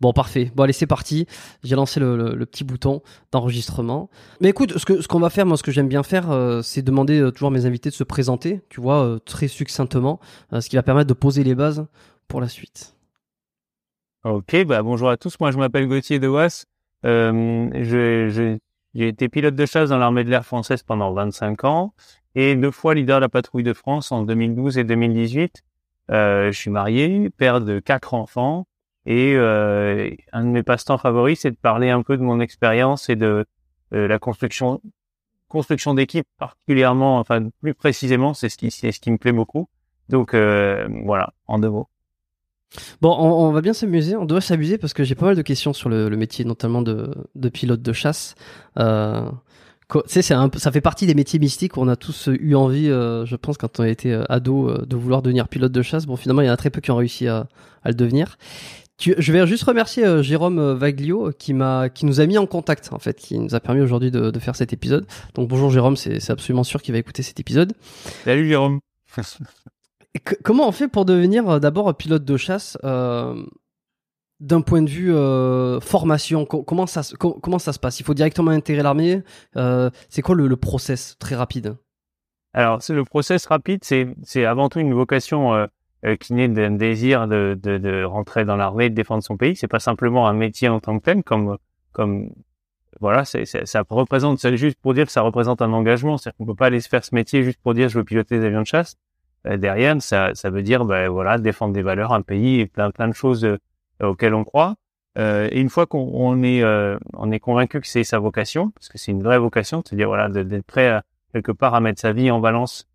Bon, parfait. Bon, allez, c'est parti. J'ai lancé le, petit bouton d'enregistrement. Mais écoute, ce que ce qu'on va faire, moi, ce que j'aime bien faire, euh, c'est demander euh, toujours à mes invités de se présenter, tu vois, euh, très succinctement, ce qui va permettre de poser les bases pour la suite. Ok, bah bonjour à tous. Moi, je m'appelle Gauthier Dewas. J'ai été pilote de chasse dans l'armée de l'air française pendant 25 ans et deux fois leader de la patrouille de France en 2012 et 2018. Euh, je suis marié, père de quatre enfants et euh, un de mes passe-temps favoris, c'est de parler un peu de mon expérience et de euh, la construction construction d'équipe particulièrement, enfin plus précisément, c'est ce qui c'est ce qui me plaît beaucoup. Donc euh, voilà, en deux mots. Bon, on, va bien s'amuser. On doit s'amuser parce que j'ai pas mal de questions sur le, métier, notamment de, de pilote de chasse. Tu sais, c'est un peu- ça fait partie des métiers mystiques où on a tous euh, eu envie, euh, je pense, quand on était euh, ado, euh, de vouloir devenir pilote de chasse. Bon, finalement, il y en a très peu qui ont réussi à, à le devenir. Tu- je vais juste remercier euh, Jérôme Vaglio qui m'a, qui nous a mis en contact en fait, qui nous a permis aujourd'hui de, de faire cet épisode. Donc bonjour Jérôme, c'est absolument sûr qu'il va écouter cet épisode. Salut Jérôme. Et que- comment on fait pour devenir d'abord pilote de chasse d'un point de vue euh, formation co- comment, ça, comment ça se passe? Il faut directement intégrer l'armée euh, C'est quoi le, process très rapide? Alors, le process rapide, c'est avant tout une vocation euh, qui naît d'un désir de, de, rentrer dans l'armée, de défendre son pays. C'est pas simplement un métier en tant que tel, comme comme voilà, ça représente, c'est juste pour dire que ça représente un engagement. C'est-à-dire qu'on peut pas aller se faire ce métier juste pour dire je veux piloter des avions de chasse. Derrière, ça, ça veut dire, ben voilà, défendre des valeurs, un pays et plein, plein de choses euh, auxquelles on croit. Euh, et une fois qu'on on est, euh, on est convaincu que c'est sa vocation, parce que c'est une vraie vocation, c'est-à-dire voilà, d'être prêt à, quelque part à mettre sa vie en balance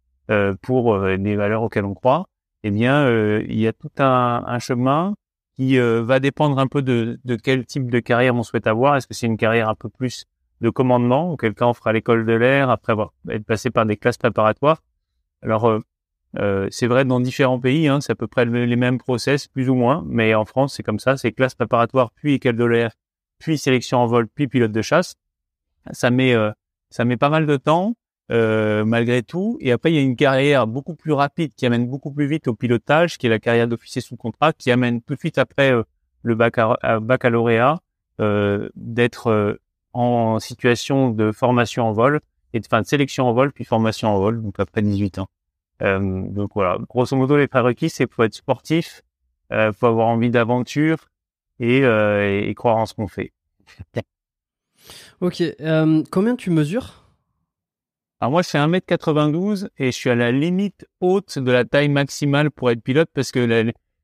pour des valeurs auxquelles on croit, eh bien, euh, il y a tout un, un chemin qui euh, va dépendre un peu de, de quel type de carrière on souhaite avoir. Est-ce que c'est une carrière un peu plus de commandement, auquel cas on fera l'école de l'air après avoir être passé par des classes préparatoires. Alors, euh, euh, c'est vrai dans différents pays, hein, c'est à peu près le- les mêmes process, plus ou moins, mais en France, c'est comme ça, c'est classe préparatoire, puis école de l'air, puis sélection en vol, puis pilote de chasse. Ça met, euh, ça met pas mal de temps, euh, malgré tout. Et après, il y a une carrière beaucoup plus rapide qui amène beaucoup plus vite au pilotage, qui est la carrière d'officier sous contrat, qui amène tout de suite après le bacca- baccalauréat d'être en situation de formation en vol et de, enfin, de sélection en vol puis formation en vol, donc après 18 ans. Euh, donc voilà, grosso modo, les prérequis, c'est faut être sportif, euh, faut avoir envie d'aventure et, euh, et croire en ce qu'on fait. Ok. euh, combien tu mesures? Alors moi, je fais 1m92 et je suis à la limite haute de la taille maximale pour être pilote parce que la,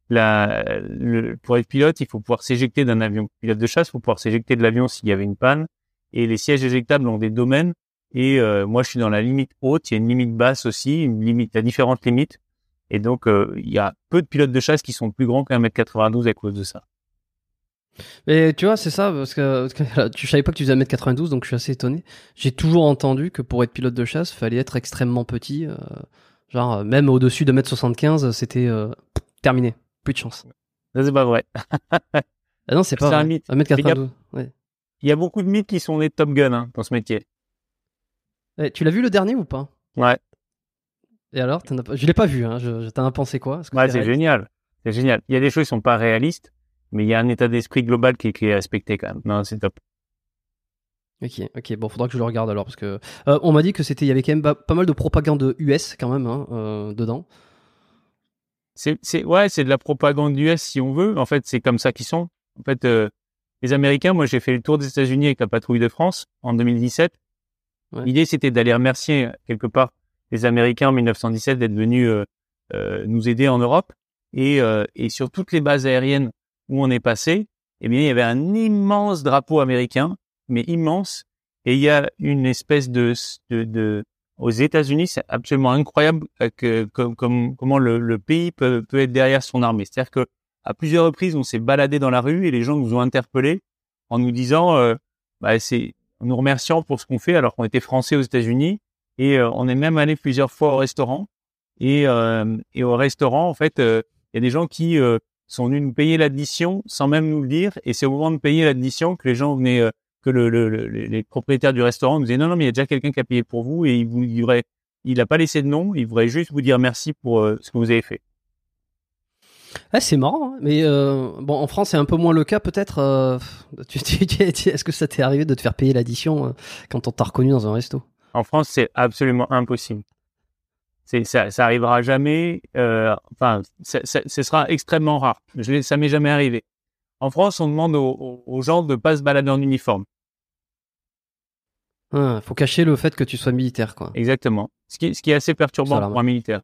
la- le- pour être pilote, il faut pouvoir s'éjecter d'un avion. Pilote de chasse, il faut pouvoir s'éjecter de l'avion s'il y avait une panne. Et les sièges éjectables ont des domaines. Et euh, moi, je suis dans la limite haute. Il y a une limite basse aussi, une limite, il y a différentes limites. Et donc, euh, il y a peu de pilotes de chasse qui sont plus grands qu'un mètre 92 à cause de ça. Et tu vois, c'est ça, parce que, parce que, là, tu savais pas que tu faisais 1m92, donc je suis assez étonné. J'ai toujours entendu que pour être pilote de chasse, fallait être extrêmement petit. euh, genre, même au-dessus de 1m75, c'était terminé. Plus de chance. Ça, c'est pas vrai. Ah non, c'est pas C'est un vrai. mythe. 1m92. Ouais. Il y a beaucoup de mythes qui sont des Top Gun hein, dans ce métier. Eh, tu l'as vu le dernier ou pas? Ouais, Et alors as pas... Je l'ai pas vu, hein. Je, je- t'en as pensé quoi? Ouais c'est réaliste génial. C'est génial. Il y a des choses qui sont pas réalistes, mais il y a un état d'esprit global qui, est- qui est respecté quand même. Non, c'est top. Ok, ok, bon, faudra que je le regarde alors, parce que euh, on m'a dit que c'était, il y avait quand même pas, mal de propagande US quand même hein, euh, dedans. C'est, c'est, ouais, c'est de la propagande US si on veut. En fait, c'est comme ça qu'ils sont. En fait, euh, les Américains, moi, j'ai fait le tour des États-Unis avec la patrouille de France en 2017. L'idée, c'était d'aller remercier quelque part les Américains en 1917 d'être venus euh, euh, nous aider en Europe. Et, euh, et sur toutes les bases aériennes où on est passé, eh bien, il y avait un immense drapeau américain, mais immense. Et il y a une espèce de, de, de aux États-Unis, c'est absolument incroyable euh, que, comme, comme- comment le, le pays peut, peut être derrière son armée. C'est-à-dire que à plusieurs reprises, on s'est baladé dans la rue et les gens nous ont interpellés en nous disant, euh, bah, c'est nous remerciant pour ce qu'on fait, alors qu'on était français aux États-Unis et euh, on est même allé plusieurs fois au restaurant. Et, euh, et au restaurant, en fait, euh, il y a des gens qui euh, sont venus nous payer l'addition sans même nous le dire. Et c'est au moment de payer l'addition que les gens venaient, euh, que le, le- le- les propriétaires du restaurant nous disaient non, non, mais il y a déjà quelqu'un qui a payé pour vous et il vous il voudrait, il a pas laissé de nom, il voudrait juste vous dire merci pour ce que vous avez fait. Ah, c'est marrant, hein, mais euh, bon, en France, c'est un peu moins le cas peut-être. euh, tu, tu- tu- tu- Est-ce que ça t'est arrivé de te faire payer l'addition euh, quand on t'a reconnu dans un resto? En France, c'est absolument impossible. C'est ça, ça arrivera jamais. euh, enfin, ça- ça- ce sera extrêmement rare. Je, l'ai- ça m'est jamais arrivé. En France, on demande aux, aux- aux gens de pas se balader en uniforme. Hein, Faut cacher le fait que tu sois militaire, quoi. Exactement. Ce qui, est- ce qui est assez perturbant pour un militaire.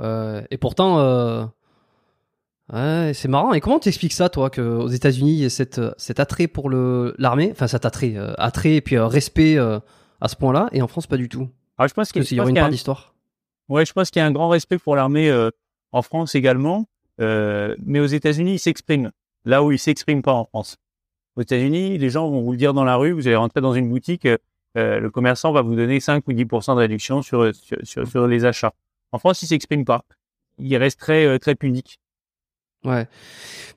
Ouais, et pourtant, euh, ouais, c'est marrant. Et comment t'expliques ça, toi, qu'aux États-Unis, il y cette, euh, cet attrait pour l'armée, enfin cet attrait, euh, attrait et puis euh, respect euh, à ce point-là, et en France, pas du tout. Alors, je pense Parce qu'il y aurait une a part un- d'histoire. Ouais, je pense qu'il y a un grand respect pour l'armée euh, en France également, euh, mais aux États-Unis, ils s'expriment là où ils s'expriment pas en France. Aux États-Unis, les gens vont vous le dire dans la rue. Vous allez rentrer dans une boutique, euh, euh, le commerçant va vous donner 5 ou 10% de réduction sur, sur, sur, sur les achats. En France, ils s'expriment pas. Ils restent très euh, très pudiques. Ouais.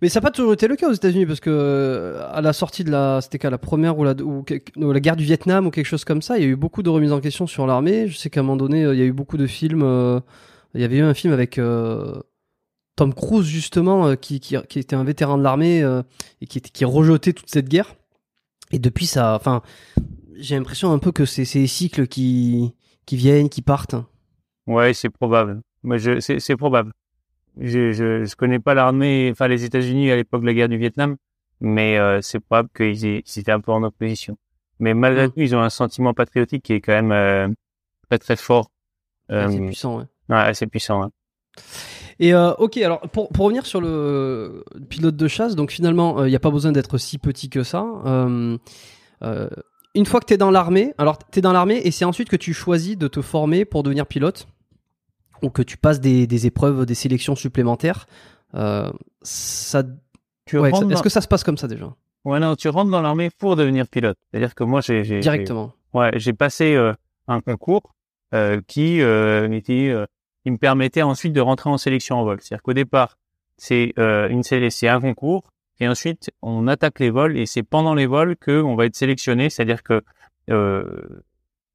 Mais ça n'a pas toujours été le cas aux États-Unis parce que euh, à la sortie de la, c'était qu'à la première ou la, ou, la guerre du Vietnam ou quelque chose comme ça, il y a eu beaucoup de remises en question sur l'armée. Je sais qu'à un moment donné, euh, il y a eu beaucoup de films. il y avait eu un film avec Tom Cruise justement, qui, qui, était un vétéran de l'armée et qui, qui rejetait toute cette guerre. Et depuis ça, enfin, j'ai l'impression un peu que c'est les cycles qui qui viennent, qui partent. Ouais, c'est probable. Moi, je, c'est, c'est probable. Je, je, je connais pas l'armée, enfin les États-Unis à l'époque de la guerre du Vietnam, mais euh, c'est probable qu'ils aient- ils étaient un peu en opposition. Mais malgré Mm. tout, ils ont un sentiment patriotique qui est quand même euh, très très fort, euh, C'est puissant, ouais. ouais, assez puissant. hein. Et euh, ok, alors pour, pour revenir sur le pilote de chasse, donc finalement, il n'y a pas besoin d'être si petit que ça. Une fois que tu es dans l'armée, alors tu es dans l'armée et c'est ensuite que tu choisis de te former pour devenir pilote? Ou que tu passes des, des épreuves, des sélections supplémentaires. Euh, ça, Tu ouais, rentres ça- dans- Est-ce que ça se passe comme ça déjà? Ouais, non, tu rentres dans l'armée pour devenir pilote. C'est-à-dire que moi, j'ai, Directement. ouais, j'ai passé euh, un concours euh, qui était, qui me permettait ensuite de rentrer en sélection en vol. C'est-à-dire qu'au départ, c'est une c'est un concours et ensuite on attaque les vols et c'est pendant les vols que on va être sélectionné. C'est-à-dire que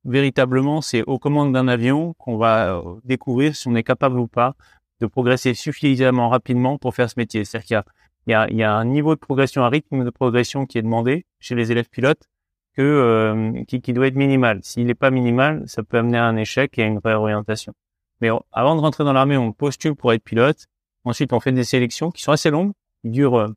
véritablement, c'est aux commandes d'un avion qu'on va euh, découvrir si on est capable ou pas de progresser suffisamment rapidement pour faire ce métier. C'est-à-dire qu'il y a y un niveau de progression, un rythme de progression qui est demandé chez les élèves pilotes euh, qui, qui doit être minimal. S'il n'est pas minimal, ça peut amener à un échec et à une réorientation. Mais avant de rentrer dans l'armée, on postule pour être pilote. Ensuite, on fait des sélections qui sont assez longues, qui durent euh,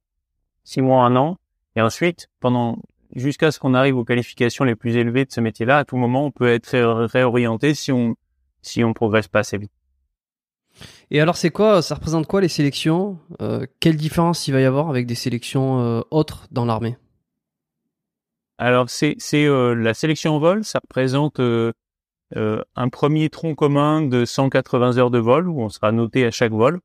six mois, un an. Et ensuite, pendant jusqu'à ce qu'on arrive aux qualifications les plus élevées de ce métier-là, à tout moment, on peut être ré- réorienté si on si on progresse pas assez vite. Et alors, c'est quoi Ça représente quoi les sélections? Euh, Quelle différence il va y avoir avec des sélections euh, autres dans l'armée? Alors, c'est c'est euh, la sélection en vol, ça représente euh, euh, un premier tronc commun de 180 heures de vol où on sera noté à chaque vol,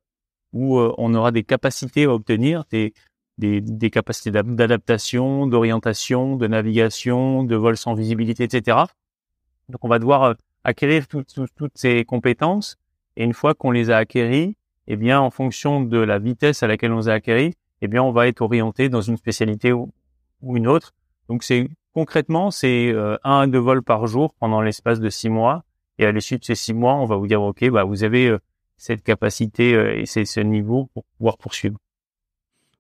où on aura des capacités à obtenir, des des, des capacités d'ad- d'adaptation, d'orientation, de navigation, de vol sans visibilité, etc. Donc, on va devoir euh, acquérir tout- tout- toutes ces compétences. Et une fois qu'on les a acquéries, eh bien, en fonction de la vitesse à laquelle on les a acquéries, eh bien, on va être orienté dans une spécialité ou, ou une autre. Donc c'est concrètement c'est euh, un à deux vols par jour pendant l'espace de six mois. Et à l'issue de ces six mois, on va vous dire ok bah vous avez euh, cette capacité euh, et c'est ce niveau pour pouvoir poursuivre.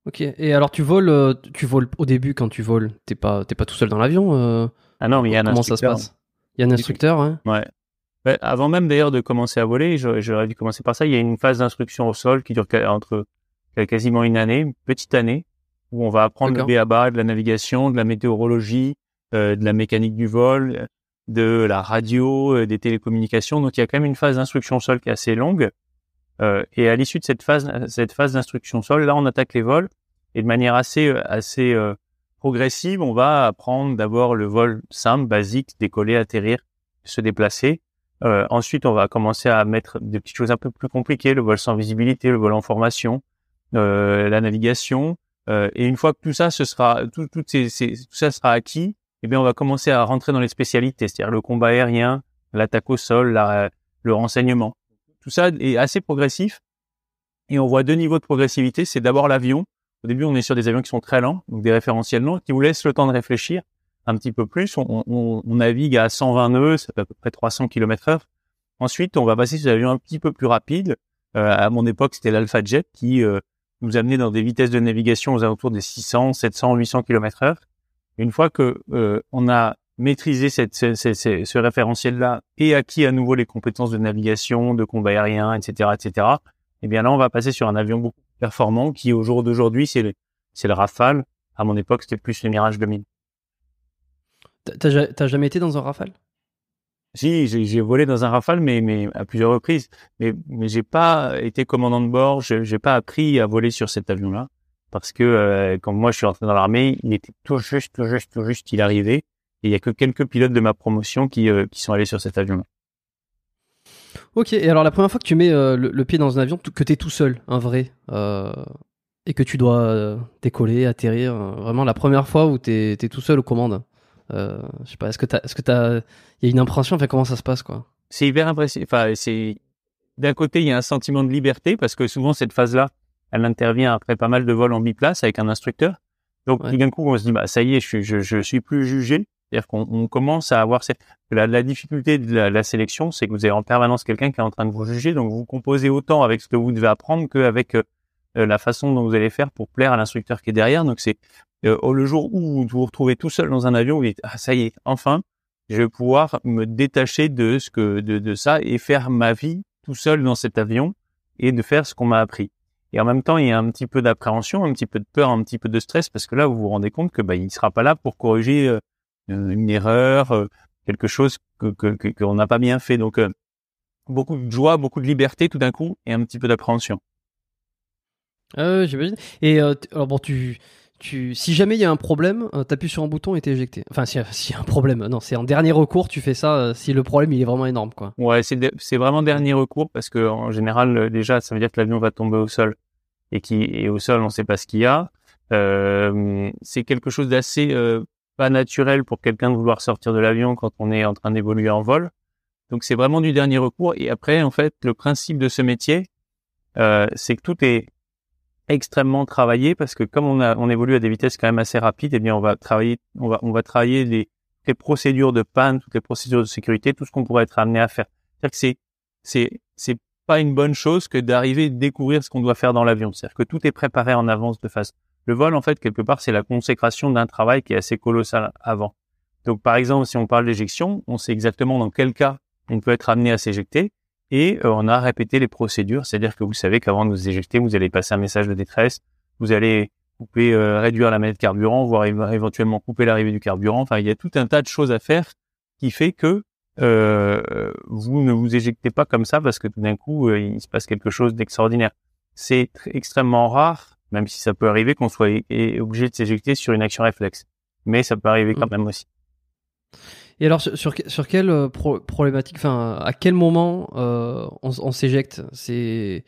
Ok. Et alors, tu voles, euh, tu voles au début quand tu voles. T'es pas, t'es pas tout seul dans l'avion. euh, Ah non mais il y a un Comment ça se instructeur. passe? Il y a un instructeur, hein? Ouais. Ouais, avant même d'ailleurs de commencer à voler, j'aurais dû commencer par ça. Il y a une phase d'instruction au sol qui dure entre quasiment une année, une petite année, où on va apprendre le. BABA, de la navigation, de la météorologie, euh, de la mécanique du vol, de la radio, euh, des télécommunications. Donc il y a quand même une phase d'instruction au sol qui est assez longue. Euh, et à l'issue de cette phase, cette phase d'instruction sol, là on attaque les vols et de manière assez euh, assez euh, progressive, on va apprendre d'abord le vol simple, basique, décoller, atterrir, se déplacer. Euh, ensuite, on va commencer à mettre des petites choses un peu plus compliquées, le vol sans visibilité, le vol en formation, euh, la navigation. Euh, et une fois que tout ça, ce sera, tout, toutes ces, ces- tout ça sera acquis, eh bien, on va commencer à rentrer dans les spécialités, c'est-à-dire le combat aérien, l'attaque au sol, la- le renseignement. Tout ça est assez progressif. Et on voit deux niveaux de progressivité. C'est d'abord l'avion. Au début, on est sur des avions qui sont très lents, donc des référentiels lents, qui vous laissent le temps de réfléchir un petit peu plus. On, navigue à 120 nœuds, ça fait à peu près 300 km heure. Ensuite, on va passer sur des avions un petit peu plus rapides. Euh, à mon époque, c'était l'Alpha Jet qui euh, nous amenait dans des vitesses de navigation aux alentours des 600, 700, 800 km heure. Une fois que euh, on a maîtrisé cette, ce, ce- ce- ce référentiel-là et acquis à nouveau les compétences de navigation, de combat aérien, etc., etc., eh bien là, on va passer sur un avion beaucoup plus performant qui, au jour d'aujourd'hui, c'est le, c'est le Rafale. À mon époque, c'était plus le Mirage 2000. T'as- T'as ja- t'as jamais été dans un Rafale? Si, j'ai j'ai volé dans un Rafale, mais, mais à plusieurs reprises. Mais, mais j'ai pas été commandant de bord. Je j'ai pas appris à voler sur cet avion-là parce que euh, quand moi je suis rentré dans l'armée, il était tout juste, tout juste, tout juste, il arrivait. Et il y a que quelques pilotes de ma promotion qui euh, qui sont allés sur cet avion-là. Ok, et alors la première fois que tu mets euh, le, le pied dans un avion, que tu es tout seul, un vrai, euh, et que tu dois décoller, atterrir, vraiment la première fois où tu es, tout seul aux commandes, je sais pas, est-ce que tu est-ce que t'as, il y a une impression, enfin comment ça se passe quoi? C'est hyper impressionnant. Enfin, c'est d'un côté il y a un sentiment de liberté parce que souvent cette phase-là, elle intervient après pas mal de vols en biplace avec un instructeur. Donc Ouais. d'un coup on se dit bah ça y est, je je, je suis plus jugé. C'est-à-dire qu'on on commence à avoir la, la difficulté de la, sélection, c'est que vous avez en permanence quelqu'un qui est en train de vous juger, donc vous composez autant avec ce que vous devez apprendre qu'avec euh, euh, la façon dont vous allez faire pour plaire à l'instructeur qui est derrière. Donc c'est euh, au- le jour où vous vous retrouvez tout seul dans un avion, vous dites ah ça y est, enfin, je vais pouvoir me détacher de ce que de, ça et faire ma vie tout seul dans cet avion et de faire ce qu'on m'a appris. Et en même temps, il y a un petit peu d'appréhension, un petit peu de peur, un petit peu de stress, parce que là, vous vous rendez compte que bah, il sera pas là pour corriger une erreur, euh, quelque chose que qu'on n'a pas bien fait. Donc, beaucoup de joie, beaucoup de liberté tout d'un coup, et un petit peu d'appréhension. Euh, j'imagine. Et alors bon, tu tu, si jamais il y a un problème, tu t'appuies sur un bouton et t'es éjecté. Enfin, s'il y, a un problème, non, c'est en dernier recours, tu fais ça euh, si le problème il est vraiment énorme, quoi. Ouais, c'est vraiment dernier recours parce que en général, euh, déjà, ça veut dire que l'avion va tomber au sol et qui et au sol, on sait pas ce qu'il y a. Euh, c'est quelque chose d'assez pas naturel pour quelqu'un de vouloir sortir de l'avion quand on est en train d'évoluer en vol. Donc c'est vraiment du dernier recours. Et après, en fait, le principe de ce métier, c'est que tout est extrêmement travaillé parce que comme on, a, on évolue à des vitesses quand même assez rapides, eh bien on va travailler, on va, on va travailler les, les procédures de panne, toutes les procédures de sécurité, tout ce qu'on pourrait être amené à faire. C'est-à-dire que c'est, c'est, c'est pas une bonne chose que d'arriver découvrir ce qu'on doit faire dans l'avion. C'est-à-dire que tout est préparé en avance de face. Le vol, en fait, quelque part, c'est la consécration d'un travail qui est assez colossal avant. Donc, par exemple, si on parle d'éjection, on sait exactement dans quel cas on peut être amené à s'éjecter et euh, on a répété les procédures, c'est-à-dire que vous savez qu'avant de vous éjecter, vous allez passer un message de détresse, vous allez couper, euh, réduire la manette carburant, voire éventuellement couper l'arrivée du carburant. Enfin, il y a tout un tas de choses à faire qui fait que euh, vous ne vous éjectez pas comme ça parce que tout d'un coup, il se passe quelque chose d'extraordinaire. C'est extrêmement rare, même si ça peut arriver, qu'on soit obligé de s'éjecter sur une action réflexe. Mais ça peut arriver quand mmh. même aussi. Et alors sur, sur, quelle euh, problématique, enfin à quel moment euh, on, s'éjecte? C'est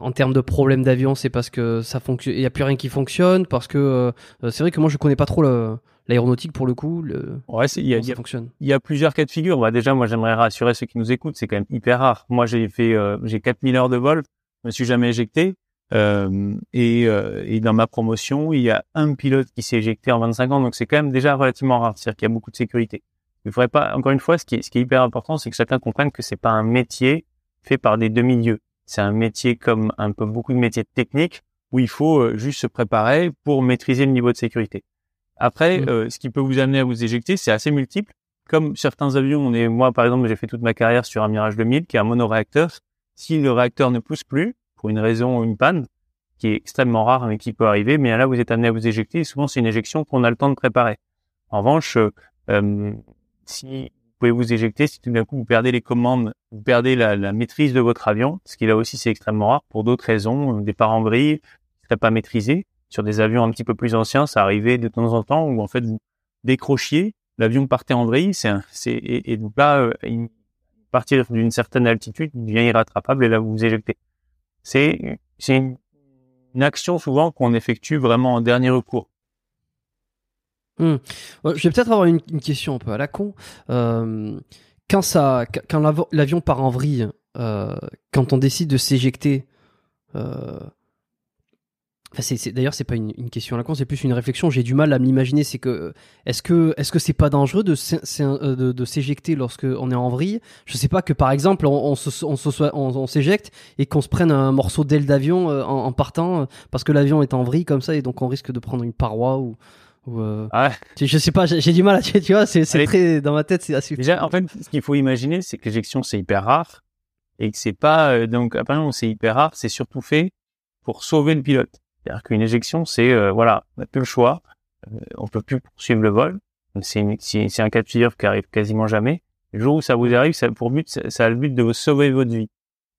en termes de problème d'avion, c'est parce que ça fonctionne, il y a plus rien qui fonctionne, parce que euh, c'est vrai que moi je connais pas trop l'aéronautique pour le coup. Le, ouais, il y a, fonctionne. Il y a plusieurs cas de figure. Bah, déjà, moi j'aimerais rassurer ceux qui nous écoutent, c'est quand même hyper rare. Moi j'ai fait, j'ai 4000 heures de vol, je me suis jamais éjecté. Et, et dans ma promotion, il y a un pilote qui s'est éjecté en 25 ans, donc c'est quand même déjà relativement rare. C'est-à-dire qu'il y a beaucoup de sécurité. Il faudrait pas, encore une fois, ce qui est, ce qui est hyper important, c'est que chacun comprenne que c'est pas un métier fait par des demi-dieux. C'est un métier comme un peu beaucoup de métiers techniques où il faut euh, juste se préparer pour maîtriser le niveau de sécurité. Après, mmh. euh, ce qui peut vous amener à vous éjecter, c'est assez multiple. Comme certains avions, on est, moi par exemple, j'ai fait toute ma carrière sur un Mirage 2000 qui est un monoréacteur. Si le réacteur ne pousse plus pour une raison ou une panne, qui est extrêmement rare mais qui peut arriver, mais là vous êtes amené à vous éjecter. Et souvent c'est une éjection qu'on a le temps de préparer. En revanche, euh, si vous pouvez vous éjecter, si tout d'un coup vous perdez les commandes, vous perdez la, maîtrise de votre avion, ce qui là aussi c'est extrêmement rare pour d'autres raisons, des parts en vrille, qui pas maîtrisé. Sur des avions un petit peu plus anciens, ça arrivait de temps en temps où en fait vous décrochiez, l'avion partait en vrille, et, donc là, euh, partir d'une certaine altitude devient irrattrapable et là vous vous éjectez. C'est c'est une action souvent qu'on effectue vraiment en dernier recours. Hmm. Je vais peut-être avoir une, question un peu à la con. Euh, quand ça, quand l'avion part en vrille, euh, quand on décide de s'éjecter, euh, c'est, d'ailleurs c'est pas une, question à la con, c'est plus une réflexion. J'ai du mal à m'imaginer. C'est que est-ce que est-ce que c'est pas dangereux de, de, s'éjecter lorsque on est en vrille? Je sais pas que par exemple on, on, s'éjecte et qu'on se prenne un morceau d'aile d'avion en, en, partant parce que l'avion est en vrille comme ça et donc on risque de prendre une paroi ou euh, ah je sais pas, j'ai du mal à tu vois, c'est très dans ma tête, c'est assez. Déjà, en fait, ce qu'il faut imaginer, c'est que l'éjection c'est hyper rare et que c'est pas euh, donc apparemment c'est hyper rare, c'est surtout fait pour sauver le pilote. C'est-à-dire qu'une éjection, c'est euh, voilà, on n'a plus le choix, on peut plus poursuivre le vol. C'est un cas de figure qui arrive quasiment jamais. Le jour où ça vous arrive, ça pour but, ça, a le but de vous sauver votre vie.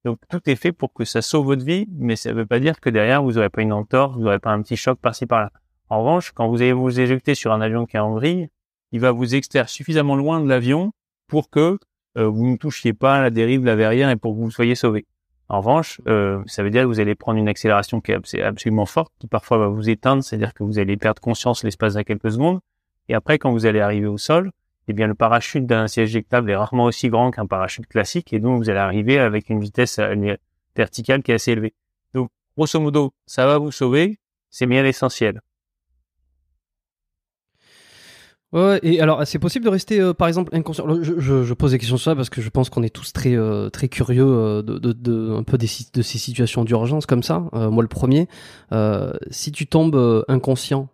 Donc tout est fait pour que ça sauve votre vie, mais ça veut pas dire que derrière vous aurez pas une entorse, vous aurez pas un petit choc par-ci par-là. En revanche, quand vous allez vous éjecter sur un avion qui est en vrille, il va vous extraire suffisamment loin de l'avion pour que euh, vous ne touchiez pas la dérive, la verrière et pour que vous soyez sauvé. En revanche, euh, ça veut dire que vous allez prendre une accélération qui est absolument forte, qui parfois va vous éteindre, c'est-à-dire que vous allez perdre conscience l'espace de quelques secondes. Et après, quand vous allez arriver au sol, eh bien, le parachute d'un siège éjectable est rarement aussi grand qu'un parachute classique, et donc vous allez arriver avec une vitesse euh, verticale qui est assez élevée. Donc, grosso modo, ça va vous sauver, c'est bien l'essentiel. Ouais, et alors c'est possible de rester euh, par exemple inconscient? Je, je, je, pose des questions sur ça parce que je pense qu'on est tous très euh, très curieux euh, de, de, de, un peu des, de ces situations d'urgence comme ça. moi le premier, si tu tombes inconscient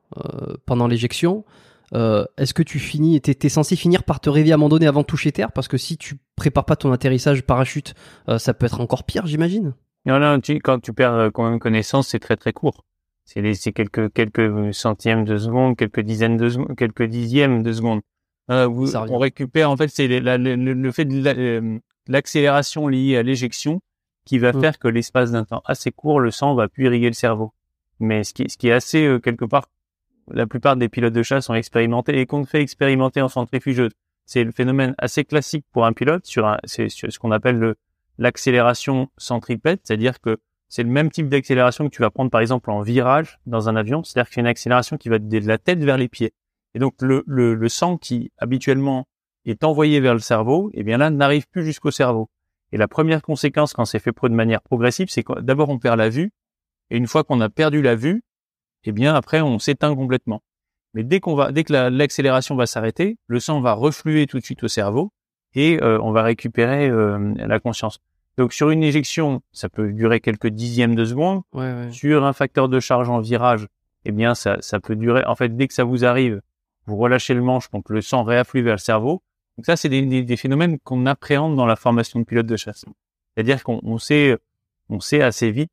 pendant l'éjection, est-ce que tu finis, t'es es censé finir par te réveiller à un moment donné avant de toucher terre? Parce que si tu prépares pas ton atterrissage parachute, ça peut être encore pire, j'imagine. Non, non, tu, quand tu perds euh, quand même connaissance, c'est très très court. C'est quelques quelques centièmes de seconde, quelques dizaines de secondes, quelques dixièmes de seconde. Euh, vous- on récupère en fait c'est le, fait de la- euh, l'accélération liée à l'éjection qui va Mm. faire que l'espace d'un temps assez court, le sang va plus irriguer le cerveau. Mais ce qui, ce qui est assez euh, quelque part, la plupart des pilotes de chasse sont expérimentés et qu'on fait expérimenter en centrifugeuse. C'est le phénomène assez classique pour un pilote sur un, sur ce qu'on appelle le l'accélération centripète, c'est-à-dire que c'est le même type d'accélération que tu vas prendre par exemple en virage dans un avion, c'est-à-dire que c'est une accélération qui va de la tête vers les pieds. Et donc le, sang qui habituellement est envoyé vers le cerveau, eh bien là n'arrive plus jusqu'au cerveau. Et la première conséquence quand c'est fait de manière progressive, c'est d'abord on perd la vue, et une fois qu'on a perdu la vue, eh bien après on s'éteint complètement. Mais dès qu'on va, dès que la- l'accélération va s'arrêter, le sang va refluer tout de suite au cerveau et euh, on va récupérer euh, la conscience. Donc sur une éjection, ça peut durer quelques dixièmes de seconde. Ouais, ouais. Sur un facteur de charge en virage, eh bien ça, ça peut durer. En fait, dès que ça vous arrive, vous relâchez le manche, donc le sang réafflue vers le cerveau. Donc ça, c'est des, des- des phénomènes qu'on appréhende dans la formation de pilote de chasse. C'est-à-dire qu'on on sait, on sait assez vite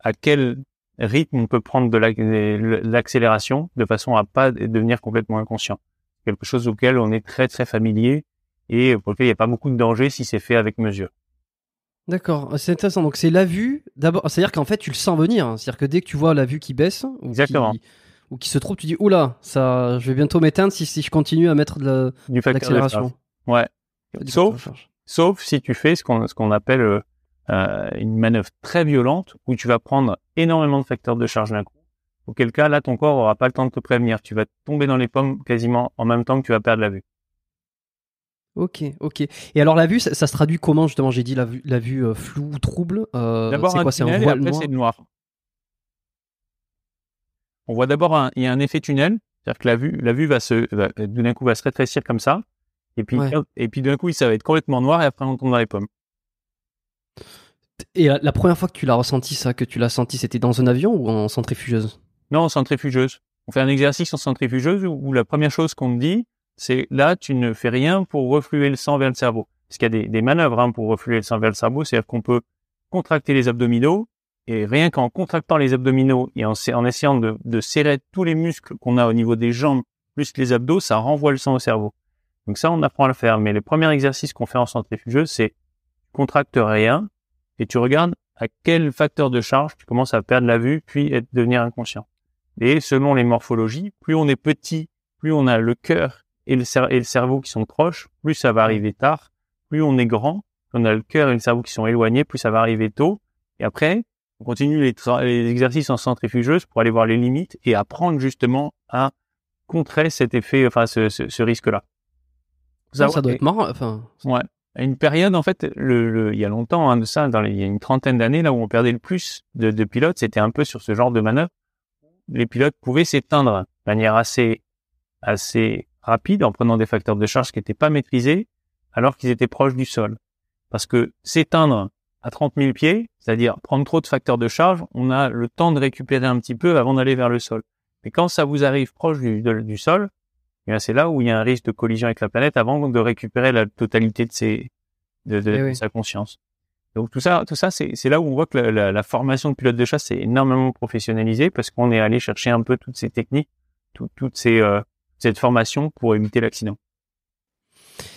à quel rythme on peut prendre de l'accélération de façon à pas devenir complètement inconscient. Quelque chose auquel on est très très familier et pour lequel il n'y a pas beaucoup de danger si c'est fait avec mesure. D'accord, c'est intéressant. Donc c'est la vue. D'abord, c'est-à-dire qu'en fait tu le sens venir. C'est-à-dire que dès que tu vois la vue qui baisse ou Exactement. qui, ou qui se trouve, tu dis oula, ça, je vais bientôt m'éteindre si, si je continue à mettre de l'accélération. Ouais. Sauf, sauf si tu fais ce qu'on ce qu'on appelle euh, euh, une manœuvre très violente où tu vas prendre énormément de facteurs de charge d'un coup. Auquel cas, là, ton corps aura pas le temps de te prévenir. Tu vas tomber dans les pommes quasiment en même temps que tu vas perdre la vue. Ok, ok. Et alors la vue, ça, ça se traduit comment justement? J'ai dit la vue, la vue euh, floue ou trouble. Euh, D'abord c'est un C'est un tunnel et après noir? c'est noir. On voit d'abord un, il y a un effet tunnel, c'est-à-dire que la vue, la vue va se, d'un coup va se rétrécir comme ça, et puis, Ouais. et puis d'un coup ça va être complètement noir et après on tombe dans les pommes. Et la, la première fois que tu l'as ressenti, ça, que tu l'as senti, c'était dans un avion ou en centrifugeuse? Non, en centrifugeuse. On fait un exercice en centrifugeuse où, où la première chose qu'on te dit, c'est là, tu ne fais rien pour refluer le sang vers le cerveau. Parce qu'il y a des, manœuvres hein, pour refluer le sang vers le cerveau, c'est-à-dire qu'on peut contracter les abdominaux, et rien qu'en contractant les abdominaux et en, essayant de, serrer tous les muscles qu'on a au niveau des jambes, plus les abdos, ça renvoie le sang au cerveau. Donc ça, on apprend à le faire. Mais le premier exercice qu'on fait en centrifugeuse, c'est contracte rien, et tu regardes à quel facteur de charge tu commences à perdre la vue, puis être, devenir inconscient. Et selon les morphologies, plus on est petit, plus on a le cœur et le, cer- et le cerveau qui sont proches, plus ça va arriver tard. Plus on est grand, plus on a le cœur et le cerveau qui sont éloignés, plus ça va arriver tôt. Et après, on continue les, exercices en centrifugeuse pour aller voir les limites et apprendre justement à contrer cet effet, enfin ce, ce, ce risque-là. Faut ça, ça doit être marrant. Enfin, Ouais. À une période, en fait, le, le- il y a longtemps hein, de ça, dans les- il y a une trentaine d'années, là où on perdait le plus de, de pilotes, c'était un peu sur ce genre de manœuvre. Les pilotes pouvaient s'éteindre de manière assez, assez rapide en prenant des facteurs de charge qui n'étaient pas maîtrisés, alors qu'ils étaient proches du sol. Parce que s'éteindre à 30 000 pieds, c'est-à-dire prendre trop de facteurs de charge, on a le temps de récupérer un petit peu avant d'aller vers le sol. Mais quand ça vous arrive proche du, de- du sol, eh c'est là où il y a un risque de collision avec la planète avant de récupérer la totalité de, ses, de, de- Eh de sa conscience. Donc tout ça, tout ça, c'est c'est là où on voit que la, la- la formation de pilote de chasse est énormément professionnalisée parce qu'on est allé chercher un peu toutes ces techniques, tout- toutes ces euh, cette formation pour éviter l'accident.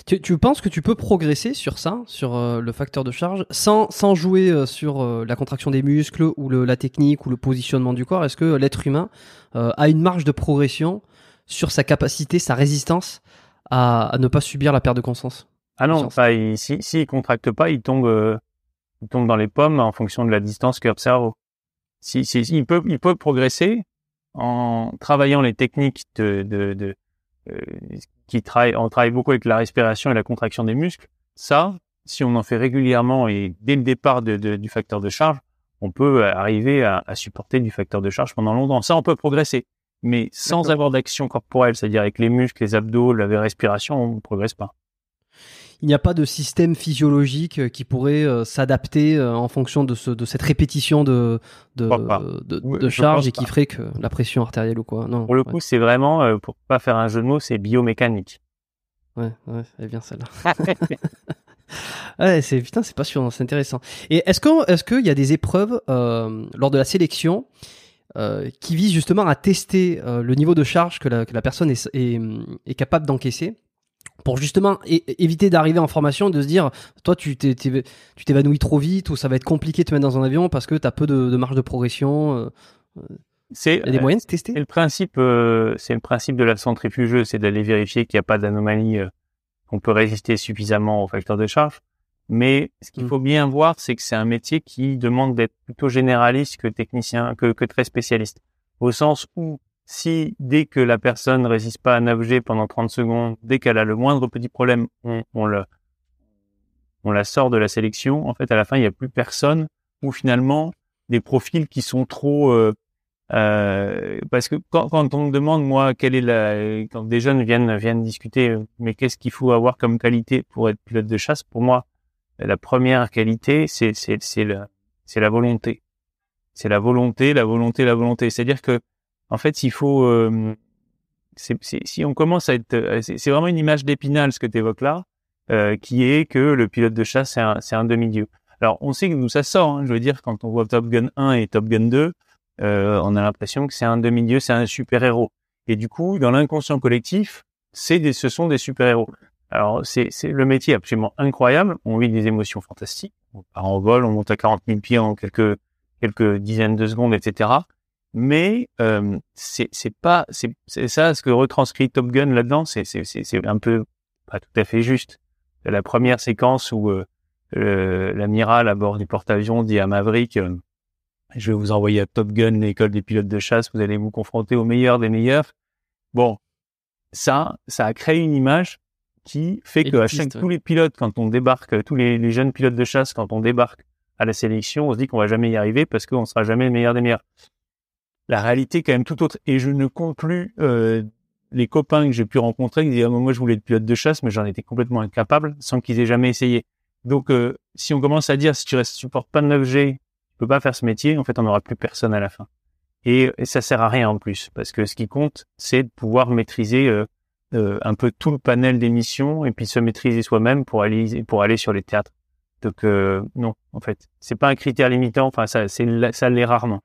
tu, tu penses que tu peux progresser sur ça, sur euh, le facteur de charge, sans, sans jouer euh, sur euh, la contraction des muscles ou le, la technique ou le positionnement du corps? Est-ce que l'être humain a une marge de progression sur sa capacité, sa résistance à, à ne pas subir la perte de conscience? Ah non, enfin, il, si s'il contracte pas, il tombe, il tombe dans les pommes en fonction de la distance cœur-cerveau. Si, si, il peut, il peut progresser en travaillant les techniques de, de, de euh, qui travaillent, on travaille beaucoup avec la respiration et la contraction des muscles. Ça, si on en fait régulièrement et dès le départ de, de- du facteur de charge, on peut arriver à, à supporter du facteur de charge pendant longtemps. Ça, on peut progresser, mais sans avoir d'action corporelle, c'est-à-dire avec les muscles, les abdos, la respiration, on ne progresse pas. Il n'y a pas de système physiologique euh, qui pourrait euh, s'adapter euh, en fonction de, ce, de cette répétition de, Oui, charge et qui ferait que la pression artérielle ou quoi. Non, Pour le ouais, coup, c'est vraiment, pour pas faire un jeu de mots, c'est biomécanique. ouais, ouais, elle est bien celle-là. ouais, c'est putain, c'est passionnant, c'est intéressant. Et est-ce que est-ce qu'il y a des épreuves euh, lors de la sélection euh, qui visent justement à tester euh, le niveau de charge que la, que la personne est, est, est capable d'encaisser? Pour justement éviter d'arriver en formation de se dire toi tu t'évanouis trop vite ou ça va être compliqué de te mettre dans un avion parce que tu as peu de, de marge de progression euh, C'est des moyens de tester le principe, euh, c'est le principe de la centrifugeuse, c'est d'aller vérifier qu'il n'y a pas d'anomalie, euh, qu'on peut résister suffisamment au facteur de charge. Mais ce qu'il Mm. faut bien voir, c'est que c'est un métier qui demande d'être plutôt généraliste que technicien, que, que très spécialiste. Au sens où, si dès que la personne ne résiste pas à un pendant 30 secondes, dès qu'elle a le moindre petit problème, on, la sort de la sélection, en fait, à la fin, il n'y a plus personne, ou finalement, des profils qui sont trop, euh, euh, parce que quand, on me demande moi quelle est la quand des jeunes viennent viennent discuter euh, mais qu'est-ce qu'il faut avoir comme qualité pour être pilote de chasse pour moi la première qualité c'est la c'est la volonté. C'est la volonté la volonté la volonté. C'est-à-dire que en fait il faut euh, si on commence à être euh, c'est vraiment une image d'épinal ce que tu évoques là euh, qui est que le pilote de chasse c'est un un demi-dieu alors on sait d'où ça sort hein, je veux dire quand on voit Top Gun 1 et Top Gun 2 euh, on a l'impression que c'est un demi-dieu, c'est un super-héros. Et du coup, dans l'inconscient collectif, c'est des, ce sont des super-héros. Alors, c'est, c'est le métier absolument incroyable. On vit des émotions fantastiques. On part en vol, on monte à 40 000 pieds en quelques, quelques dizaines de secondes, etc. Mais euh, c'est, pas, c'est, ça ce que retranscrit Top Gun là-dedans. C'est, c'est, un peu pas tout à fait juste. La première séquence où euh, l'amiral à bord du porte-avions dit à Maverick euh, je vais vous envoyer à Top Gun, l'école des pilotes de chasse, vous allez vous confronter aux meilleurs des meilleurs. Bon, ça, ça a créé une image qui fait que à chaque, ouais. tous les pilotes, quand on débarque, tous les, les jeunes pilotes de chasse, quand on débarque à la sélection, on se dit qu'on va jamais y arriver parce qu'on sera jamais le meilleur des meilleurs. La réalité est quand même tout autre. Et je ne compte plus euh, les copains que j'ai pu rencontrer qui disaient Ah, moi je voulais être pilote de chasse, mais j'en étais complètement incapable sans qu'ils aient jamais essayé. Donc euh, si on commence à dire si tu ne supportes pas de 9G, tu peux pas faire ce métier, en fait on n'aura plus personne à la fin. Et, et ça sert à rien en plus, parce que ce qui compte, c'est de pouvoir maîtriser euh, euh, un peu tout le panel des missions et puis se maîtriser soi-même pour aller pour aller sur les théâtres. Donc euh, non, en fait, c'est pas un critère limitant. Enfin, ça, ça l'est rarement.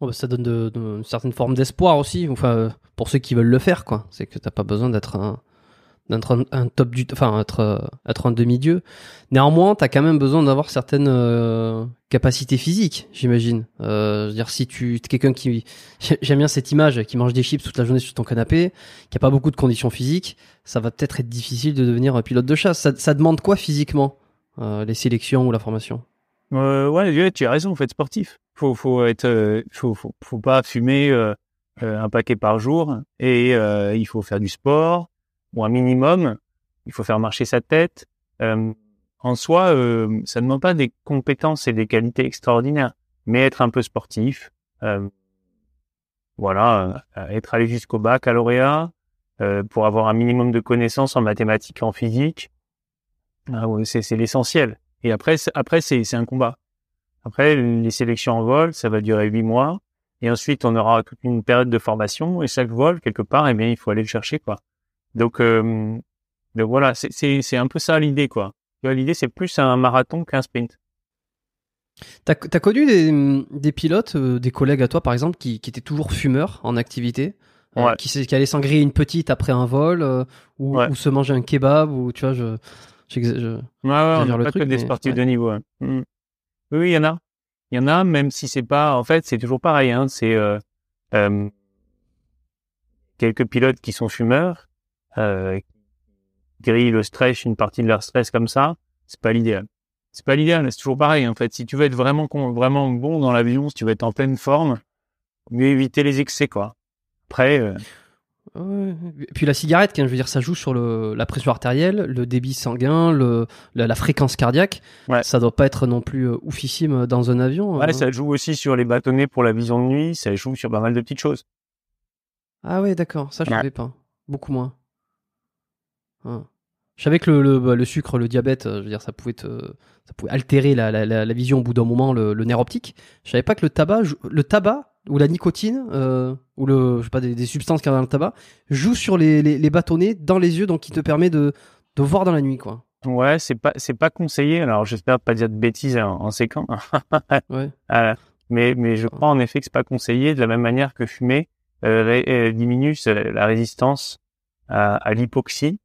Bon, bah, ça donne une certaine forme d'espoir aussi, enfin pour ceux qui veulent le faire quoi. C'est que t'as pas besoin d'être un top enfin être demi-dieu. Néanmoins, t'as quand même besoin d'avoir certaines euh, capacités physiques, j'imagine. Euh, je dire, si tu es quelqu'un qui j'aime bien cette image, qui mange des chips toute la journée sur ton canapé, qui a pas beaucoup de conditions physiques, ça va peut-être être difficile de devenir un pilote de chasse. Ça, demande quoi physiquement, euh, les sélections ou la formation? Ouais, ouais, tu as raison. Faut être sportif. Faut, faut être, euh, faut, faut, faut pas fumer euh, euh, un paquet par jour. Et euh, il faut faire du sport ou un minimum. Il faut faire marcher sa tête. Euh, en soi, euh, ça ne demande pas des compétences et des qualités extraordinaires, mais être un peu sportif. voilà, être allé jusqu'au baccalauréat euh, pour avoir un minimum de connaissances en mathématiques, en physique. Ah c'est l'essentiel. Et après, après c'est un combat. Après, les sélections en vol, ça va durer huit mois. Et ensuite, on aura toute une période de formation. Et chaque vol, quelque part, eh bien, il faut aller le chercher, quoi. Donc, euh, donc voilà, c'est- un peu ça l'idée, quoi. L'idée, c'est plus un marathon qu'un sprint. T'as as connu des, des pilotes, euh, des collègues à toi par exemple, qui, qui étaient toujours fumeurs en activité, euh, qui, qui s'en griller une petite après un vol, euh, ou, Ouais. ou se manger un kebab, ou tu vois, je, je- Ouais, ouais, on le pas truc, que des mais- sportifs de niveau. ouais. Mm. Oui, il y en a. Il y en a, même si c'est pas. En fait, c'est toujours pareil. Hein, c'est euh, quelques pilotes qui sont fumeurs, euh, grillent le stress, une partie de leur stress comme ça. C'est pas l'idéal. C'est pas l'idéal. C'est toujours pareil. En fait, si tu veux être vraiment vraiment bon dans l'avion, si tu veux être en pleine forme, mieux éviter les excès, quoi. Après, euh, Ouais. Et puis la cigarette, je veux dire, ça joue sur le, la pression artérielle, le débit sanguin, le, la, la fréquence cardiaque. Ouais. Ça doit pas être non plus euh, oufissime dans un avion. ouais, hein. ça joue aussi sur les bâtonnets pour la vision de nuit. Ça joue sur pas mal de petites choses. Ah ouais, d'accord, ça je Ouais. savais pas. Beaucoup moins. Ah. Je savais que le, le, bah, le sucre, le diabète, euh, je veux dire, ça pouvait, te- ça pouvait altérer la, la, la, vision au bout d'un moment, le, le nerf optique. Je savais pas que le tabac, le tabac ou la nicotine euh, ou le, je sais pas, des, des substances qu'il y a dans le tabac joue sur les, les, les bâtonnets dans les yeux, donc qui te permet de, de voir dans la nuit, quoi. Ouais, c'est pas c'est pas conseillé. Alors j'espère pas dire de bêtises en, en séquent. Ouais. Euh, mais mais je crois en effet que c'est pas conseillé de la même manière que fumer euh, diminue la résistance à, à l'hypoxie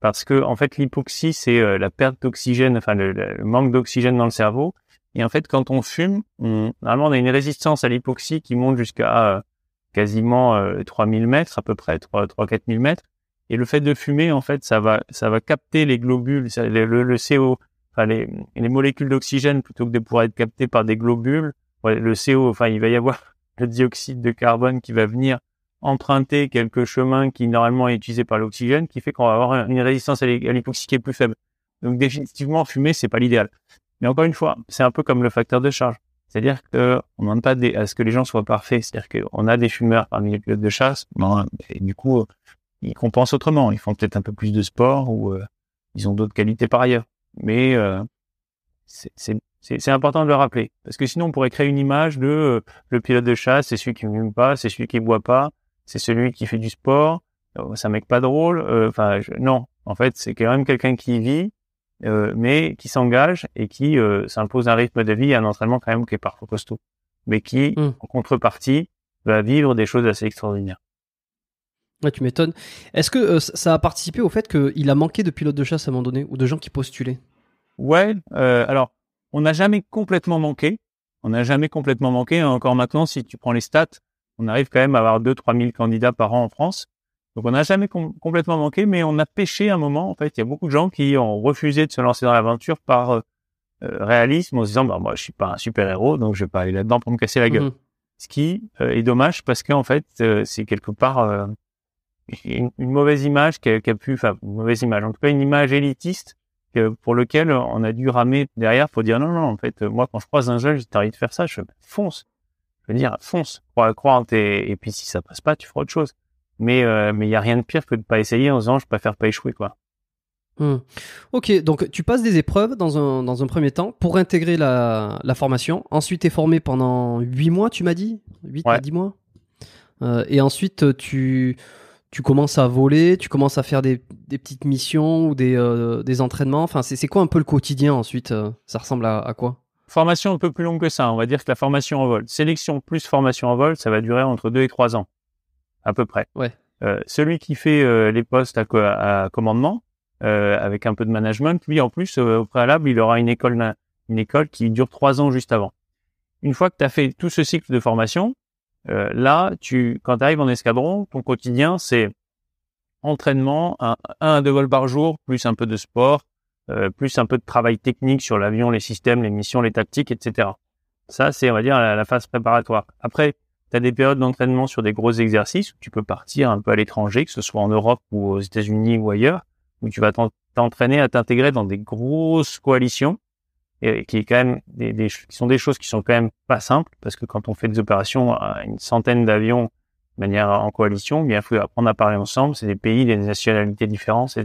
parce que en fait l'hypoxie c'est la perte d'oxygène, enfin le, le manque d'oxygène dans le cerveau. Et en fait quand on fume, on, normalement on a une résistance à l'hypoxie qui monte jusqu'à euh, quasiment euh, 3000 mètres à peu près, 3 3 4000 mètres. Et le fait de fumer en fait ça va ça va capter les globules, le, CO, enfin les, les molécules d'oxygène plutôt que de pouvoir être captées par des globules. Le CO, enfin il va y avoir le dioxyde de carbone qui va venir emprunter quelques chemins qui normalement est utilisé par l'oxygène, qui fait qu'on va avoir une résistance à l'hypoxie qui est plus faible. Donc définitivement, fumer, c'est pas l'idéal. Mais encore une fois, c'est un peu comme le facteur de charge. C'est-à-dire que on demande pas à ce que les gens soient parfaits. C'est-à-dire qu'on a des fumeurs parmi les pilotes de chasse, du coup, euh, ils compensent autrement. Ils font peut-être un peu plus de sport ou euh, ils ont d'autres qualités par ailleurs. Mais euh, c'est- important de le rappeler parce que sinon on pourrait créer une image de le pilote de chasse, c'est celui qui ne fume pas, c'est celui qui boit pas, c'est celui qui fait du sport. C'est un mec pas drôle. Enfin, non. En fait, c'est quand même quelqu'un qui vit, mais qui s'engage et qui euh, s'impose un rythme de vie et un entraînement quand même qui est parfois costaud, mais qui, Mm. en contrepartie, va vivre des choses assez extraordinaires. Ouais, tu m'étonnes. Est-ce que euh, ça a participé au fait qu'il a manqué de pilotes de chasse à un moment donné ou de gens qui postulaient? Ouais. euh, alors, on n'a jamais complètement manqué. On n'a jamais complètement manqué. Encore maintenant, si tu prends les stats, on arrive quand même à avoir 2-3 000 candidats par an en France. Donc, on n'a jamais com- complètement manqué, mais on a pêché un moment. En fait, il y a beaucoup de gens qui ont refusé de se lancer dans l'aventure par euh, euh, réalisme, en se disant, bah, moi, je suis pas un super héros, donc je vais pas aller là-dedans pour me casser la gueule. Mhm. Ce qui euh, est dommage parce qu'en fait, euh, c'est quelque part euh, une, une mauvaise image qui a, qui a pu, enfin, une mauvaise image, en tout cas une image élitiste pour lequel on a dû ramer derrière pour dire non, non, en fait, moi, quand je croise un jeune, j'ai envie de faire ça, je fais, fonce. Je veux dire, fonce, crois, crois en tes, et puis si ça passe pas, tu feras autre chose. Mais, euh, mais il y a rien de pire que de pas essayer en disant, je préfère pas échouer, quoi. Hmm. Ok, donc tu passes des épreuves dans un, dans un premier temps pour intégrer la, la formation. Ensuite, tu es formé pendant 8 mois, tu m'as dit? 8 Ouais. à 10 mois? Euh, Et ensuite, tu, tu commences à voler, tu commences à faire des, des petites missions ou des, euh, des entraînements. Enfin, c'est c'est quoi un peu le quotidien ensuite euh, Ça ressemble à, à quoi? Formation un peu plus longue que ça. On va dire que la formation en vol, sélection plus formation en vol, ça va durer entre deux et trois ans, à peu près. Ouais. Euh, celui qui fait euh, les postes à, à commandement, euh, avec un peu de management, lui en plus euh, au préalable, il aura une école, une école qui dure trois ans juste avant. Une fois que tu as fait tout ce cycle de formation, euh, là, tu, quand tu arrives en escadron, ton quotidien c'est entraînement, un, un à deux vols par jour, plus un peu de sport, euh, plus un peu de travail technique sur l'avion, les systèmes, les missions, les tactiques, etc. Ça, c'est, on va dire, la, la phase préparatoire. Après, tu des périodes d'entraînement sur des gros exercices où tu peux partir un peu à l'étranger, que ce soit en Europe ou aux États-Unis ou ailleurs, où tu vas t'en- t'entraîner à t'intégrer dans des grosses coalitions, et qui est quand même des, qui sont des choses qui sont quand même pas simples, parce que quand on fait des opérations à une centaine d'avions de manière en coalition, bien, il faut apprendre à parler ensemble. C'est des pays, des nationalités différentes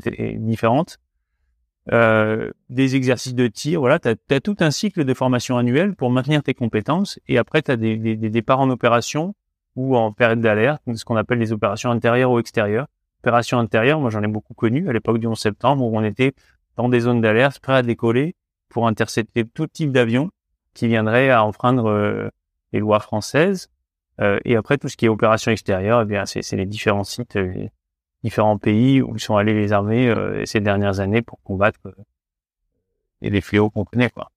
euh, des exercices de tir. Voilà, tu as, tout un cycle de formation annuelle pour maintenir tes compétences. Et après, tu as des, des, des départs en opération ou en période d'alerte, ce qu'on appelle les opérations intérieures ou extérieures. Opérations intérieures, moi j'en ai beaucoup connu à l'époque du 11 septembre où on était dans des zones d'alerte, prêts à décoller pour intercepter tout type d'avion qui viendrait à enfreindre euh, les lois françaises. Euh, et après, tout ce qui est opération extérieure, eh bien, c'est les différents sites, euh, différents pays où sont allées les armées euh, ces dernières années pour combattre euh, et les fléaux qu'on connaît, quoi.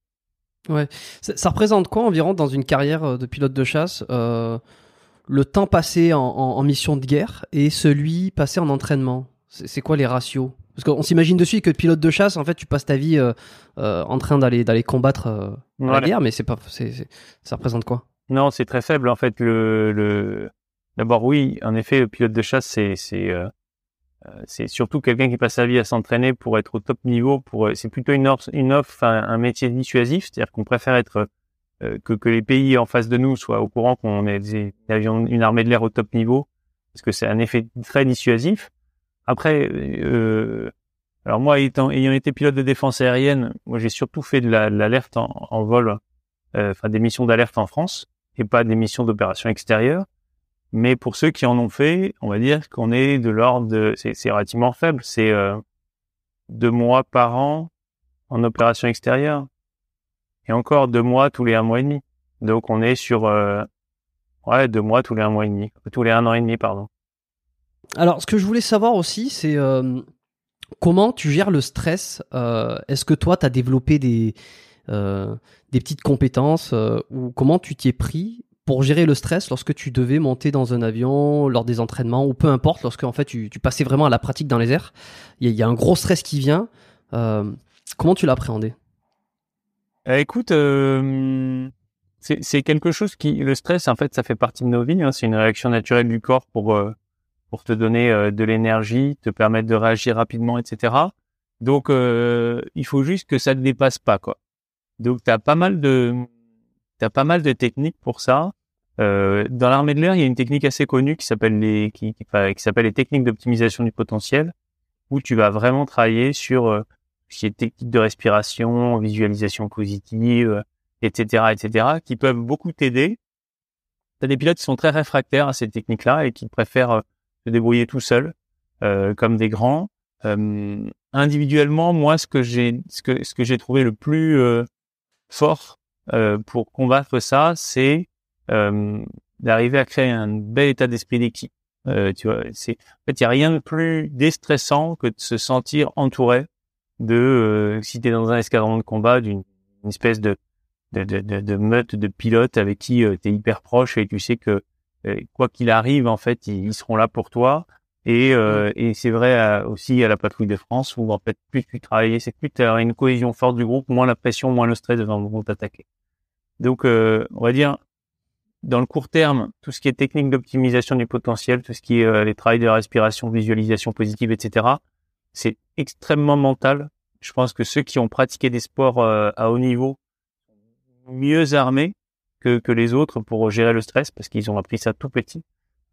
ça, ça représente quoi environ dans une carrière euh, de pilote de chasse euh, le temps passé en, en- en mission de guerre et celui passé en entraînement? C'est quoi les ratios? Parce qu'on s'imagine de suite que pilote de chasse, en fait, tu passes ta vie euh, euh, en train d'aller d'aller combattre euh, la guerre, mais c'est pas, ça représente quoi? Non, c'est très faible en fait. Le, le... d'abord oui, en effet, le pilote de chasse c'est c'est euh, c'est surtout quelqu'un qui passe sa vie à s'entraîner pour être au top niveau. Pour euh, c'est plutôt une offre, une offre, un, métier dissuasif, c'est-à-dire qu'on préfère être euh, que les pays en face de nous soient au courant qu'on est des une armée de l'air au top niveau, parce que c'est un effet très dissuasif. Après, euh, alors moi étant ayant été pilote de défense aérienne, moi j'ai surtout fait de l'alerte en, en vol, euh, enfin des missions d'alerte en France et pas des missions d'opération extérieure. Mais pour ceux qui en ont fait, on va dire qu'on est de l'ordre de, c'est relativement faible. C'est, euh, deux mois par an en opération extérieure. Et encore deux mois tous les un mois et demi. Donc on est sur euh, ouais deux mois tous les un mois et demi, tous les un an et demi pardon. Alors ce que je voulais savoir aussi c'est euh, comment tu gères le stress. Est-ce que toi tu as développé des des petites compétences ou comment tu t'y es pris pour gérer le stress lorsque tu devais monter dans un avion, lors des entraînements, ou peu importe, lorsque en fait tu, tu passais vraiment à la pratique dans les airs, il y, a- un gros stress qui vient. Euh, comment tu l'as appréhendé Euh, écoute, euh, c'est quelque chose qui le stress en fait ça fait partie de nos vies. hein. c'est une réaction naturelle du corps pour euh, pour te donner de l'énergie, te permettre de réagir rapidement, etc. Donc il faut juste que ça ne dépasse pas quoi. Donc t'as pas mal de t'as pas mal de techniques pour ça. Euh, dans l'armée de l'air, il y a une technique assez connue qui s'appelle les qui, s'appelle les techniques d'optimisation du potentiel, où tu vas vraiment travailler sur euh, ce qui est technique de respiration, visualisation positive, etc., etc., qui peuvent beaucoup t'aider. T'as des pilotes qui sont très réfractaires à ces techniques-là et qui préfèrent euh, se débrouiller tout seuls, euh, comme des grands. Euh, individuellement, moi, ce que j'ai, ce que ce que j'ai trouvé le plus euh, fort euh, pour combattre ça, c'est euh, d'arriver à créer un bel état d'esprit d'équipe. Euh, tu vois, c'est en fait, il y a rien de plus déstressant que de se sentir entouré de euh, si t'es dans un escadron de combat d'une une espèce de de, de, de, meute de pilotes avec qui euh, tu es hyper proche et tu sais que euh, quoi qu'il arrive en fait ils seront là pour toi et euh, et c'est vrai à- aussi à la patrouille de France où en fait plus tu travailles c'est plus tu as une cohésion forte du groupe moins la pression moins le stress devant le groupe attaqué donc euh, on va dire dans le court terme, tout ce qui est technique d'optimisation du potentiel, tout ce qui est euh, les travails de respiration, visualisation positive, etc., c'est extrêmement mental. Je pense que ceux qui ont pratiqué des sports euh, à haut niveau sont mieux armés que, que les autres pour gérer le stress parce qu'ils ont appris ça tout petit.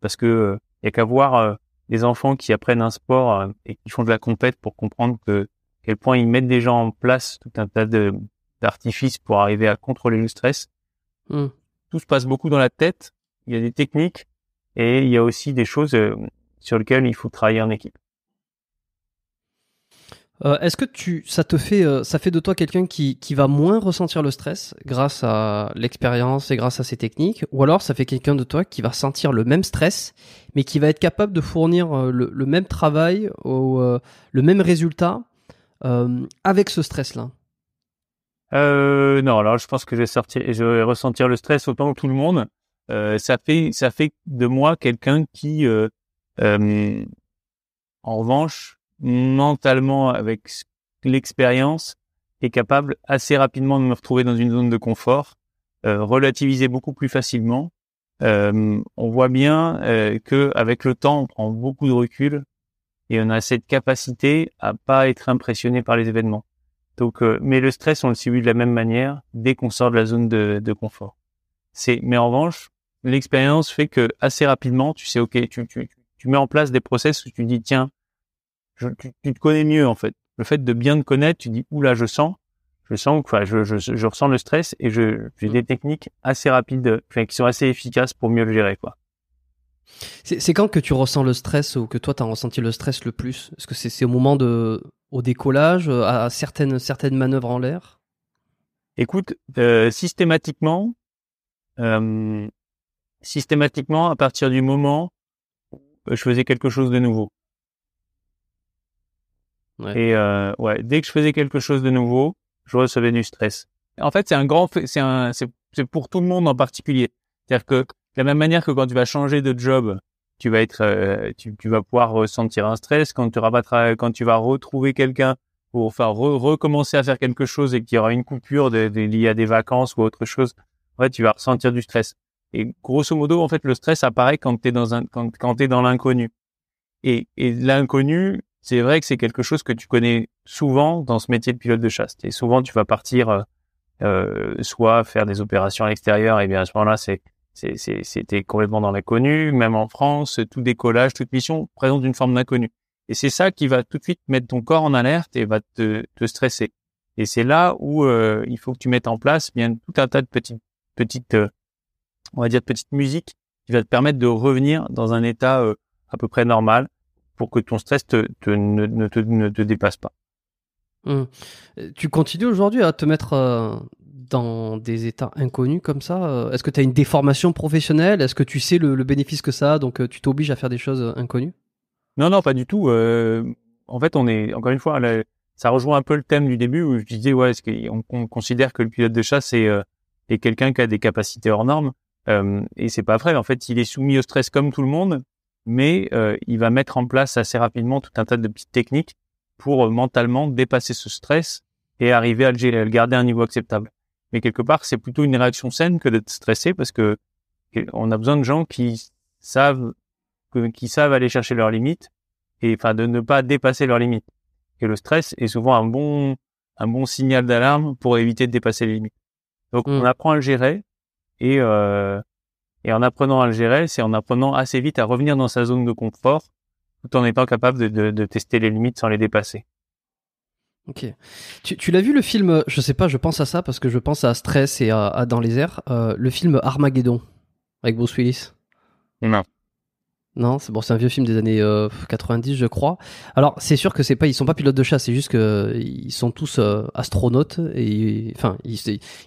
Parce que euh, y a qu'à voir euh, des enfants qui apprennent un sport euh, et qui font de la compète pour comprendre que à quel point ils mettent des gens en place tout un tas de d'artifices pour arriver à contrôler le stress Hmm. tout se passe beaucoup dans la tête. Il y a des techniques et il y a aussi des choses euh, sur lesquelles il faut travailler en équipe. Euh, Est-ce que tu, ça te fait, euh, ça fait de toi quelqu'un qui, qui va moins ressentir le stress grâce à l'expérience et grâce à ces techniques, ou alors ça fait quelqu'un de toi qui va sentir le même stress, mais qui va être capable de fournir euh, le, même travail le même résultat avec ce stress-là? Non, alors je pense que je vais ressentir le stress autant que tout le monde. Ça fait, ça fait de moi quelqu'un qui, en revanche, mentalement avec l'expérience, est capable assez rapidement de me retrouver dans une zone de confort, euh, relativiser beaucoup plus facilement. Euh, on voit bien euh, que avec le temps, on prend beaucoup de recul et on a cette capacité à pas être impressionné par les événements. Donc, euh, mais le stress, on le subit de la même manière dès qu'on sort de la zone de, de confort. C'est, mais en revanche, l'expérience fait que assez rapidement, tu sais, ok, tu, tu, tu mets en place des process où tu dis, tiens, je, tu, tu te connais mieux en fait. Le fait de bien te connaître, tu dis, oula, je sens, je sens, enfin, je, je, je ressens le stress et je, j'ai des techniques assez rapides, enfin, qui sont assez efficaces pour mieux le gérer, quoi. C'est quand que tu ressens le stress ou que toi tu as ressenti le stress le plus? Est-ce que c'est au moment de, au décollage, euh, à certaines, certaines manœuvres en l'air? Écoute, euh, systématiquement, euh, systématiquement, à partir du moment où je faisais quelque chose de nouveau. Ouais. Et euh, ouais, dès que je faisais quelque chose de nouveau, je recevais du stress. En fait, c'est un grand, c'est un, c'est c'est pour tout le monde en particulier. C'est-à-dire que de la même manière que quand tu vas changer de job, tu vas être, euh, tu, tu vas pouvoir ressentir un stress quand tu quand tu vas retrouver quelqu'un pour enfin re- recommencer à faire quelque chose et qu'il y aura une coupure de, de- liée à des vacances ou autre chose. En fait, tu vas ressentir du stress. Et grosso modo, en fait, le stress apparaît quand t'es dans un, quand, quand t'es dans l'inconnu. Et, et l'inconnu, c'est vrai que c'est quelque chose que tu connais souvent dans ce métier de pilote de chasse. Et souvent, tu vas partir euh, euh, soit faire des opérations à l'extérieur, et bien à ce moment-là, c'est c'était complètement dans l'inconnu. Même en France, tout décollage, toute mission présente une forme d'inconnu. Et c'est ça qui va tout de suite mettre ton corps en alerte et va te, te stresser. Et c'est là où euh, il faut que tu mettes en place bien tout un tas de petites petites euh, on va dire petites musiques qui va te permettre de revenir dans un état à peu près normal pour que ton stress te, te- ne, ne te, ne te dépasse pas. Hum. Tu continues aujourd'hui à te mettre euh, dans des états inconnus comme ça euh, Est-ce que tu as une déformation professionnelle? Est-ce que tu sais le, le bénéfice que ça a? Donc euh, tu t'obliges à faire des choses euh, inconnues? Non, non, pas du tout. Euh, en fait, on est encore une fois, là, ça rejoint un peu le thème du début où je disais ouais, est-ce qu'on on considère que le pilote de chasse est, euh, est quelqu'un qui a des capacités hors normes euh, et c'est pas vrai. En fait, il est soumis au stress comme tout le monde, mais euh, il va mettre en place assez rapidement tout un tas de petites techniques pour euh, mentalement dépasser ce stress et arriver à le, gérer, à le garder à un niveau acceptable. Mais quelque part, c'est plutôt une réaction saine que d'être stressé parce que on a besoin de gens qui savent qui savent aller chercher leurs limites et enfin de ne pas dépasser leurs limites. Et le stress est souvent un bon un bon signal d'alarme pour éviter de dépasser les limites. Donc on apprend à le gérer et euh, et en apprenant à le gérer, c'est en apprenant assez vite à revenir dans sa zone de confort tout en étant capable de, de, de tester les limites sans les dépasser. Ok. Tu, tu l'as vu le film Je sais pas, je pense à ça parce que je pense à Stress et à, à Dans les airs. euh, le film Armageddon avec Bruce Willis? Non. Non, c'est bon, c'est un vieux film des années euh, 90, je crois. Alors, c'est sûr que c'est pas, ils sont pas pilotes de chasse, c'est juste que euh, ils sont tous euh, astronautes et enfin, ils,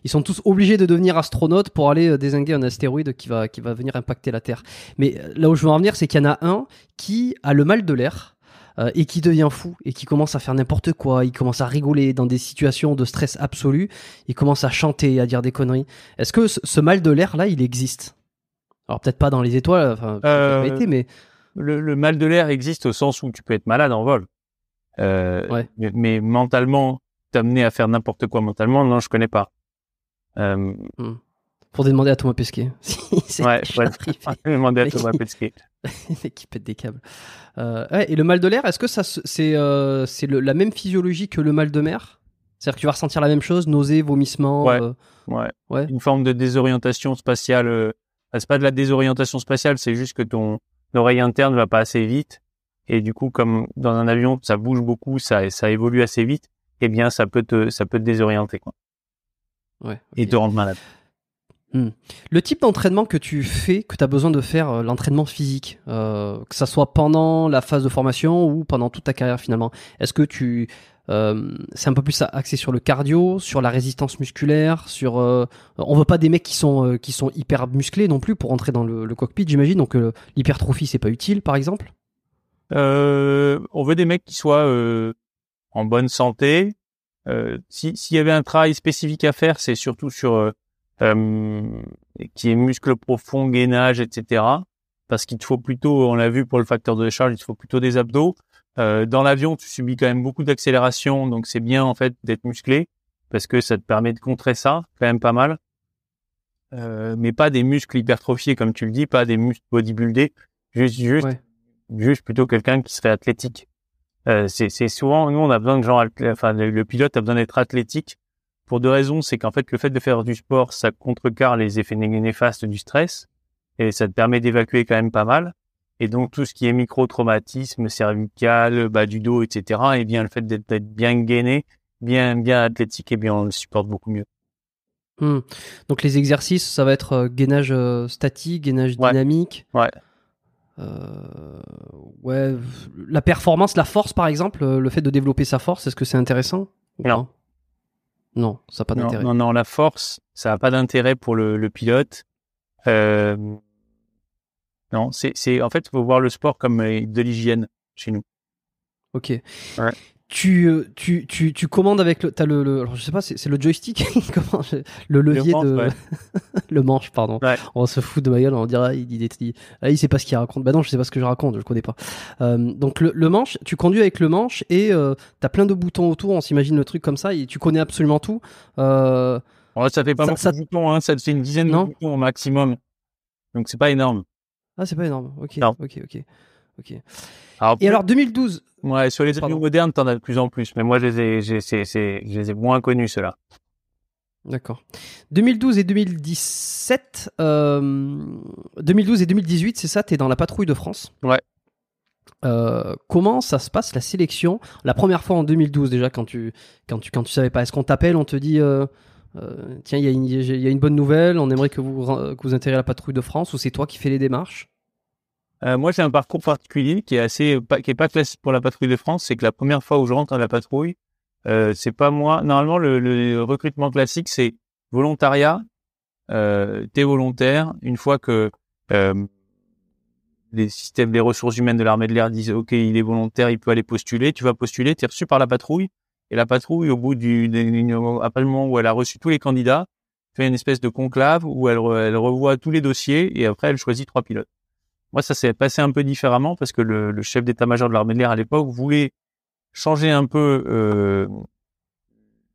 sont tous obligés de devenir astronautes pour aller euh, désinguer un astéroïde qui va qui va venir impacter la Terre. Mais euh, là où je veux en venir, c'est qu'il y en a un qui a le mal de l'air. euh, et qui devient fou et qui commence à faire n'importe quoi, il commence à rigoler dans des situations de stress absolu, il commence à chanter, à dire des conneries. Est-ce que ce, ce mal de l'air là, il existe? Alors peut-être pas dans les étoiles, enfin, Euh, été, mais Le, le mal de l'air existe au sens où tu peux être malade en vol. Euh, Ouais. mais, mais mentalement, t'amener à faire n'importe quoi mentalement, non, je connais pas. Euh, Pour demander à Thomas Pesquet. Si ouais, ouais. demander à Thomas Pesquet. Qui pètent des câbles. Euh, ouais, et le mal de l'air, est-ce que ça c'est euh, c'est la même physiologie que le mal de mer? C'est-à-dire que tu vas ressentir la même chose, euh, Ouais. Ouais. Une forme de désorientation spatiale. C'est pas de la désorientation spatiale, c'est juste que ton oreille interne va pas assez vite. Et du coup, comme dans un avion, ça bouge beaucoup, ça, ça évolue assez vite, eh bien, ça peut te, ça peut te désorienter, quoi. ouais, Et te rendre malade. Le type d'entraînement que tu fais, que tu as besoin de faire, euh, l'entraînement physique, euh, que ça soit pendant la phase de formation ou pendant toute ta carrière finalement, est-ce que tu euh, c'est un peu plus axé sur le cardio, sur la résistance musculaire, sur euh, on veut pas des mecs qui sont euh, qui sont hyper musclés non plus pour entrer dans le, cockpit, j'imagine. Donc euh, l'hypertrophie c'est pas utile par exemple. On veut des mecs qui soient en bonne santé. Si- S'il y avait un travail spécifique à faire, c'est surtout sur qui est muscle profond, gainage, etc. Parce qu'il faut plutôt, on l'a vu pour le facteur de charge, il faut plutôt des abdos. Euh, dans l'avion, tu subis quand même beaucoup d'accélération, donc c'est bien en fait d'être musclé parce que ça te permet de contrer ça, quand même pas mal. Euh, mais pas des muscles hypertrophiés comme tu le dis, pas des muscles bodybuildés, juste juste Ouais. juste plutôt quelqu'un qui serait athlétique. Euh, c'est souvent nous on a besoin de gens, enfin le, le pilote a besoin d'être athlétique pour deux raisons, c'est qu'en fait le fait de faire du sport ça contrecarre les effets né- néfastes du stress et ça te permet d'évacuer quand même pas mal. Et donc tout ce qui est micro-traumatisme cervical, bas du dos, etc. Et bien le fait d'être bien gainé, bien bien athlétique, et bien on le supporte beaucoup mieux. Hmm. Donc les exercices, ça va être euh, gainage euh, statique, gainage Ouais. dynamique. Ouais. Euh, ouais, la performance, la force par exemple, euh, le fait de développer sa force, est-ce que c'est intéressant ou Non. pas? Non, ça n'a pas Non, d'intérêt. non, non, la force, ça n'a pas d'intérêt pour le, le pilote. Euh, non, c'est, c'est, en fait, il faut voir le sport comme euh, de l'hygiène chez nous. Ok. Ouais. Tu, euh, tu, tu, tu commandes avec le, t'as le, le- alors je sais pas, c'est le joystick, comment, le levier manche, de, ouais. le manche, pardon. Ouais. On va se foutre de ma gueule, on dira, il dit des, il, ah, il sait pas ce qu'il raconte. Bah non, je sais pas ce que je raconte, je le connais pas. Euh, donc le, le manche, tu conduis avec le manche et euh, t'as plein de boutons autour, on s'imagine le truc comme ça et tu connais absolument tout. Euh, là, ça fait pas Ça- beaucoup ça- de boutons, hein, ça fait une dizaine Non. de boutons au maximum. Donc c'est pas énorme. Ah, c'est pas énorme. Ok, Non. ok, ok, ok. Alors, Et alors 2012, ouais, sur les avions modernes, t'en as de plus en plus, mais moi, je les ai, j'ai- c'est, c'est, je les ai moins connus, ceux-là. D'accord. 2012 et 2017, euh, 2012 et 2018, c'est ça, t'es dans la patrouille de France? Ouais. Euh, comment ça se passe la sélection? La première fois en 2012 déjà, quand tu quand tu quand tu savais pas, est-ce qu'on t'appelle, on te dit euh, euh, tiens il y, a une- bonne nouvelle, on aimerait que vous ren- que vous la patrouille de France ou c'est toi qui fais les démarches? Euh, moi, j'ai un parcours particulier qui est assez, qui est pas classique pour la patrouille de France. C'est que la première fois où je rentre à la patrouille, Euh, c'est pas moi. Normalement, le, recrutement classique, c'est volontariat. Euh, t'es volontaire. Une fois que euh, les systèmes, les ressources humaines de l'armée de l'air disent OK, il est volontaire, il peut aller postuler. Tu vas postuler, tu es reçu par la patrouille. Et la patrouille, au bout du, après le moment où elle a reçu tous les candidats, fait une espèce de conclave où elle, revoit tous les dossiers et après elle choisit trois pilotes. Moi, ça s'est passé un peu différemment parce que le, le chef d'état-major de l'armée de l'air à l'époque voulait changer un peu euh,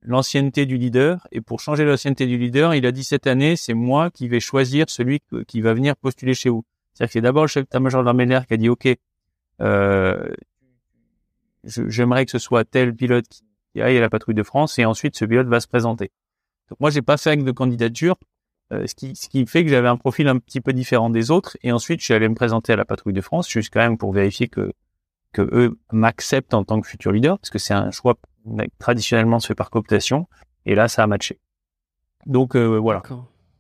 l'ancienneté du leader. Et pour changer l'ancienneté du leader, il a dit cette année, c'est moi qui vais choisir celui qui va venir postuler chez vous. C'est-à-dire que c'est d'abord le chef d'état-major de l'armée de l'air qui a dit, OK, euh, j'aimerais que ce soit tel pilote qui aille à la patrouille de France et ensuite ce pilote va se présenter. Donc moi, j'ai pas fait acte de candidature, euh, ce, qui, ce qui fait que j'avais un profil un petit peu différent des autres. Et ensuite, je suis allé me présenter à la patrouille de France, juste quand même pour vérifier que que eux m'acceptent en tant que futur leader, parce que c'est un choix traditionnellement se fait par cooptation. Et là, ça a matché. Donc euh, voilà.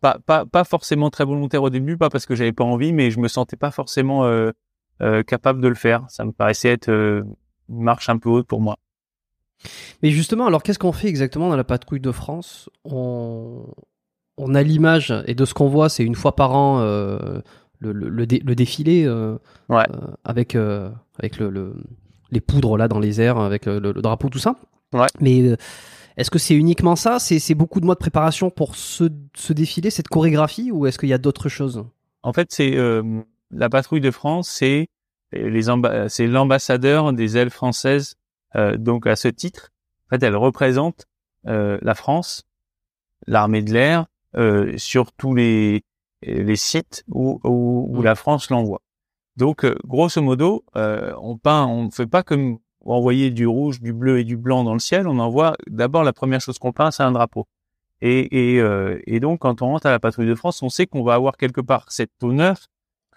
Pas, pas, pas forcément très volontaire au début, pas parce que j'avais pas envie, mais je me sentais pas forcément euh, euh, capable de le faire. Ça me paraissait être une marche un peu haute pour moi. Mais justement, alors qu'est-ce qu'on fait exactement dans la patrouille de France? On... on a l'image, et de ce qu'on voit, c'est une fois par an le, le, le, défilé ouais. avec, avec le, les poudres là dans les airs, avec le, drapeau, tout ça. Ouais. Mais euh, est-ce que c'est uniquement ça? C'est beaucoup de mois de préparation pour ce, ce défilé, cette chorégraphie, ou est-ce qu'il y a d'autres choses? En fait, c'est euh, la patrouille de France, c'est l'ambassadeur des ailes françaises. Euh, donc à ce titre, en fait, elle représente euh, la France, l'armée de l'air, euh, sur tous les les sites où, où, où mm. la France l'envoie. Donc, grosso modo, on peint, on ne fait pas comme envoyer du rouge, du bleu et du blanc dans le ciel, on envoie d'abord la première chose qu'on peint, c'est un drapeau. Et, et, euh, et, donc, quand on rentre à la patrouille de France, on sait qu'on va avoir quelque part cet honneur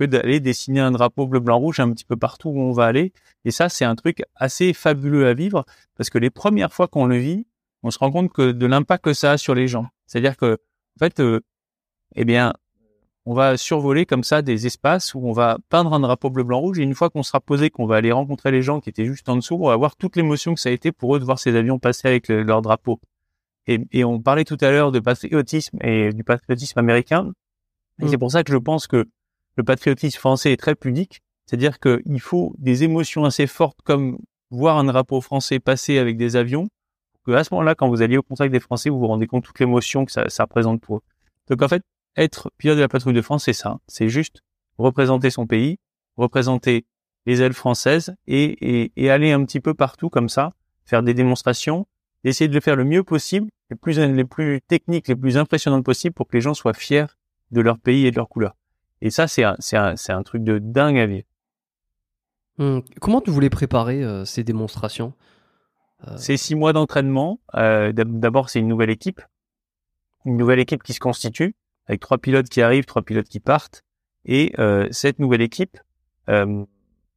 que d'aller dessiner un drapeau bleu, blanc, rouge un petit peu partout où on va aller. Et ça, c'est un truc assez fabuleux à vivre parce que les premières fois qu'on le vit, on se rend compte que de l'impact que ça a sur les gens. C'est-à-dire que, en fait, euh, eh bien, on va survoler comme ça des espaces où on va peindre un drapeau bleu, blanc, rouge. Et une fois qu'on sera posé, qu'on va aller rencontrer les gens qui étaient juste en dessous, on va voir toute l'émotion que ça a été pour eux de voir ces avions passer avec leur drapeau. Et, on parlait tout à l'heure de patriotisme et du patriotisme américain. Et c'est mm. pour ça que je pense que le patriotisme français est très pudique. C'est-à-dire qu'il faut des émotions assez fortes comme voir un drapeau français passer avec des avions, que à ce moment-là, quand vous alliez au contact des Français, vous vous rendez compte de toute l'émotion que ça, représente pour eux. Donc en fait, être pilote de la patrouille de France, c'est ça. C'est juste représenter son pays, représenter les ailes françaises et, et, aller un petit peu partout comme ça, faire des démonstrations, essayer de le faire le mieux possible, les plus, les plus techniques, les plus impressionnantes possibles pour que les gens soient fiers de leur pays et de leur couleur. Et ça, c'est un, truc de dingue à vivre. Hum, comment tu voulais préparer euh, ces démonstrations? Euh... C'est six mois d'entraînement. Euh, d'abord, c'est une nouvelle équipe, une nouvelle équipe qui se constitue avec trois pilotes qui arrivent, trois pilotes qui partent, et euh, cette nouvelle équipe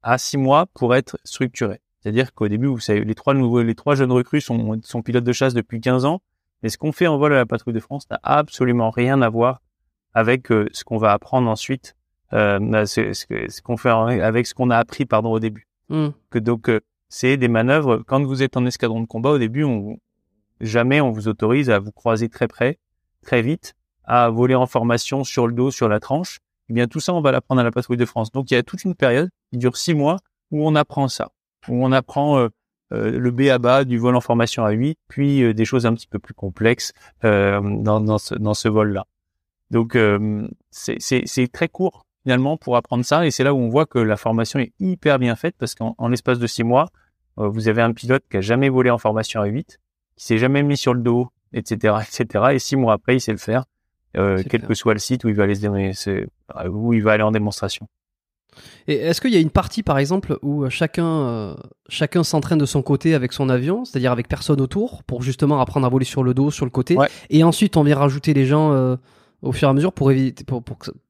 a six mois pour être structurée. C'est-à-dire qu'au début, vous savez, les trois nouveaux, les trois jeunes recrues sont, sont pilotes de chasse depuis 15 ans, mais ce qu'on fait en vol à la patrouille de France n'a absolument rien à voir avec euh, ce qu'on va apprendre ensuite, euh, bah, ce, ce, qu'on fait avec ce qu'on a appris pardon au début. Hmm. Que donc euh, c'est des manœuvres. Quand vous êtes en escadron de combat au début, on, jamais on vous autorise à vous croiser très près, très vite, à voler en formation sur le dos, sur la tranche, eh bien tout ça, on va l'apprendre à la patrouille de France. Donc il y a toute une période qui dure six mois où on apprend ça, où on apprend euh, euh, le B à bas du vol en formation à 8, puis euh, des choses un petit peu plus complexes dans, dans, ce, dans ce vol-là. Donc c'est très court finalement pour apprendre ça, et c'est là où on voit que la formation est hyper bien faite parce qu'en l'espace de six mois, vous avez un pilote qui a jamais volé en formation à 8, qui s'est jamais mis sur le dos, etc., etc. Et six mois après, il sait le faire euh, quel que soit le site où il va aller se où il va aller en démonstration. Et est-ce qu'il y a une partie, par exemple, où chacun, euh, chacun s'entraîne de son côté avec son avion, c'est-à-dire avec personne autour, pour justement apprendre à voler sur le dos, sur le côté, et ensuite on vient rajouter les gens euh, au fur et à mesure pour éviter, pour,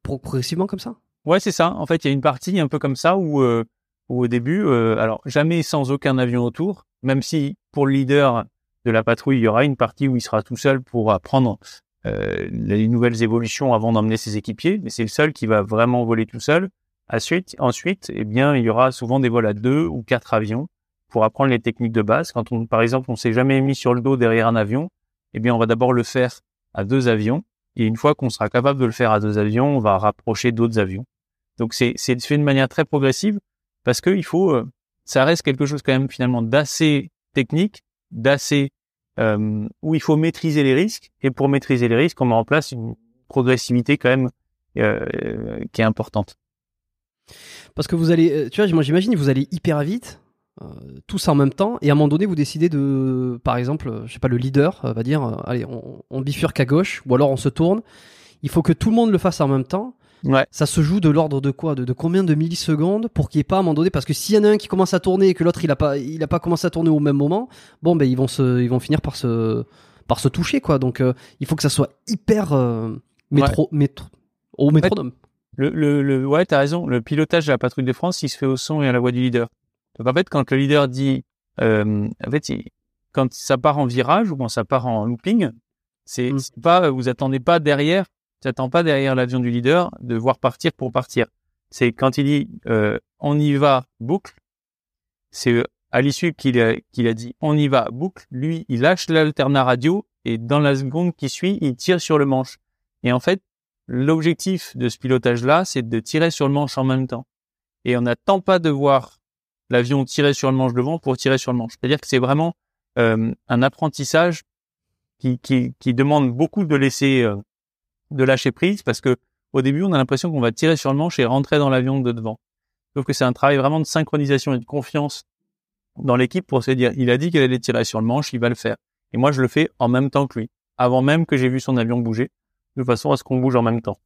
progressivement comme ça? Ouais, c'est ça. En fait, il y a une partie un peu comme ça où, où au début, alors jamais sans aucun avion autour, même si pour le leader de la patrouille, il y aura une partie où il sera tout seul pour apprendre euh, les nouvelles évolutions avant d'emmener ses équipiers, mais c'est le seul qui va vraiment voler tout seul. Ensuite, ensuite, eh bien, il y aura souvent des vols à deux ou quatre avions pour apprendre les techniques de base. Quand on, par exemple, on s'est jamais mis sur le dos derrière un avion, eh bien, on va d'abord le faire à deux avions. Et une fois qu'on sera capable de le faire à deux avions, on va rapprocher d'autres avions. Donc, c'est, c'est fait de manière très progressive parce que il faut, euh, ça reste quelque chose quand même finalement d'assez technique, d'assez euh, où il faut maîtriser les risques. Et pour maîtriser les risques, on met en place une progressivité quand même euh, qui est importante. Parce que vous allez, euh, tu vois, moi j'imagine vous allez hyper vite, tous en même temps, et à un moment donné vous décidez de, par exemple, euh, je sais pas, le leader euh, va dire, euh, allez, on, on bifurque à gauche, ou alors on se tourne. Il faut que tout le monde le fasse en même temps. Ouais. Ça se joue de l'ordre de quoi? De, de combien de millisecondes pour qu'il n'y ait pas à un moment donné Parce que s'il y en a un qui commence à tourner et que l'autre il a pas, il a pas commencé à tourner au même moment, bon ben ils vont se, ils vont finir par se, par se toucher quoi. Donc euh, il faut que ça soit hyper euh, métro, métro, au métronome. Le, le, le, ouais, t'as raison. Le pilotage de la patrouille de France, il se fait au son et à la voix du leader. Donc en fait, quand le leader dit, euh, en fait, quand ça part en virage ou quand ça part en looping, c'est Mm. c'est pas, vous attendez pas derrière, tu attends pas derrière l'avion du leader de voir partir pour partir. C'est quand il dit, euh, on y va boucle, c'est à l'issue qu'il a, qu'il a dit, on y va boucle. Lui, il lâche l'alternat radio et dans la seconde qui suit, il tire sur le manche. Et en fait, l'objectif de ce pilotage-là, c'est de tirer sur le manche en même temps. Et on n'attend pas de voir l'avion tirer sur le manche devant pour tirer sur le manche. C'est-à-dire que c'est vraiment euh, un apprentissage qui demande beaucoup de laisser, euh, de lâcher prise, parce que au début, on a l'impression qu'on va tirer sur le manche et rentrer dans l'avion de devant. Sauf que c'est un travail vraiment de synchronisation et de confiance dans l'équipe pour se dire, il a dit qu'il allait tirer sur le manche, il va le faire. Et moi, je le fais en même temps que lui, avant même que j'ai vu son avion bouger, de façon à ce qu'on bouge en même temps.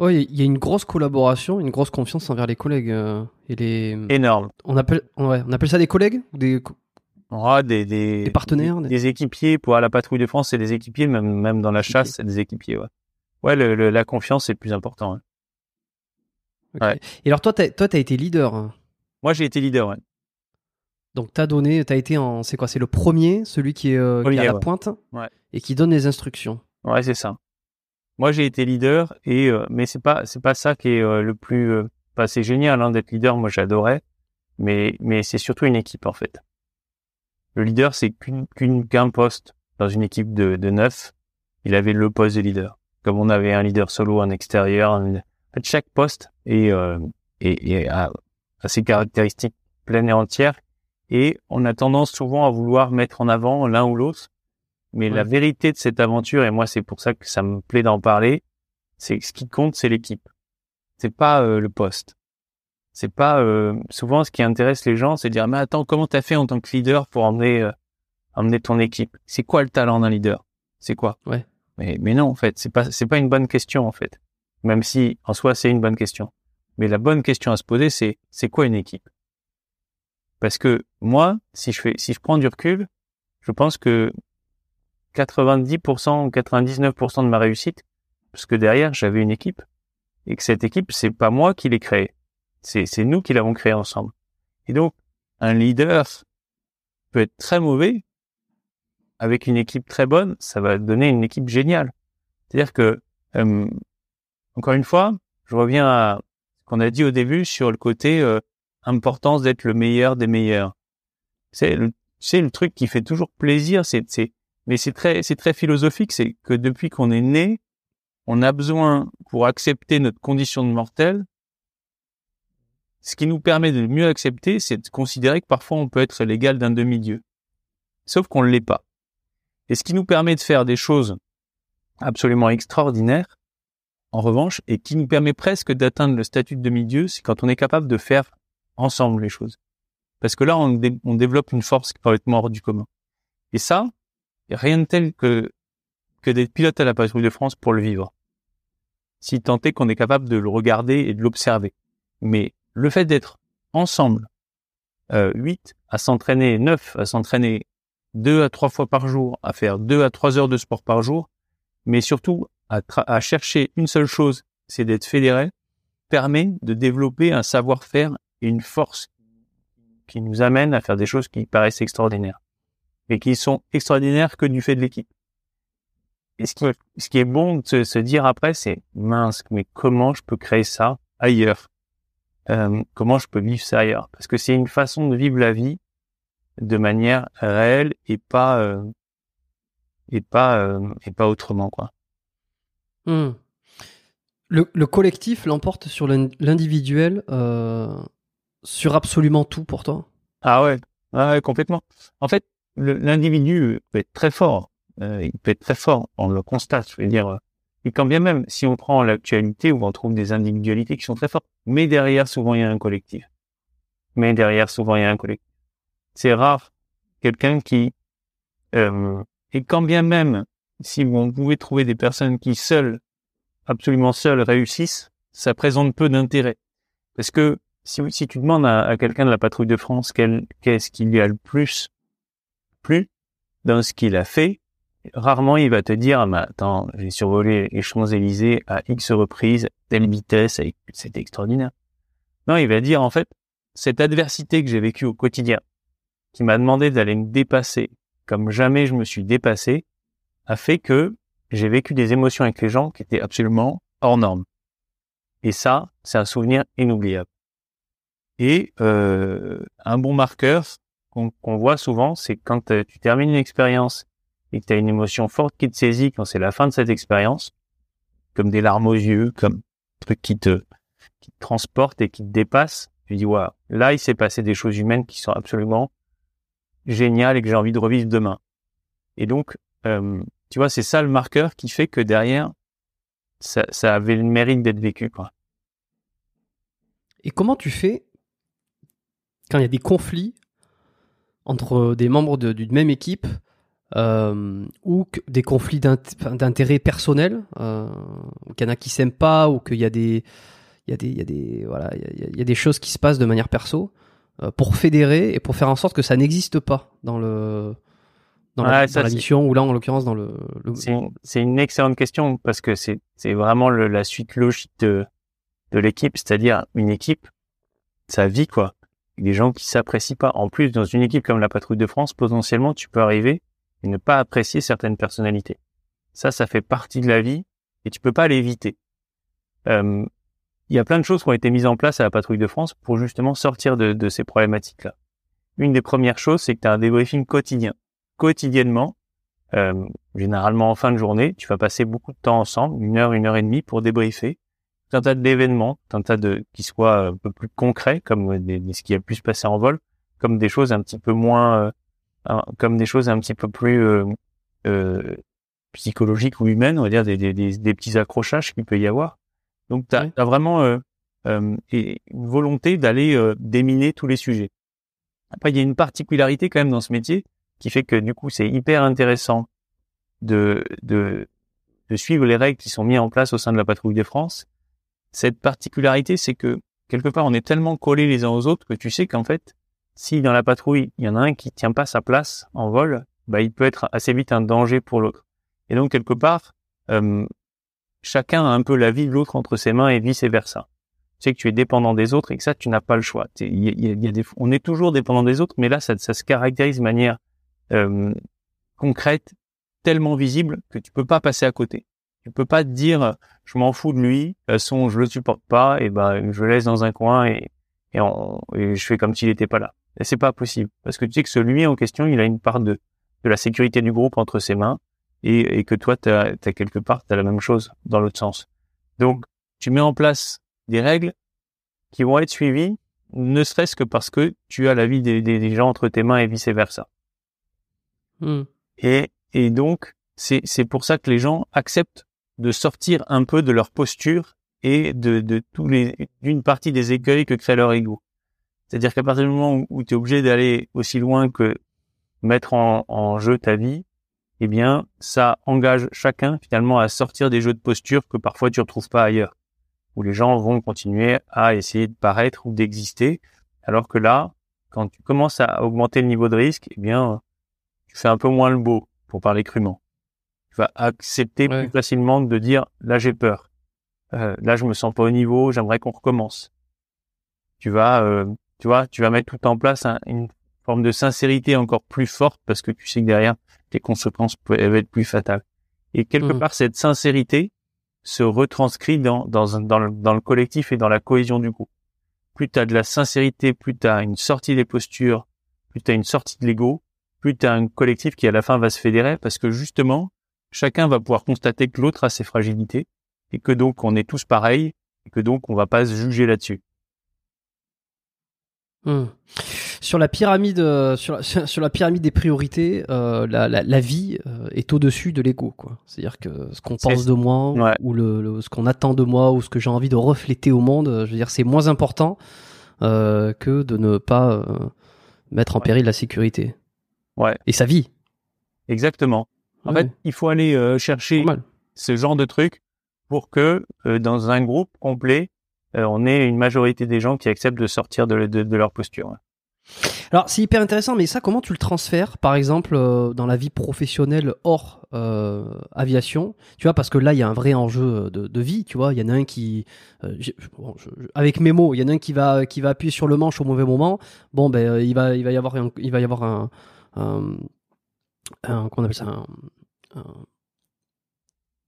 Ouais, il y a une grosse collaboration, une grosse confiance envers les collègues euh, et les. Énorme. On appelle, ouais, on appelle ça des collègues ou des. co- des, des, Des partenaires, des, des- des équipiers pour à la patrouille de France, c'est des équipiers, même, même dans la chasse, c'est des équipiers, ouais. Ouais, le, le- la confiance, c'est le plus important. hein. Ok. Ouais. Et alors toi, t'as, toi, t'as été leader. hein? Moi, j'ai été leader, ouais. Donc t'as donné, t'as été en, c'est quoi, c'est le premier, celui qui est, euh, qui est Premier, à la ouais. pointe Ouais. et qui donne les instructions. Ouais, c'est ça. Moi, j'ai été leader et euh, mais c'est pas c'est pas ça qui est euh, le plus euh, c'est génial hein, d'être leader, moi j'adorais, mais mais c'est surtout une équipe en fait. Le leader, c'est qu'un poste dans une équipe de de neuf, il avait le poste de leader. Comme on avait un leader solo, un extérieur, un- en fait chaque poste est est- a, a ses caractéristiques pleines et entières. Et on a tendance souvent à vouloir mettre en avant l'un ou l'autre mais Ouais. la vérité de cette aventure, et moi c'est pour ça que ça me plaît d'en parler, c'est que ce qui compte, c'est l'équipe. C'est pas euh, le poste. C'est pas euh, souvent ce qui intéresse les gens, c'est de dire mais attends comment t'as fait en tant que leader pour emmener euh, emmener ton équipe? C'est quoi le talent d'un leader? C'est quoi? Ouais. Mais mais non en fait c'est pas c'est pas une bonne question en fait. Même si en soi c'est une bonne question. Mais la bonne question à se poser c'est c'est quoi une équipe? Parce que moi si je fais si je prends du recul, je pense que 90% ou 99% de ma réussite, parce que derrière j'avais une équipe et que cette équipe c'est pas moi qui l'ai créée, c'est c'est nous qui l'avons créée ensemble. Et donc un leader peut être très mauvais avec une équipe très bonne, ça va donner une équipe géniale. C'est-à-dire que euh, encore une fois, je reviens à ce qu'on a dit au début sur le côté euh, importance d'être le meilleur des meilleurs. C'est le c'est le truc qui fait toujours plaisir, c'est c'est mais c'est très, philosophique. C'est que depuis qu'on est né, on a besoin, pour accepter notre condition de mortel, ce qui nous permet de mieux accepter, c'est de considérer que parfois on peut être l'égal d'un demi-dieu. Sauf qu'on ne l'est pas. Et ce qui nous permet de faire des choses absolument extraordinaires, en revanche, et qui nous permet presque d'atteindre le statut de demi-dieu, c'est quand on est capable de faire ensemble les choses. Parce que là, on, dé- on développe une force complètement hors du commun. Et ça, rien de tel que, que d'être pilote à la patrouille de France pour le vivre. Si tant est qu'on est capable de le regarder et de l'observer. Mais le fait d'être ensemble, euh, 8 à s'entraîner, 9 à s'entraîner deux à trois fois par jour, à faire deux à trois heures de sport par jour, mais surtout à, chercher une seule chose, c'est d'être fédéré, permet de développer un savoir-faire et une force qui nous amène à faire des choses qui paraissent extraordinaires et qui sont extraordinaires que du fait de l'équipe. Et ce qui, ce qui est bon de se, se dire après, c'est mince, mais comment je peux créer ça ailleurs? Euh, comment je peux vivre ça ailleurs? Parce que c'est une façon de vivre la vie de manière réelle et pas euh, et pas euh, et pas autrement quoi. Hmm. Le, le, collectif l'emporte sur l'individuel sur absolument tout pour toi? Ah ouais, ah ouais complètement. En fait, l'individu peut être très fort. Euh, il peut être très fort. On le constate. Je veux dire. Et quand bien même, si on prend l'actualité où on trouve des individualités qui sont très fortes, mais derrière souvent il y a un collectif. Mais derrière souvent il y a un collectif. C'est rare quelqu'un qui euh, et quand bien même, si vous pouvez trouver des personnes qui seules, absolument seules, réussissent, ça présente peu d'intérêt. Parce que si, si tu demandes à, quelqu'un de la patrouille de France qu'est-ce qu'il y a le plus plus dans ce qu'il a fait, rarement il va te dire, mais attends, j'ai survolé les Champs-Élysées à X reprises, telle vitesse, c'était extraordinaire. Non, il va dire, en fait, cette adversité que j'ai vécue au quotidien, qui m'a demandé d'aller me dépasser, comme jamais je me suis dépassé, a fait que j'ai vécu des émotions avec les gens qui étaient absolument hors normes. Et ça, c'est un souvenir inoubliable. Et euh, un bon marqueur qu'on voit souvent, c'est quand euh, tu termines une expérience et que tu as une émotion forte qui te saisit quand c'est la fin de cette expérience, comme des larmes aux yeux, comme un truc qui te, qui te transporte et qui te dépasse, tu dis, waouh, là, il s'est passé des choses humaines qui sont absolument génial et que j'ai envie de revivre demain. Et donc, euh, tu vois, c'est ça le marqueur qui fait que derrière, ça, ça avait le mérite d'être vécu, quoi. Et comment tu fais quand il y a des conflits entre des membres d'une même équipe euh, ou des conflits d'intérêt personnel, euh, qu'il y en a qui s'aiment pas ou qu'il y a des il y a des il y a des voilà il y a des choses qui se passent de manière perso. Euh, pour fédérer et pour faire en sorte que ça n'existe pas dans le dans, la, mission ou là en l'occurrence dans le. C'est une excellente question parce que c'est c'est vraiment la suite logique de de l'équipe, c'est-à-dire une équipe, ça vit quoi. Des gens qui s'apprécient pas. En plus, dans une équipe comme la Patrouille de France, potentiellement, tu peux arriver et ne pas apprécier certaines personnalités. Ça, ça fait partie de la vie et tu peux pas l'éviter. Euh, il y a plein de choses qui ont été mises en place à la patrouille de France pour justement sortir de, ces problématiques-là. Une des premières choses, c'est que tu as un débriefing quotidien. Quotidiennement, euh, généralement en fin de journée, tu vas passer beaucoup de temps ensemble, une heure, une heure et demie pour débriefer un tas d'événements, un tas de qui soient un peu plus concrets, comme des, ce qui a pu se passer en vol, comme des choses un petit peu moins, euh, comme des choses un petit peu plus euh, euh, psychologiques ou humaines, on va dire des, des, des petits accrochages qu'il peut y avoir. Donc, tu as, vraiment euh, euh, une volonté d'aller euh, déminer tous les sujets. Après, il y a une particularité quand même dans ce métier qui fait que du coup, c'est hyper intéressant de, de, de suivre les règles qui sont mises en place au sein de la patrouille de France. Cette particularité, c'est que quelque part, on est tellement collés les uns aux autres que tu sais qu'en fait, si dans la patrouille, il y en a un qui tient pas sa place en vol, bah, il peut être assez vite un danger pour l'autre. Et donc, quelque part, chacun a un peu la vie de l'autre entre ses mains et vice versa. Tu sais que tu es dépendant des autres et que ça, tu n'as pas le choix. On est toujours dépendant des autres, mais là, ça, se caractérise de manière concrète, tellement visible que tu peux pas passer à côté. Tu peux pas te dire, je m'en fous de lui, de toute façon, je le supporte pas, et ben, je le laisse dans un coin et, et, on, et je fais comme s'il n'était pas là. Et c'est pas possible. Parce que tu sais que celui en question, il a une part de, de la sécurité du groupe entre ses mains et, et que toi, tu as, quelque part, tu as la même chose dans l'autre sens. Donc, tu mets en place des règles qui vont être suivies, ne serait-ce que parce que tu as la vie des, des, gens entre tes mains et vice-versa. Hmm. Et, et donc, c'est, c'est pour ça que les gens acceptent de sortir un peu de leur posture et de, de tous les, d'une partie des écueils que crée leur ego. C'est-à-dire qu'à partir du moment où, tu es obligé d'aller aussi loin que mettre en, jeu ta vie, eh bien, ça engage chacun finalement à sortir des jeux de posture que parfois tu retrouves pas ailleurs, où les gens vont continuer à essayer de paraître ou d'exister, alors que là, quand tu commences à augmenter le niveau de risque, eh bien, tu fais un peu moins le beau, pour parler crûment. Tu vas accepter plus facilement de dire, là j'ai peur, euh, là je me sens pas au niveau, j'aimerais qu'on recommence. Tu vas, euh, tu vois, tu vas mettre tout en place une forme de sincérité encore plus forte parce que tu sais que derrière les conséquences peuvent être plus fatales. Et quelque mmh. part, cette sincérité se retranscrit dans, dans, dans, le, dans le collectif et dans la cohésion du groupe. plus tu as de la sincérité, plus tu as une sortie des postures, plus tu as une sortie de l'ego, plus tu as un collectif qui à la fin va se fédérer parce que justement, chacun va pouvoir constater que l'autre a ses fragilités et que donc on est tous pareils et que donc on va pas se juger là-dessus. Hmm. Sur la pyramide, euh, sur, la, sur, la pyramide des priorités, euh, la, la, la, vie euh, est au-dessus de l'ego, quoi. C'est-à-dire que ce qu'on pense de moi ou le, ce qu'on attend de moi ou ce que j'ai envie de refléter au monde, je veux dire, c'est moins important que de ne pas mettre en péril la sécurité. Ouais. Et sa vie. Exactement. En fait, il faut aller chercher ce genre de trucs pour que dans un groupe complet, euh, on est une majorité des gens qui acceptent de sortir de, leur posture. Alors c'est hyper intéressant, mais ça comment tu le transfères, par exemple euh, dans la vie professionnelle hors euh, aviation, tu vois, parce que là il y a un vrai enjeu de, vie, tu vois, il y en a un qui, avec mes mots, il y en a un qui va qui va appuyer sur le manche au mauvais moment, bon ben il va il va y avoir un, il va y avoir un, un, qu'on appelle ça un,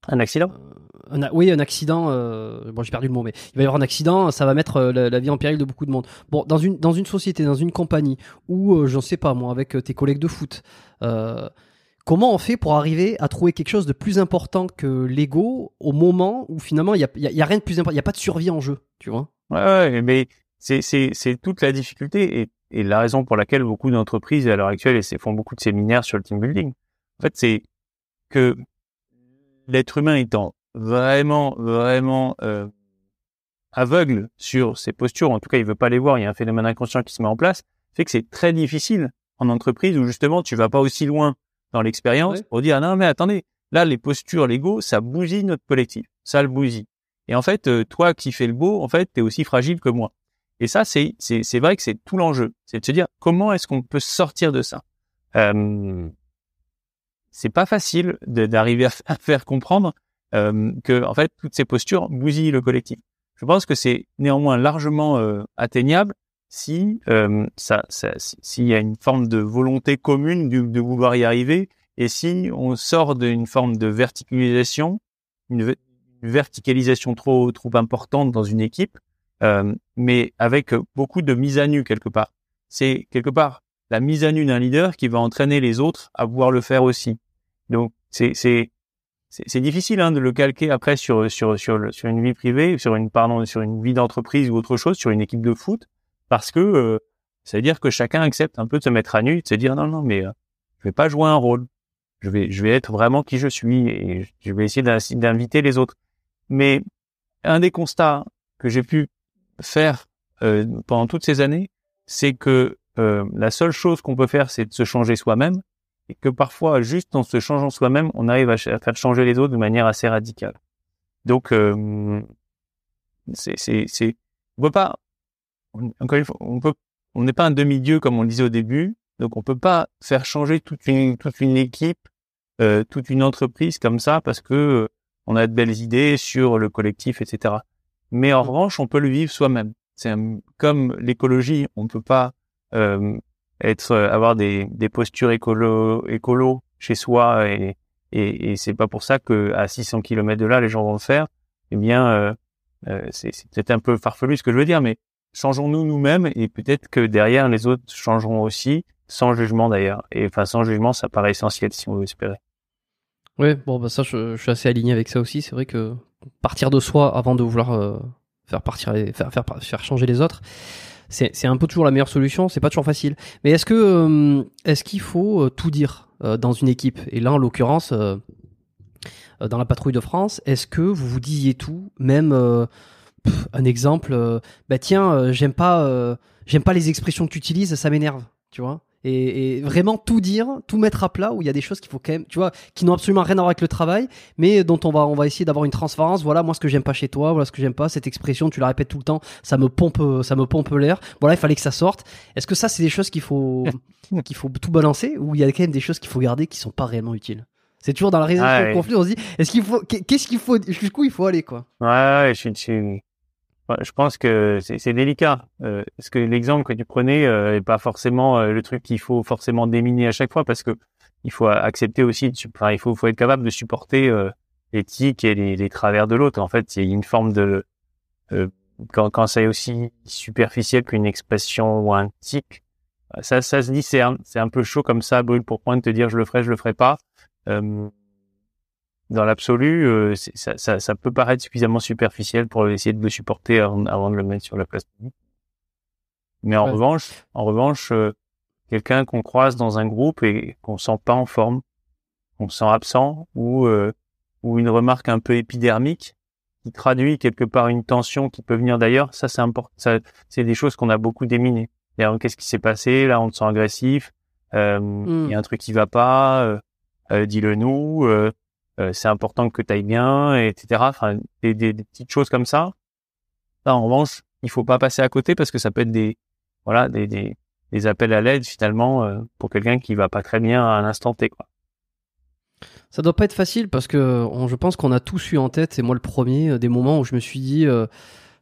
un accident? Oui, un accident. Euh, bon, j'ai perdu le mot, mais il va y avoir un accident, ça va mettre euh, la, vie en péril de beaucoup de monde. Bon, dans une dans une société, dans une compagnie, ou euh, j'en sais pas moi, avec tes collègues de foot, comment on fait pour arriver à trouver quelque chose de plus important que l'ego au moment où finalement il y a, y a, rien de plus important, il y a pas de survie en jeu, tu vois? Ouais, ouais mais c'est c'est c'est toute la difficulté et, et la raison pour laquelle beaucoup d'entreprises à l'heure actuelle font beaucoup de séminaires sur le team building. En fait, c'est que l'être humain étant vraiment, vraiment euh, aveugle sur ses postures, en tout cas il veut pas les voir, il y a un phénomène inconscient qui se met en place, fait que c'est très difficile en entreprise où justement tu vas pas aussi loin dans l'expérience pour dire ah non mais attendez, là les postures, l'ego, ça bousille notre collectif, ça le bousille. Et en fait, euh, toi qui fais le beau, en fait, tu es aussi fragile que moi. Et ça, c'est vrai que c'est tout l'enjeu, c'est de se dire comment est-ce qu'on peut sortir de ça? Euh, c'est pas facile d'arriver à, faire comprendre euh, que en fait toutes ces postures bousillent le collectif. Je pense que c'est néanmoins largement euh, atteignable si euh, s'il y a une forme de volonté commune de, de, vouloir y arriver et si on sort d'une forme de verticalisation, une, verticalisation trop importante dans une équipe, euh, mais avec beaucoup de mise à nu quelque part. C'est quelque part la mise à nu d'un leader qui va entraîner les autres à pouvoir le faire aussi. Donc c'est c'est c'est difficile hein, de le calquer après sur sur sur une vie privée, sur une pardon, sur une vie d'entreprise ou autre chose, sur une équipe de foot, parce que euh, ça veut dire que chacun accepte un peu de se mettre à nu, de se dire non non mais euh, je vais pas jouer un rôle, je vais je vais être vraiment qui je suis et je vais essayer d'inviter les autres. Mais un des constats que j'ai pu faire euh, pendant toutes ces années, c'est que euh, la seule chose qu'on peut faire, c'est de se changer soi-même et que parfois, juste en se changeant soi-même, on arrive à, faire changer les autres de manière assez radicale. Donc, euh, c'est, on peut pas, encore une fois, on peut, on n'est pas un demi-dieu comme on le disait au début, donc on peut pas faire changer toute une, toute une équipe, euh, toute une entreprise comme ça parce que euh, on a de belles idées sur le collectif, etc. Mais en mmh. revanche, on peut le vivre soi-même. C'est comme l'écologie, on ne peut pas euh, être euh, avoir des, des postures écolo écolo chez soi et et, et c'est pas pour ça que à 600 km de là les gens vont le faire eh bien euh, euh c'est peut-être un peu farfelu ce que je veux dire mais changeons-nous nous-mêmes et peut-être que derrière les autres changeront aussi sans jugement d'ailleurs et enfin sans jugement ça paraît essentiel si on veut espérer oui bon bah ça je, je suis assez aligné avec ça aussi c'est vrai que partir de soi avant de vouloir euh, faire partir faire, changer les autres c'est un peu toujours la meilleure solution. C'est pas toujours facile. Mais est-ce que euh, est-ce qu'il faut euh, tout dire dans une équipe? Et là, en l'occurrence, dans la patrouille de France, est-ce que vous vous disiez tout, même un exemple Bah tiens, j'aime pas j'aime pas les expressions que tu utilises, ça m'énerve, tu vois? Et, vraiment tout dire, tout mettre à plat où il y a des choses qu'il faut quand même, tu vois, qui n'ont absolument rien à voir avec le travail, mais dont on va, on va essayer d'avoir une transparence. Voilà, moi ce que j'aime pas chez toi, voilà ce que j'aime pas, cette expression, tu la répètes tout le temps, ça me pompe, ça me pompe l'air. Voilà, il fallait que ça sorte. Est-ce que ça, c'est des choses qu'il faut, qu'il faut tout balancer, ou il y a quand même des choses qu'il faut garder qui sont pas réellement utiles? C'est toujours dans la résolution du conflit, on se dit, est-ce qu'il faut, qu'est-ce qu'il faut, jusqu'où il faut aller, quoi? Ouais, je suis, je pense que c'est délicat. Euh, parce que l'exemple que tu prenais euh, est pas forcément euh, le truc qu'il faut forcément déminer à chaque fois, parce que il faut accepter aussi, enfin, il faut, être capable de supporter euh, l'éthique et les, travers de l'autre. En fait, il y a une forme de quand, quand c'est aussi superficiel qu'une expression ou un tic, ça, se dit, c'est un, un peu chaud comme ça, brûle pour point de te dire je le ferai, je le ferai pas. Dans l'absolu, euh, ça, ça, ça, peut paraître suffisamment superficiel pour essayer de le supporter avant, de le mettre sur la place publique. Mais en revanche, en revanche, euh, quelqu'un qu'on croise dans un groupe et qu'on sent pas en forme, qu'on sent absent ou euh, ou une remarque un peu épidermique qui traduit quelque part une tension qui peut venir d'ailleurs, ça c'est important. C'est des choses qu'on a beaucoup déminées. Qu'est-ce qui s'est passé? Là, on te sent agressif. Euh, il y a hmm. un truc qui va pas. Euh, euh Dis-le nous. Euh, c'est important que tu ailles bien, etc. Enfin, des, petites choses comme ça. Là, en revanche, il faut pas passer à côté parce que ça peut être des voilà des, des, appels à l'aide finalement pour quelqu'un qui va pas très bien à un instant T. Quoi. Ça doit pas être facile parce que je pense qu'on a tous eu en tête, et moi le premier, des moments où je me suis dit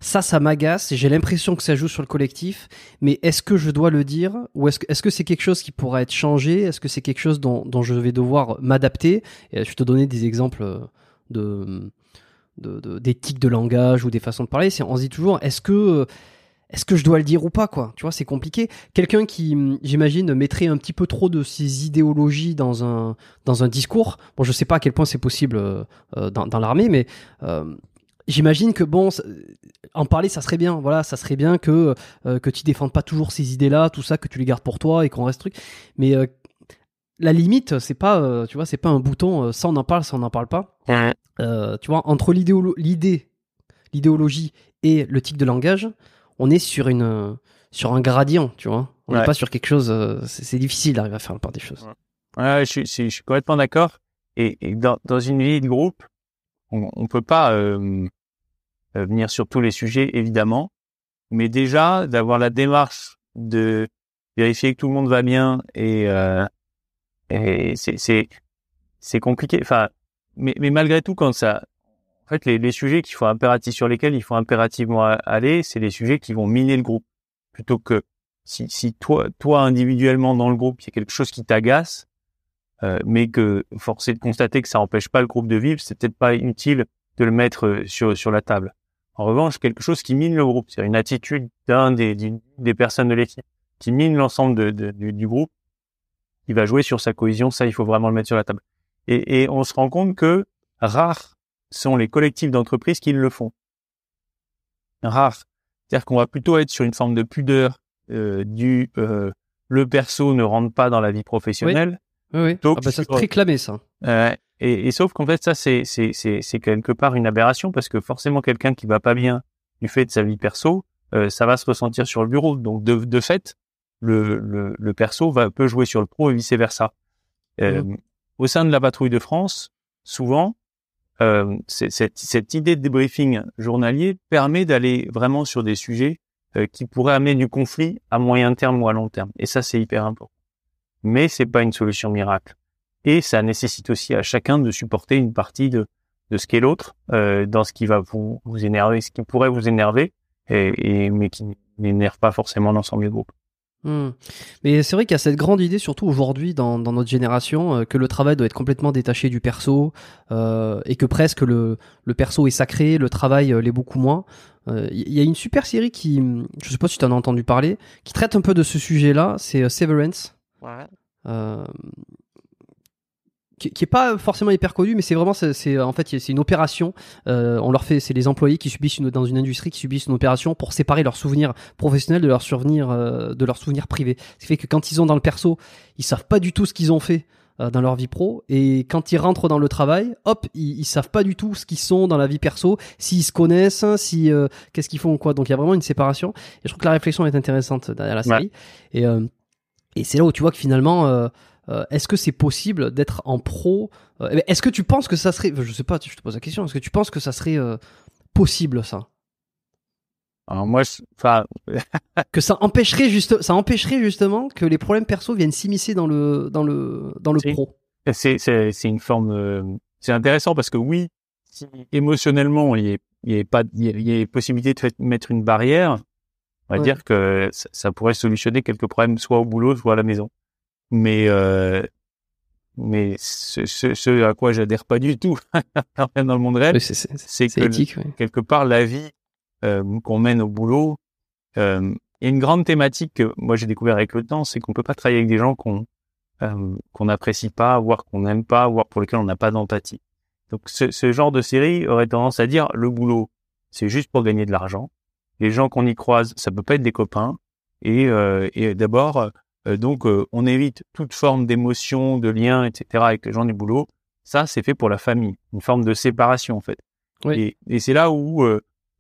ça, ça m'agace. J'ai l'impression que ça joue sur le collectif. Mais est-ce que je dois le dire ou est-ce que c'est quelque chose qui pourra être changé? Est-ce que c'est quelque chose dont, je vais devoir m'adapter? Et Je te donnais des exemples de d'éthique de, langage ou des façons de parler. On se dit toujours est-ce que est-ce que je dois le dire ou pas quoi? Tu vois, c'est compliqué. Quelqu'un qui, j'imagine, mettrait un petit peu trop de ses idéologies dans un dans un discours. Bon, je sais pas à quel point c'est possible euh, dans, l'armée, mais euh, j'imagine que bon, en parler, ça serait bien. Voilà, ça serait bien que euh, que tu défendes pas toujours ces idées-là, tout ça, que tu les gardes pour toi et qu'on reste truc. Mais euh, la limite, c'est pas, euh, tu vois, c'est pas un bouton. ça on en parle, ça on n'en parle pas. tu vois, entre l'idée, l'idéologie et le tic de langage, on est sur une sur un gradient, tu vois. On n'est pas sur quelque chose. c'est difficile d'arriver à faire part des choses. Ouais, je, suis, je suis complètement d'accord. Et, et dans, dans une vie de groupe, on, on peut pas euh, euh, venir sur tous les sujets évidemment, mais déjà d'avoir la démarche de vérifier que tout le monde va bien et, euh, et c'est c'est compliqué. Enfin, mais, mais malgré tout, quand ça, en fait, les, les sujets qu'il faut impératif sur lesquels il faut impérativement aller, c'est les sujets qui vont miner le groupe, plutôt que si, si toi, toi individuellement dans le groupe, il y a quelque chose qui t'agace, euh, mais que force est de constater que ça n'empêche pas le groupe de vivre, c'est peut-être pas utile de le mettre euh, sur, sur la table. En revanche, quelque chose qui mine le groupe, c'est une attitude d'un des, des personnes de l'équipe qui mine l'ensemble de, du, du, groupe, qui va jouer sur sa cohésion, ça, il faut vraiment le mettre sur la table. Et, et on se rend compte que rares sont les collectifs d'entreprise qui le font. Rares. C'est-à-dire qu'on va plutôt être sur une forme de pudeur euh, du euh, le perso ne rentre pas dans la vie professionnelle. Oui, oui. Donc, ah bah, ça très clamé ça. Euh, et, et, sauf qu'en fait ça c'est c'est c'est c'est quelque part une aberration parce que forcément quelqu'un qui va pas bien du fait de sa vie perso, euh, ça va se ressentir sur le bureau. Donc de de fait le le, le perso va peut jouer sur le pro et vice versa. Euh, mmh. Au sein de la patrouille de France, souvent euh, cette, cette idée de débriefing journalier permet d'aller vraiment sur des sujets euh, qui pourraient amener du conflit à moyen terme ou à long terme. Et ça, c'est hyper important mais c'est pas une solution miracle. Et ça nécessite aussi à chacun de supporter une partie de, de ce qu'est l'autre euh, dans ce qui va vous, vous énerver, ce qui pourrait vous énerver, et, et mais qui n'énerve pas forcément l'ensemble du groupe. Hmm. Mais c'est vrai qu'il y a cette grande idée, surtout aujourd'hui dans, dans, notre génération, euh, que le travail doit être complètement détaché du perso euh, et que presque le, le perso est sacré, le travail euh, l'est beaucoup moins. Il euh, y a une super série qui, je sais pas si tu en as entendu parler, qui traite un peu de ce sujet-là, c'est Severance. Euh, qui, qui, est pas forcément hyper connu, mais c'est vraiment c'est en fait c'est une opération. Euh, on leur fait c'est les employés qui subissent une, dans une industrie qui subissent une opération pour séparer leurs souvenirs professionnels de leurs souvenirs euh, de leurs souvenirs privés. Ce qui fait que quand ils sont dans le perso, ils savent pas du tout ce qu'ils ont fait dans leur vie pro et quand ils rentrent dans le travail, hop, ils, ils savent pas du tout ce qu'ils sont dans la vie perso, s'ils se connaissent, si qu'est-ce qu'ils font ou quoi. Donc il y a vraiment une séparation et je trouve que la réflexion est intéressante derrière la série et et c'est là où tu vois que finalement, euh, euh, est-ce que c'est possible d'être en pro euh, eh ben, Est-ce que tu penses que ça serait, je sais pas, je te pose la question, est-ce que tu penses que ça serait possible ça? Alors moi, enfin, que ça empêcherait juste, ça empêcherait justement que les problèmes perso viennent s'immiscer dans le dans le dans le pro? C'est c'est c'est une forme, c'est intéressant parce que oui, si émotionnellement il y a, il y a pas il y a, possibilité de mettre une barrière, on va dire que ça, pourrait solutionner quelques problèmes, soit au boulot, soit à la maison. Mais euh, mais ce, ce, ce, à quoi j'adhère pas du tout, dans le monde réel, c'est que quelque part la vie euh, qu'on mène au boulot. Euh, il y a une grande thématique que moi j'ai découvert avec le temps, c'est qu'on peut pas travailler avec des gens qu'on euh, qu'on n'apprécie pas, voire qu'on n'aime pas, voire pour lesquels on n'a pas d'empathie. Donc ce, ce, genre de série aurait tendance à dire le boulot, c'est juste pour gagner de l'argent. Les gens qu'on y croise, ça peut pas être des copains. Et, euh, et d'abord, donc on évite toute forme d'émotion, de lien, etc. avec les gens du boulot. Ça, c'est fait pour la famille, une forme de séparation en fait. Oui. Et, et c'est là où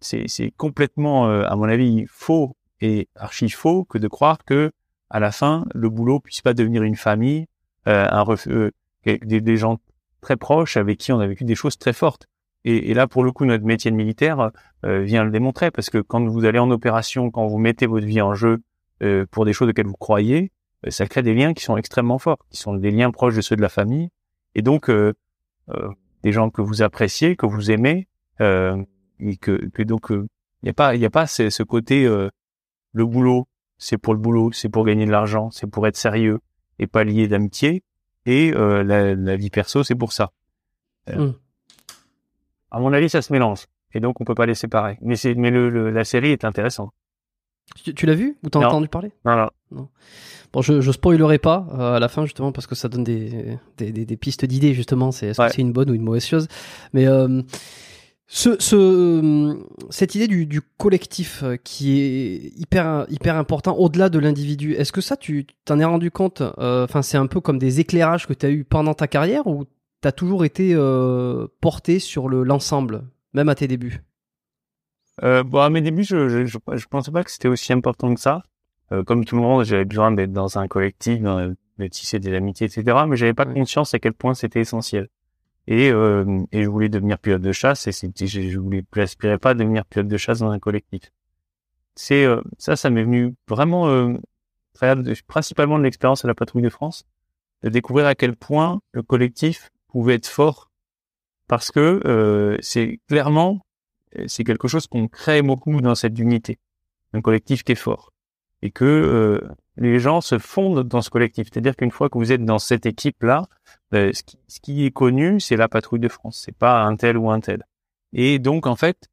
c'est complètement, à mon avis, faux et archi faux que de croire que à la fin le boulot puisse pas devenir une famille, euh, un euh, des, des, gens très proches avec qui on a vécu des choses très fortes. Et, et là, pour le coup, notre métier de militaire euh, vient le démontrer parce que quand vous allez en opération, quand vous mettez votre vie en jeu euh, pour des choses auxquelles vous croyez, euh, ça crée des liens qui sont extrêmement forts, qui sont des liens proches de ceux de la famille, et donc des gens que vous appréciez, que vous aimez, et que, que donc il n'y a pas il y a pas ce, ce côté le boulot, c'est pour le boulot, c'est pour gagner de l'argent, c'est pour être sérieux et pas lié d'amitié. Et euh, la, la, vie perso, c'est pour ça. Euh, mm. À mon avis, ça se mélange. Et donc, on peut pas les séparer. Mais, c'est, mais le, le, la série est intéressante. Tu, tu l'as vu ou t'as entendu parler non, non, non. Bon, je, je spoilerai pas euh, à la fin justement parce que ça donne des, des, des, des pistes d'idées justement. C'est est-ce ouais. que c'est une bonne ou une mauvaise chose? Mais euh, ce, ce, cette idée du, du, collectif euh, qui est hyper, hyper important au-delà de l'individu, est-ce que ça, tu t'en es rendu compte euh, Enfin, c'est un peu comme des éclairages que tu as eu pendant ta carrière ou tu as toujours été porté sur le, l'ensemble, même à tes débuts? Euh, Bon, à mes débuts, je, je, je, je pensais pas que c'était aussi important que ça. Euh, comme tout le monde, j'avais besoin d'être dans un collectif, de tisser des amitiés, etc. Mais j'avais pas conscience à quel point c'était essentiel. Et, euh, et je voulais devenir pilote de chasse et c'était, je, je voulais, j'aspirais pas à devenir pilote de chasse dans un collectif. C'est euh, ça, ça m'est venu vraiment euh, principalement de l'expérience à la patrouille de France, de découvrir à quel point le collectif pouvait être fort, parce que euh, c'est clairement c'est quelque chose qu'on crée beaucoup dans cette unité, un collectif qui est fort, et que euh, les gens se fondent dans ce collectif. C'est-à-dire qu'une fois que vous êtes dans cette équipe-là, euh, ce, qui, ce, qui, est connu, c'est la patrouille de France. C'est pas un tel ou un tel. Et donc, en fait,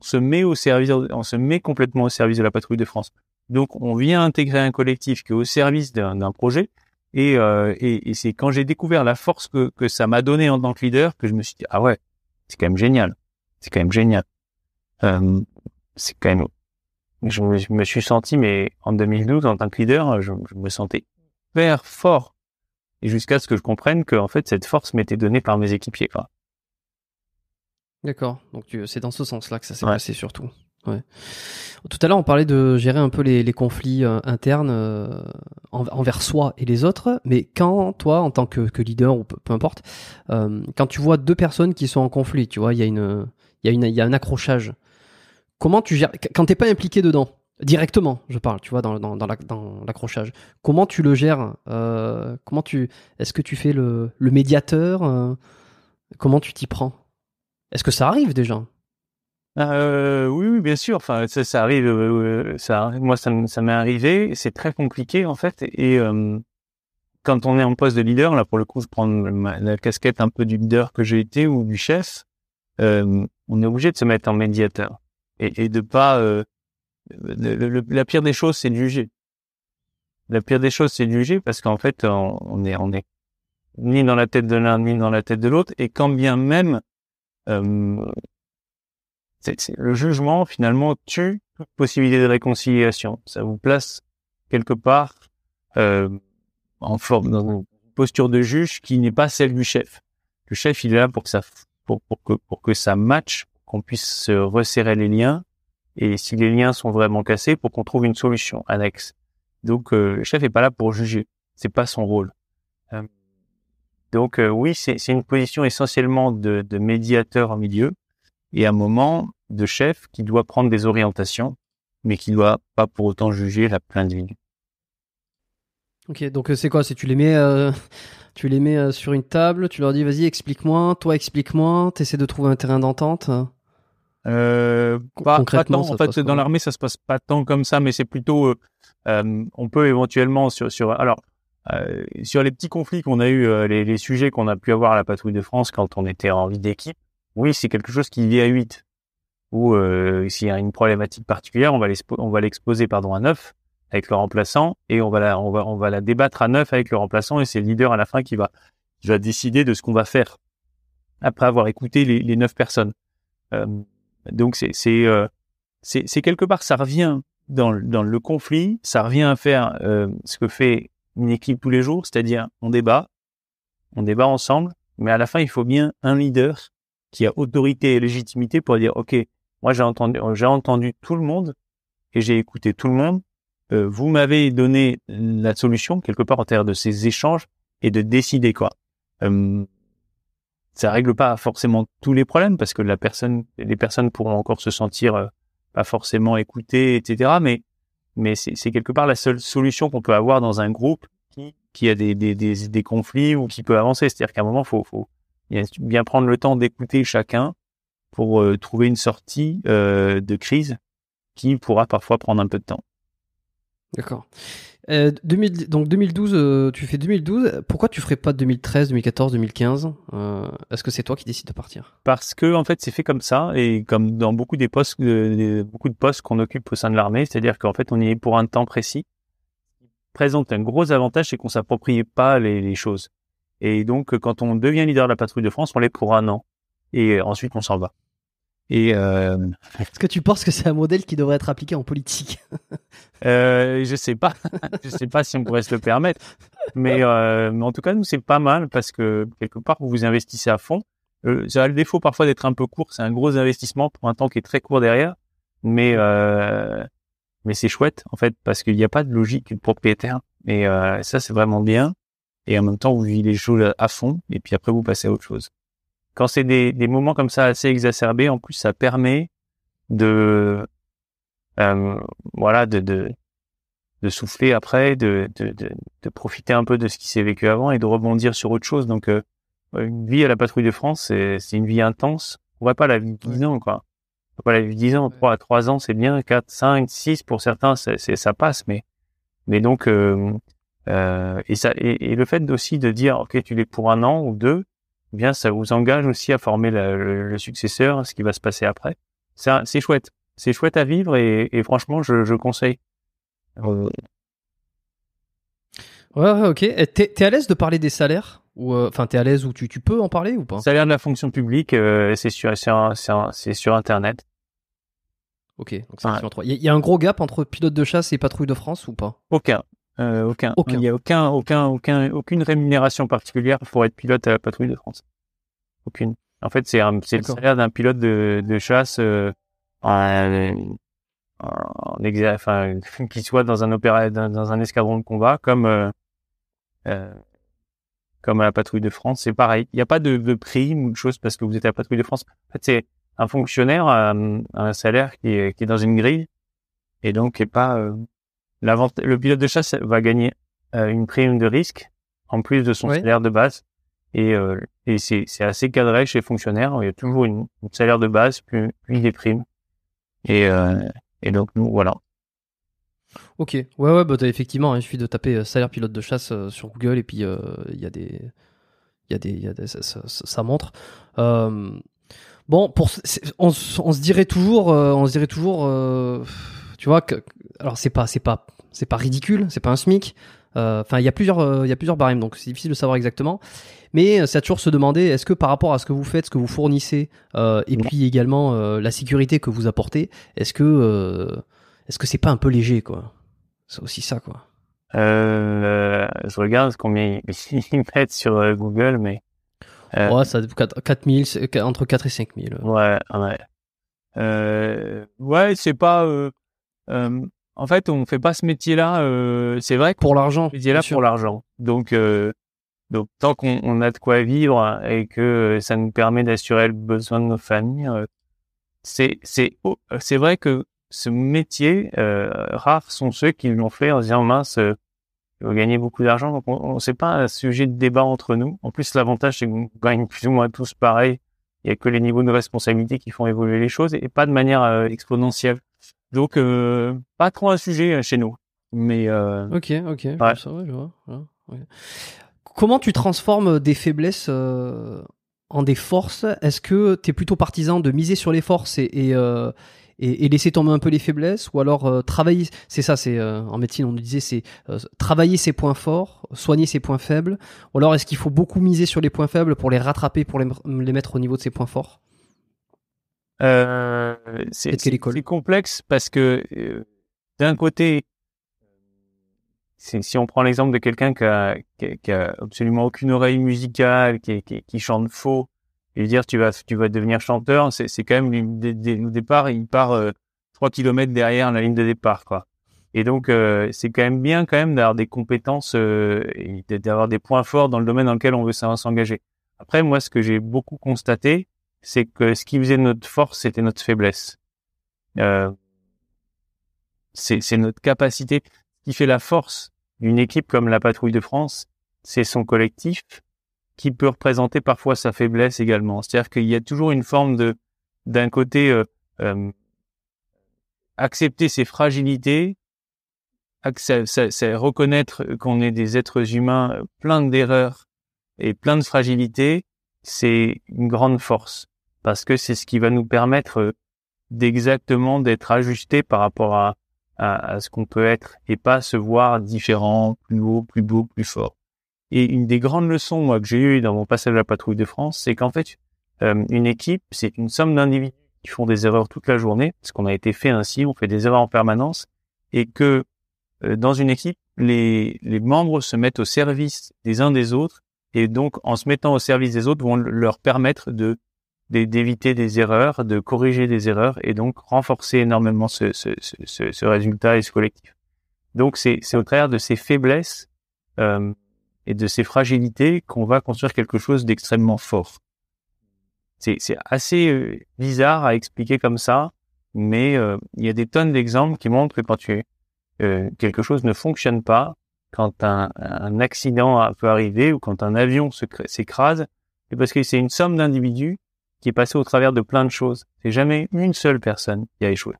on se met au service, on se met complètement au service de la patrouille de France. Donc, on vient intégrer un collectif qui est au service d'un projet. Et, euh, et, et c'est quand j'ai découvert la force que, que ça m'a donné en tant que leader que je me suis dit ah ouais, c'est quand même génial. C'est quand même génial. Euh, c'est quand même je me, je me, suis senti, mais en 2012, en tant que leader, je, je me sentais hyper fort. Et jusqu'à ce que je comprenne que, en fait, cette force m'était donnée par mes équipiers. Quoi. D'accord. Donc, c'est dans ce sens-là que ça s'est ouais. passé surtout. Ouais. Tout à l'heure, on parlait de gérer un peu les, les conflits euh, internes euh, envers soi et les autres. Mais quand toi, en tant que, que leader ou peu, peu importe, euh, quand tu vois deux personnes qui sont en conflit, tu vois, il y a une, il y a un accrochage comment tu gères quand t'es pas impliqué dedans directement je parle tu vois dans, l'accrochage comment tu le gères euh, comment tu est-ce que tu fais le, médiateur euh, comment tu t'y prends? Est-ce que ça arrive déjà? Euh, oui, bien sûr. Enfin, ça, ça arrive. Moi, ça, m'est arrivé. C'est très compliqué en fait. Et quand on est en poste de leader, là, pour le coup, je prends la casquette un peu du leader que j'ai été ou du chef. On est obligé de se mettre en médiateur et, et de pas. Euh, le, le, la pire des choses, c'est de juger. La pire des choses, c'est de juger parce qu'en fait, on, est, on est ni dans la tête de l'un ni dans la tête de l'autre, et quand bien même euh, le jugement finalement tue toute possibilité de réconciliation. Ça vous place quelque part euh, en forme dans une posture de juge qui n'est pas celle du chef. Le chef, il est là pour que ça pour, que pour que ça matche qu'on puisse se resserrer les liens et si les liens sont vraiment cassés, pour qu'on trouve une solution annexe. Donc euh, le chef est pas là pour juger, c'est pas son rôle. Euh, donc euh, oui, c'est une position essentiellement de, de, médiateur en milieu et un moment de chef qui doit prendre des orientations, mais qui doit pas pour autant juger la plein de Ok, donc c'est quoi? C'est tu les mets tu les mets sur une table, tu leur dis vas-y explique-moi, toi explique-moi, t'essaies de trouver un terrain d'entente. Euh, pas, pas tant. En fait, dans l'armée, ça se passe pas tant comme ça, mais c'est plutôt, euh, euh, on peut éventuellement sur, sur, alors, euh, sur les petits conflits qu'on a eu, euh, les, les, sujets qu'on a pu avoir à la patrouille de France quand on était en vie d'équipe, oui, c'est quelque chose qui vit à 8. ou euh, s'il y a une problématique particulière, on va l'exposer pardon à neuf avec le remplaçant et on va la on va on va la débattre à neuf avec le remplaçant et c'est le leader à la fin qui va qui va décider de ce qu'on va faire après avoir écouté les, neuf personnes. Euh, donc c'est c'est euh, c'est c'est quelque part ça revient dans le- dans le conflit, ça revient à faire euh, ce que fait une équipe tous les jours, c'est-à-dire on débat, on débat ensemble, mais à la fin il faut bien un leader qui a autorité et légitimité pour dire ok moi j'ai entendu j'ai entendu tout le monde et j'ai écouté tout le monde. Euh, vous m'avez donné la solution quelque part en termes de ces échanges et de décider quoi. Euh, ça règle pas forcément tous les problèmes parce que la personne, les personnes pourront encore se sentir euh, pas forcément écoutées, etc. Mais mais c'est quelque part la seule solution qu'on peut avoir dans un groupe qui qui a des des des, des conflits ou qui peut avancer. C'est-à-dire qu'à un moment faut faut bien prendre le temps d'écouter chacun pour euh, trouver une sortie euh, de crise qui pourra parfois prendre un peu de temps. D'accord. Euh, 2000 donc 2012, euh, tu fais 2012. Pourquoi tu ferais pas 2013, 2014, 2015 euh, Est-ce que c'est toi qui décides de partir? Parce que en fait c'est fait comme ça et comme dans beaucoup des postes, de- beaucoup de postes qu'on occupe au sein de l'armée, c'est-à-dire qu'en fait on y est pour un temps précis. Présente un gros avantage, c'est qu'on s'approprie pas les choses. Et donc quand on devient leader de la patrouille de France, on l'est pour un an et ensuite on s'en va. Et euh, Est-ce que tu penses que c'est un modèle qui devrait être appliqué en politique? Euh, je sais pas, je sais pas si on pourrait se le permettre, mais, euh, mais en tout cas nous c'est pas mal parce que quelque part vous vous investissez à fond. Euh, ça a le défaut parfois d'être un peu court, c'est un gros investissement pour un temps qui est très court derrière, mais euh, mais c'est chouette en fait parce qu'il n'y a pas de logique de propriétaire. Et euh, ça c'est vraiment bien. Et en même temps vous vivez les choses à fond. Et puis après vous passez à autre chose. Quand c'est des, des moments comme ça assez exacerbés, en plus ça permet de euh, voilà, de, de, de souffler après, de, de, de, de profiter un peu de ce qui s'est vécu avant et de rebondir sur autre chose. Donc, euh, une vie à la patrouille de France, c'est, une vie intense. On va pas la vivre 10 ans, quoi. On va pas la vivre 10 ans, 3 à 3 ans, c'est bien, 4, 5, 6 pour certains, c'est, c'est, ça passe, mais, mais donc, euh, euh, et ça, et, et le fait aussi de dire, OK, tu l'es pour un an ou deux, eh bien, ça vous engage aussi à former la- le, le successeur, ce qui va se passer après. C'est, chouette c'est chouette à vivre et, et franchement, je, je conseille. Euh, Ouais, ouais, ok. T'es t'es à l'aise de parler des salaires ou euh, enfin t'es à l'aise ou tu, tu peux en parler ou pas? Salaire de la fonction publique, euh, c'est sur, c'est un- c'est un- c'est sur Internet. Ok. Donc c'est Ouais. Il y, y a un gros gap entre pilote de chasse et patrouille de France ou pas? Aucun. Euh, aucun. Aucun. Il n'y a aucun, aucun, aucun, aucune rémunération particulière pour être pilote à la patrouille de France. Aucune. En fait, c'est le salaire d'un pilote de, de chasse euh, en, en exa- enfin, qui soit dans un opéra, dans, dans un escadron de combat, comme euh, euh, comme à la patrouille de France. C'est pareil. Il n'y a pas de, de prime ou de choses parce que vous êtes à la patrouille de France. En fait, c'est un fonctionnaire à, un salaire qui est, qui est dans une grille et donc qui est pas euh, le pilote de chasse va gagner euh, une prime de risque en plus de son salaire de base et, euh, et c'est, assez cadré chez les fonctionnaires il y a toujours une, une salaire de base puis, puis des primes et, euh, et donc nous voilà Ok. Ouais, ouais. Bah effectivement. hein, il suffit de taper salaire pilote de chasse sur Google et puis il y a des, il y a des, y a des ça, ça- ça- ça montre. Bon, pour on, on se dirait toujours, on se dirait toujours, tu vois que alors c'est pas, c'est pas, c'est pas ridicule, c'est pas un SMIC. Euh, Enfin, il y a plusieurs, euh, il y a plusieurs barèmes, donc c'est difficile de savoir exactement. Mais euh, c'est à toujours se demander, est-ce que par rapport à ce que vous faites, ce que vous fournissez, et puis également la sécurité que vous apportez, est-ce que, est-ce que c'est pas un peu léger, quoi? C'est aussi ça, quoi. euh, je regarde combien ils, mettent sur Google mais euh, Ouais, ça 4, 4000, c'est entre 4 et 5000. Ouais, ouais. Euh, ouais, c'est pas. Euh, euh, en fait, on fait pas ce métier-là. Euh, c'est vrai Pour l'argent. ce métier-là pour l'argent. Donc, euh, donc tant qu'on on a de quoi vivre et que ça nous permet d'assurer le besoin de nos familles, euh, c'est c'est oh, c'est vrai que ce métier, euh, rares sont ceux qui l'ont fait en se disant mince. Euh, je vais gagner beaucoup d'argent, donc on, on c'est pas un sujet de débat entre nous. En plus, l'avantage c'est qu'on gagne plus ou moins tous pareil il y a que les niveaux de responsabilité qui font évoluer les choses et pas de manière euh, exponentielle. Donc euh, pas trop un sujet euh, chez nous. Mais euh, Ok, ok. je Ouais. vois ça, ouais, je vois, ouais, ouais. Comment tu transformes des faiblesses euh, en des forces, est-ce que tu es plutôt partisan de miser sur les forces et, et, et, et laisser tomber un peu les faiblesses? Ou alors travailler c'est ça c'est en médecine on nous disait c'est travailler ses points forts soigner ses points faibles ou alors est-ce qu'il faut beaucoup miser sur les points faibles pour les rattraper pour les, les mettre au niveau de ses points forts? Euh, c'est complexe parce que euh, d'un côté, si on prend l'exemple de quelqu'un qui a, qui, a, qui a absolument aucune oreille musicale, qui, qui, qui chante faux, et lui dire tu vas tu vas devenir chanteur, c'est c'est quand même le départ, il part euh, trois kilomètres derrière la ligne de départ, quoi. Et donc euh, c'est quand même bien quand même d'avoir des compétences euh, et d'avoir des points forts dans le domaine dans lequel on veut s'en- s'engager. Après, moi, ce que j'ai beaucoup constaté, c'est que ce qui faisait notre force, c'était notre faiblesse. Euh, c'est c'est notre capacité. Ce qui fait la force d'une équipe comme la Patrouille de France, c'est son collectif qui peut représenter parfois sa faiblesse également. C'est-à-dire qu'il y a toujours une forme de, d'un côté, euh, euh, accepter ses fragilités, ça- reconnaître qu'on est des êtres humains pleins d'erreurs et pleins de fragilités, c'est une grande force parce que c'est ce qui va nous permettre euh, d'exactement d'être ajusté par rapport à, ce qu'on peut être et pas se voir différent, plus haut, plus beau, plus fort. Et une des grandes leçons moi que j'ai eues dans mon passage à la patrouille de France, c'est qu'en fait euh, une équipe c'est une somme d'individus qui font des erreurs toute la journée, parce qu'on a été fait ainsi, on fait des erreurs en permanence, et que euh, dans une équipe les membres se mettent au service des uns des autres et donc en se mettant au service des autres vont leur permettre d'éviter des erreurs, de corriger des erreurs et donc renforcer énormément ce, résultat et ce collectif. Donc c'est au travers de ces faiblesses euh, et de ces fragilités qu'on va construire quelque chose d'extrêmement fort. C'est assez euh, bizarre à expliquer comme ça, mais euh, il y a des tonnes d'exemples qui montrent que quand tu quelque chose ne fonctionne pas, quand un, accident peut arriver ou quand un avion s'écrase, c'est parce que c'est une somme d'individus qui est passée au travers de plein de choses. C'est jamais une seule personne qui a échoué.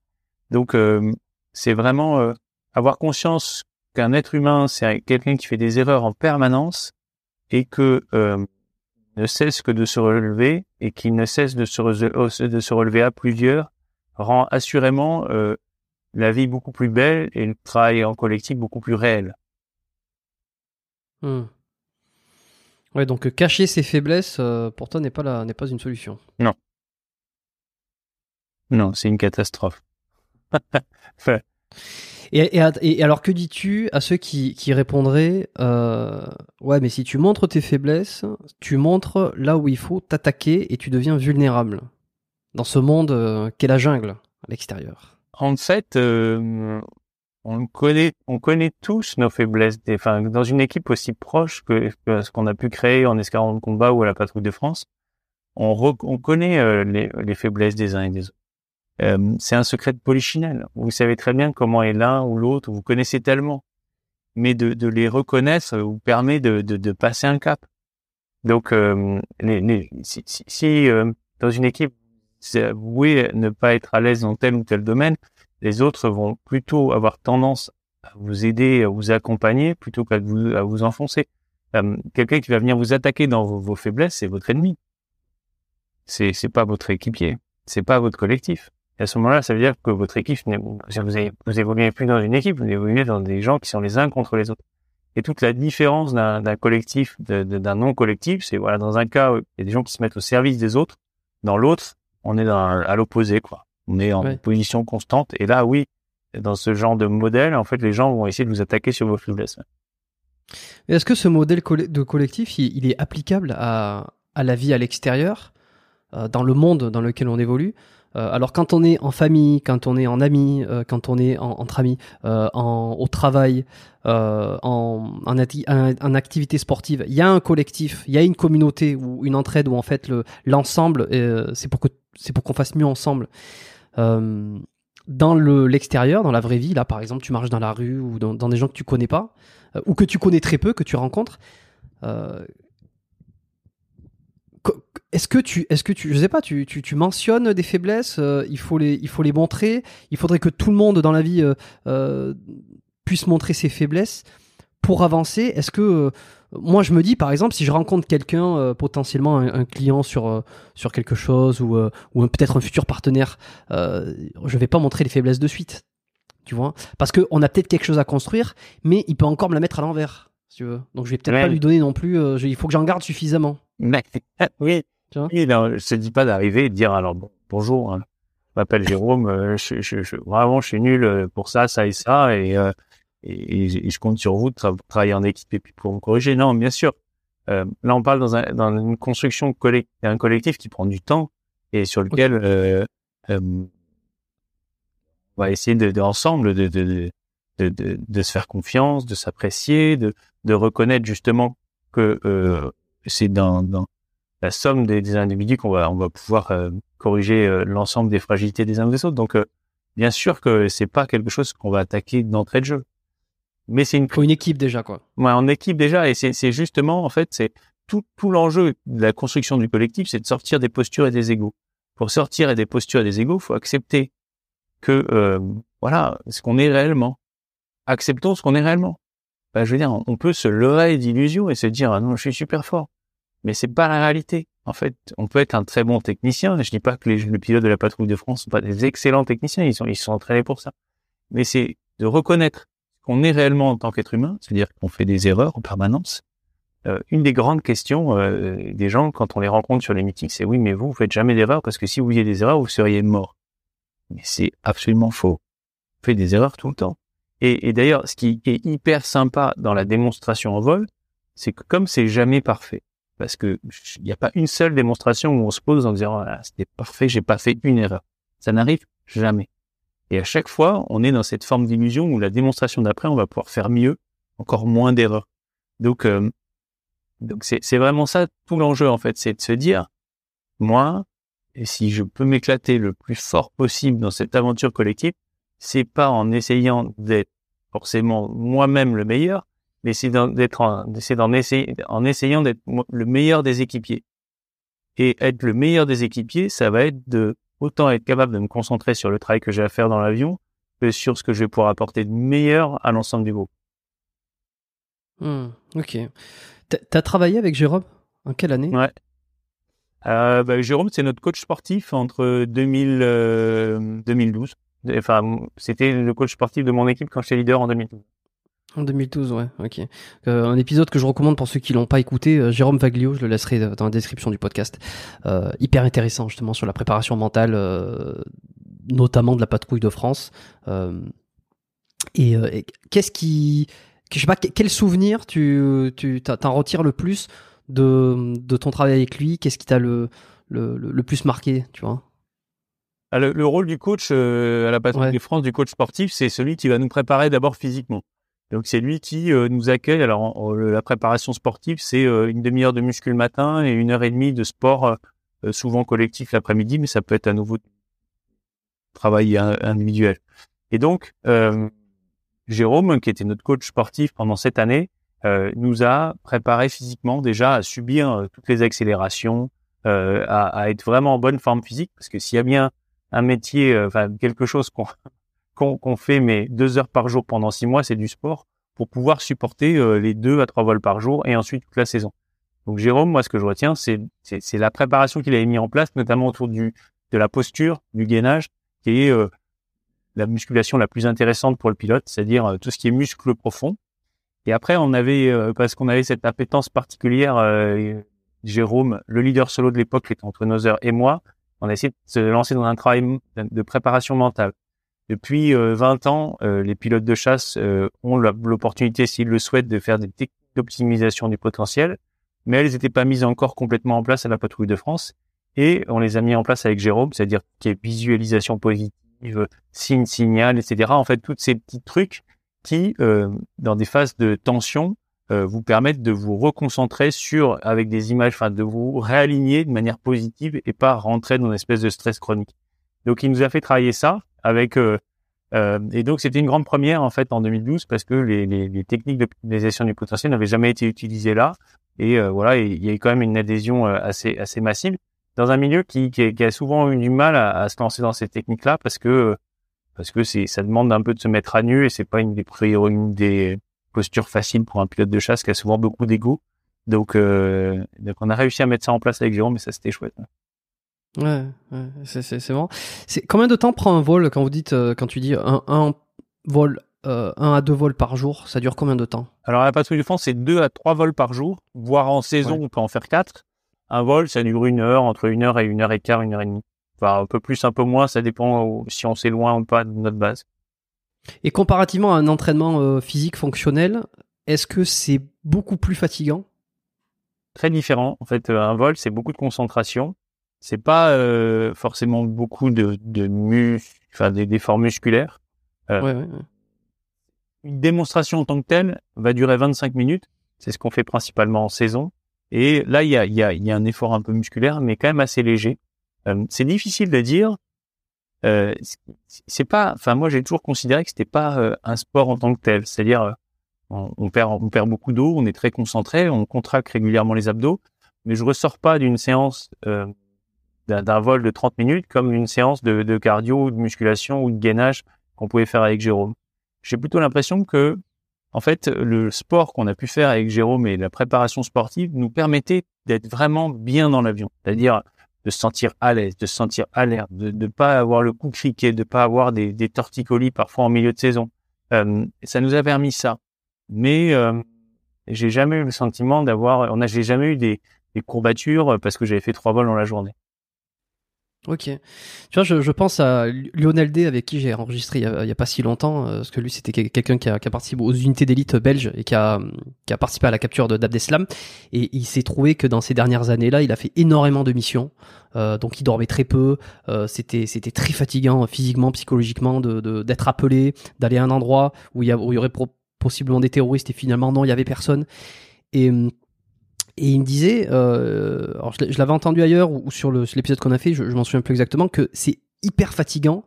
Donc euh, c'est vraiment euh, avoir conscience qu'un être humain, c'est quelqu'un qui fait des erreurs en permanence et que euh, ne cesse que de se relever et qui ne cesse de se, re- de se relever à plusieurs rend assurément la vie beaucoup plus belle et le travail en collectif beaucoup plus réel. Hmm. Ouais, donc euh, cacher ses faiblesses, euh, pour toi, n'est pas, la, n'est pas une solution. Non, c'est une catastrophe. Et, et, à- et alors, que dis-tu à ceux qui, qui répondraient euh, Ouais, mais si tu montres tes faiblesses, tu montres là où il faut t'attaquer et tu deviens vulnérable dans ce monde euh, qu'est la jungle à l'extérieur. en fait, on connaît, on connaît tous nos faiblesses. Des- Enfin, dans une équipe aussi proche que, ce qu'on a pu créer en escargot de combat ou à la patrouille de France, on, re- on connaît euh, les, les faiblesses des uns et des autres. Euh, c'est un secret de polichinelle. Vous savez très bien comment est l'un ou l'autre. Vous connaissez tellement, mais de, de les reconnaître vous permet de, de, de passer un cap. Donc, euh, si, si, euh, dans une équipe vous avouez ne pas être à l'aise dans tel ou tel domaine, les autres vont plutôt avoir tendance à vous aider, à vous accompagner, plutôt qu'à vous, à vous enfoncer. Euh, Quelqu'un qui va venir vous attaquer dans vos, vos faiblesses, c'est votre ennemi. C'est c'est pas votre équipier, c'est pas votre collectif. Et à ce moment-là, ça veut dire que votre équipe, vous, vous évoluez plus dans une équipe, vous évoluez dans des gens qui sont les uns contre les autres. Et toute la différence d'un collectif, d'un non collectif, c'est voilà, dans un cas, il y a des gens qui se mettent au service des autres, dans l'autre, on est dans, à l'opposé, quoi. On est en Ouais. position constante. Et là, oui, dans ce genre de modèle, en fait, les gens vont essayer de vous attaquer sur vos faiblesses. Est-ce que ce modèle de collectif, il, il est applicable à, à la vie à l'extérieur, euh, dans le monde dans lequel on évolue? Euh, Alors quand on est en famille, quand on est en amis, euh, quand on est en, entre amis, en, au travail, en, en, activité sportive, il y a un collectif, il y a une communauté ou une entraide où en fait le- l'ensemble, c'est pour que c'est pour qu'on fasse mieux ensemble. Euh, dans le l'extérieur, dans la vraie vie, là par exemple, tu marches dans la rue ou dans, des gens que tu connais pas euh, ou que tu connais très peu, que tu rencontres. euh, est-ce que tu, est-ce que tu, je sais pas, tu, tu, tu mentionnes des faiblesses, il faut les, il faut les montrer. Il faudrait que tout le monde dans la vie puisse montrer ses faiblesses pour avancer, est-ce que moi je me dis par exemple si je rencontre quelqu'un euh, potentiellement un, un client sur euh, sur quelque chose ou euh, ou peut-être un futur partenaire, je vais pas montrer les faiblesses de suite, tu vois, parce que on a peut-être quelque chose à construire, mais il peut encore me la mettre à l'envers, si tu veux. Donc je vais peut-être Ouais. pas lui donner non plus. je- il faut que j'en garde suffisamment. Mais, oui. Tu vois? Oui, non, je te dis pas d'arriver et de dire alors bon, bonjour, hein, je m'appelle Jérôme, je, je, je, vraiment je suis nul pour ça, ça et ça, et, et, et je- compte sur vous de tra- travailler en équipe et puis pour me corriger. Non, bien sûr. Euh, là, on parle dans, un, dans une construction collect, un collectif qui prend du temps et sur lequel euh, euh, on va essayer de, de ensemble de, de, de, de, de, de se faire confiance, de s'apprécier, de, de reconnaître justement que c'est dans, dans la somme des, des individus qu'on va on va pouvoir corriger l'ensemble des fragilités des uns des autres. Donc bien sûr que c'est pas quelque chose qu'on va attaquer d'entrée de jeu, mais c'est une une équipe déjà quoi. ouais, en équipe déjà et c'est c'est justement en fait c'est tout tout l'enjeu de la construction du collectif, c'est de sortir des postures et des égaux. Pour sortir des postures et des égaux, faut accepter que euh, voilà ce qu'on est réellement. Acceptons ce qu'on est réellement. Ben, je veux dire, on peut se leurrer d'illusions et se dire ah non, je suis super fort, mais c'est pas la réalité. En fait, on peut être un très bon technicien. Je dis pas que les, les pilotes de la patrouille de France sont pas des excellents techniciens, ils sont ils sont entraînés pour ça. Mais c'est de reconnaître qu'on est réellement en tant qu'être humain, c'est-à-dire qu'on fait des erreurs en permanence. Euh, une des grandes questions euh, des gens quand on les rencontre sur les meetings, c'est oui, mais vous, vous faites jamais d'erreurs parce que si vous faisiez des erreurs, vous seriez mort. Mais c'est absolument faux. On fait des erreurs tout le temps. Et, d'ailleurs, ce qui est hyper sympa dans la démonstration en vol, c'est que comme c'est jamais parfait, parce que il n'y a pas une seule démonstration où on se pose en disant ah, c'était parfait, j'ai pas fait une erreur. Ça n'arrive jamais. Et à chaque fois, on est dans cette forme d'illusion où la démonstration d'après, on va pouvoir faire mieux, encore moins d'erreurs. Donc, euh, donc c'est vraiment ça tout l'enjeu en fait, c'est de se dire moi, et si je peux m'éclater le plus fort possible dans cette aventure collective, c'est pas en essayant d'être forcément moi-même le meilleur, mais c'est d'être en, d'en essayer, en essayant d'être le meilleur des équipiers. Et être le meilleur des équipiers, ça va être de autant être capable de me concentrer sur le travail que j'ai à faire dans l'avion que sur ce que je vais pouvoir apporter de meilleur à l'ensemble du groupe. Hmm, ok. T'as- T'as travaillé avec Jérôme? En quelle année? Ouais. Euh, bah, Jérôme, c'est notre coach sportif entre 2000, euh, 2012. Enfin, c'était le coach sportif de mon équipe quand j'étais leader en 2012. En 2012, ouais, ok. Euh, un épisode que je recommande pour ceux qui l'ont pas écouté, euh, Jérôme Vaglio, je le laisserai dans la description du podcast. Euh, hyper intéressant justement sur la préparation mentale, euh, notamment de la patrouille de France. Et et qu'est-ce qui, je sais pas, que- quel souvenir tu, tu t'en retires le plus de, de ton travail avec lui? Qu'est-ce qui t'a le, le, le, plus marqué, tu vois? Ah, Le, le rôle du coach à la patrouille Ouais. de France, du coach sportif, c'est celui qui va nous préparer d'abord physiquement. Donc c'est lui qui euh, nous accueille. Alors la préparation sportive, c'est euh, une demi-heure de muscu le matin et une heure et demie de sport, euh, euh, souvent collectif l'après-midi, mais ça peut être à nouveau travail in- individuel. Et donc euh, Jérôme, qui était notre coach sportif pendant cette année, euh, nous a préparé physiquement déjà à subir euh, toutes les accélérations, euh, à, à être vraiment en bonne forme physique, parce que s'il y a bien un métier, euh, enfin quelque chose qu'on qu'on fait mais deux heures par jour pendant six mois, c'est du sport pour pouvoir supporter euh, les deux à trois vols par jour et ensuite toute la saison. Donc Jérôme, moi ce que je retiens, c'est la préparation qu'il avait mis en place, notamment autour du de la posture, du gainage, qui est euh, la musculation la plus intéressante pour le pilote, c'est-à-dire euh, tout ce qui est muscle profond. Et après, on avait parce qu'on avait cette appétence particulière, Jérôme, le leader solo de l'époque, qui était entre Nozer et moi, on a essayé de se lancer dans un travail de préparation mentale. Depuis euh, 20 ans, euh, les pilotes de chasse euh, ont l'opportunité, s'ils le souhaitent, de faire des techniques d'optimisation du potentiel, mais elles n'étaient pas mises encore complètement en place à la patrouille de France. Et on les a mis en place avec Jérôme, c'est-à-dire qui est visualisation positive, signe, signal, etc. En fait, tous ces petits trucs qui, euh, dans des phases de tension, euh, vous permettent de vous reconcentrer sur, avec des images, enfin, de vous réaligner de manière positive et pas rentrer dans une espèce de stress chronique. Donc, il nous a fait travailler ça euh, euh, et donc c'était une grande première en fait en 2012 parce que les, techniques d'optimisation du potentiel n'avaient jamais été utilisées là. Et euh, voilà, il y a eu quand même une adhésion assez assez massive dans un milieu qui, a souvent eu du mal à, se lancer dans ces techniques-là parce que parce que c'est ça demande un peu de se mettre à nu et c'est pas une des des posture facile pour un pilote de chasse qui a souvent beaucoup d'ego. Donc, donc on a réussi à mettre ça en place avec Jérôme, mais ça c'était chouette. Ouais, ouais c'est c'est bon. C'est combien de temps prend un vol quand vous dites euh, quand tu dis un, un vol euh, un à deux vols par jour, ça dure combien de temps? Alors à la patrouille de France, c'est deux à trois vols par jour, voire en saison, on peut en faire quatre. Un vol, ça dure une heure, entre une heure et une heure et quart, une heure et demie. Enfin, un peu plus, un peu moins, ça dépend si on s'est loin ou pas de notre base. Et comparativement à un entraînement euh, physique fonctionnel, est-ce que c'est beaucoup plus fatigant? Très différent. En fait, euh, un vol, c'est beaucoup de concentration. C'est pas euh, forcément beaucoup de, de mus, enfin des d'efforts musculaires. Ouais, ouais, ouais. Une démonstration en tant que telle va durer 25 minutes. C'est ce qu'on fait principalement en saison. Et là, il y a, y, a, y a un effort un peu musculaire, mais quand même assez léger. Euh, c'est difficile de dire. Euh, c'est pas. Enfin, moi, j'ai toujours considéré que c'était pas euh, un sport en tant que tel. C'est-à-dire, euh, on, on, perd, on perd beaucoup d'eau, on est très concentré, on contracte régulièrement les abdos, mais je ressors pas d'une séance euh, d'un vol de 30 minutes comme une séance de, cardio, de musculation ou de gainage qu'on pouvait faire avec Jérôme. J'ai plutôt l'impression que en fait, le sport qu'on a pu faire avec Jérôme et la préparation sportive nous permettait d'être vraiment bien dans l'avion. C'est-à-dire de se sentir à l'aise, de se sentir alerte, de ne pas avoir le coup criquet, de pas avoir des, des torticolis parfois en milieu de saison. Euh, ça nous a permis ça. Mais euh, j'ai jamais eu le sentiment d'avoir, on a, j'ai jamais eu des, des courbatures parce que j'avais fait trois vols dans la journée. Ok. Tu vois, je, je, pense à Lionel D avec qui j'ai enregistré il y, a, a, pas si longtemps, euh, parce que lui c'était quelqu'un qui a, qui a, participé aux unités d'élite belges et qui a, qui a participé à la capture de d'Abdeslam. Et il s'est trouvé que dans ces dernières années-là, il a fait énormément de missions. Euh, donc il dormait très peu. Euh, c'était c'était très fatigant physiquement, psychologiquement, de d'être appelé, d'aller à un endroit où il y, a, où il y aurait possiblement des terroristes et finalement non, il y avait personne. Et et il me disait, euh, alors je, je l'avais entendu ailleurs ou, sur l'épisode qu'on a fait, je, je m'en souviens plus exactement, que c'est hyper fatigant.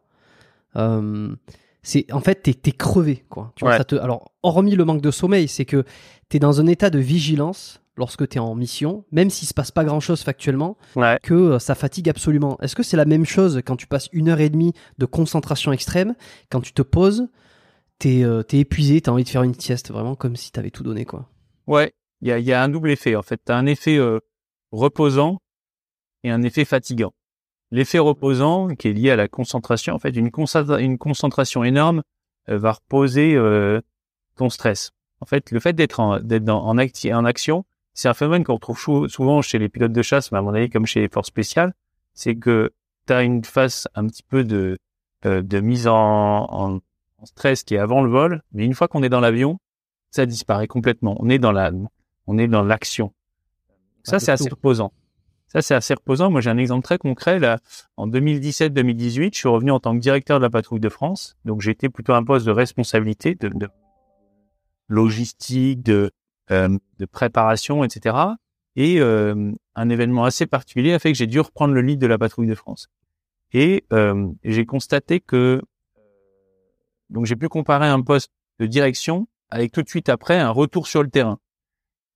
Euh, c'est en fait t'es es crevé quoi. Tu ouais. vois, ça te, alors hormis le manque de sommeil, c'est que t'es dans un état de vigilance lorsque t'es en mission, même s'il se passe pas grand chose factuellement, ouais. que euh, ça fatigue absolument. Est-ce que c'est la même chose quand tu passes une heure et demie de concentration extrême, quand tu te poses, t'es euh, es épuisé, t'as envie de faire une sieste, vraiment comme si t'avais tout donné quoi? Ouais, il y a, y a, un double effet en fait. Tu as un effet euh, reposant et un effet fatigant. L'effet reposant, qui est lié à la concentration, en fait, une, concentra une concentration énorme euh, va reposer euh, ton stress. En fait, le fait d'être en, en, acti en action, c'est un phénomène qu'on retrouve souvent chez les pilotes de chasse, mais à mon avis comme chez les forces spéciales, c'est que tu as une phase un petit peu de, euh, de mise en, en stress qui est avant le vol, mais une fois qu'on est dans l'avion, ça disparaît complètement. On est dans la on est dans l'action. Ça, c'est assez reposant. Ça, c'est assez reposant. Moi, j'ai un exemple très concret. Là, en 2017-2018, je suis revenu en tant que directeur de la patrouille de France. Donc, j'étais plutôt un poste de responsabilité, de, de logistique, de, euh, de préparation, etc. Et euh, un événement assez particulier a fait que j'ai dû reprendre le lead de la patrouille de France. Et euh, j'ai constaté que donc j'ai pu comparer un poste de direction avec tout de suite après un retour sur le terrain.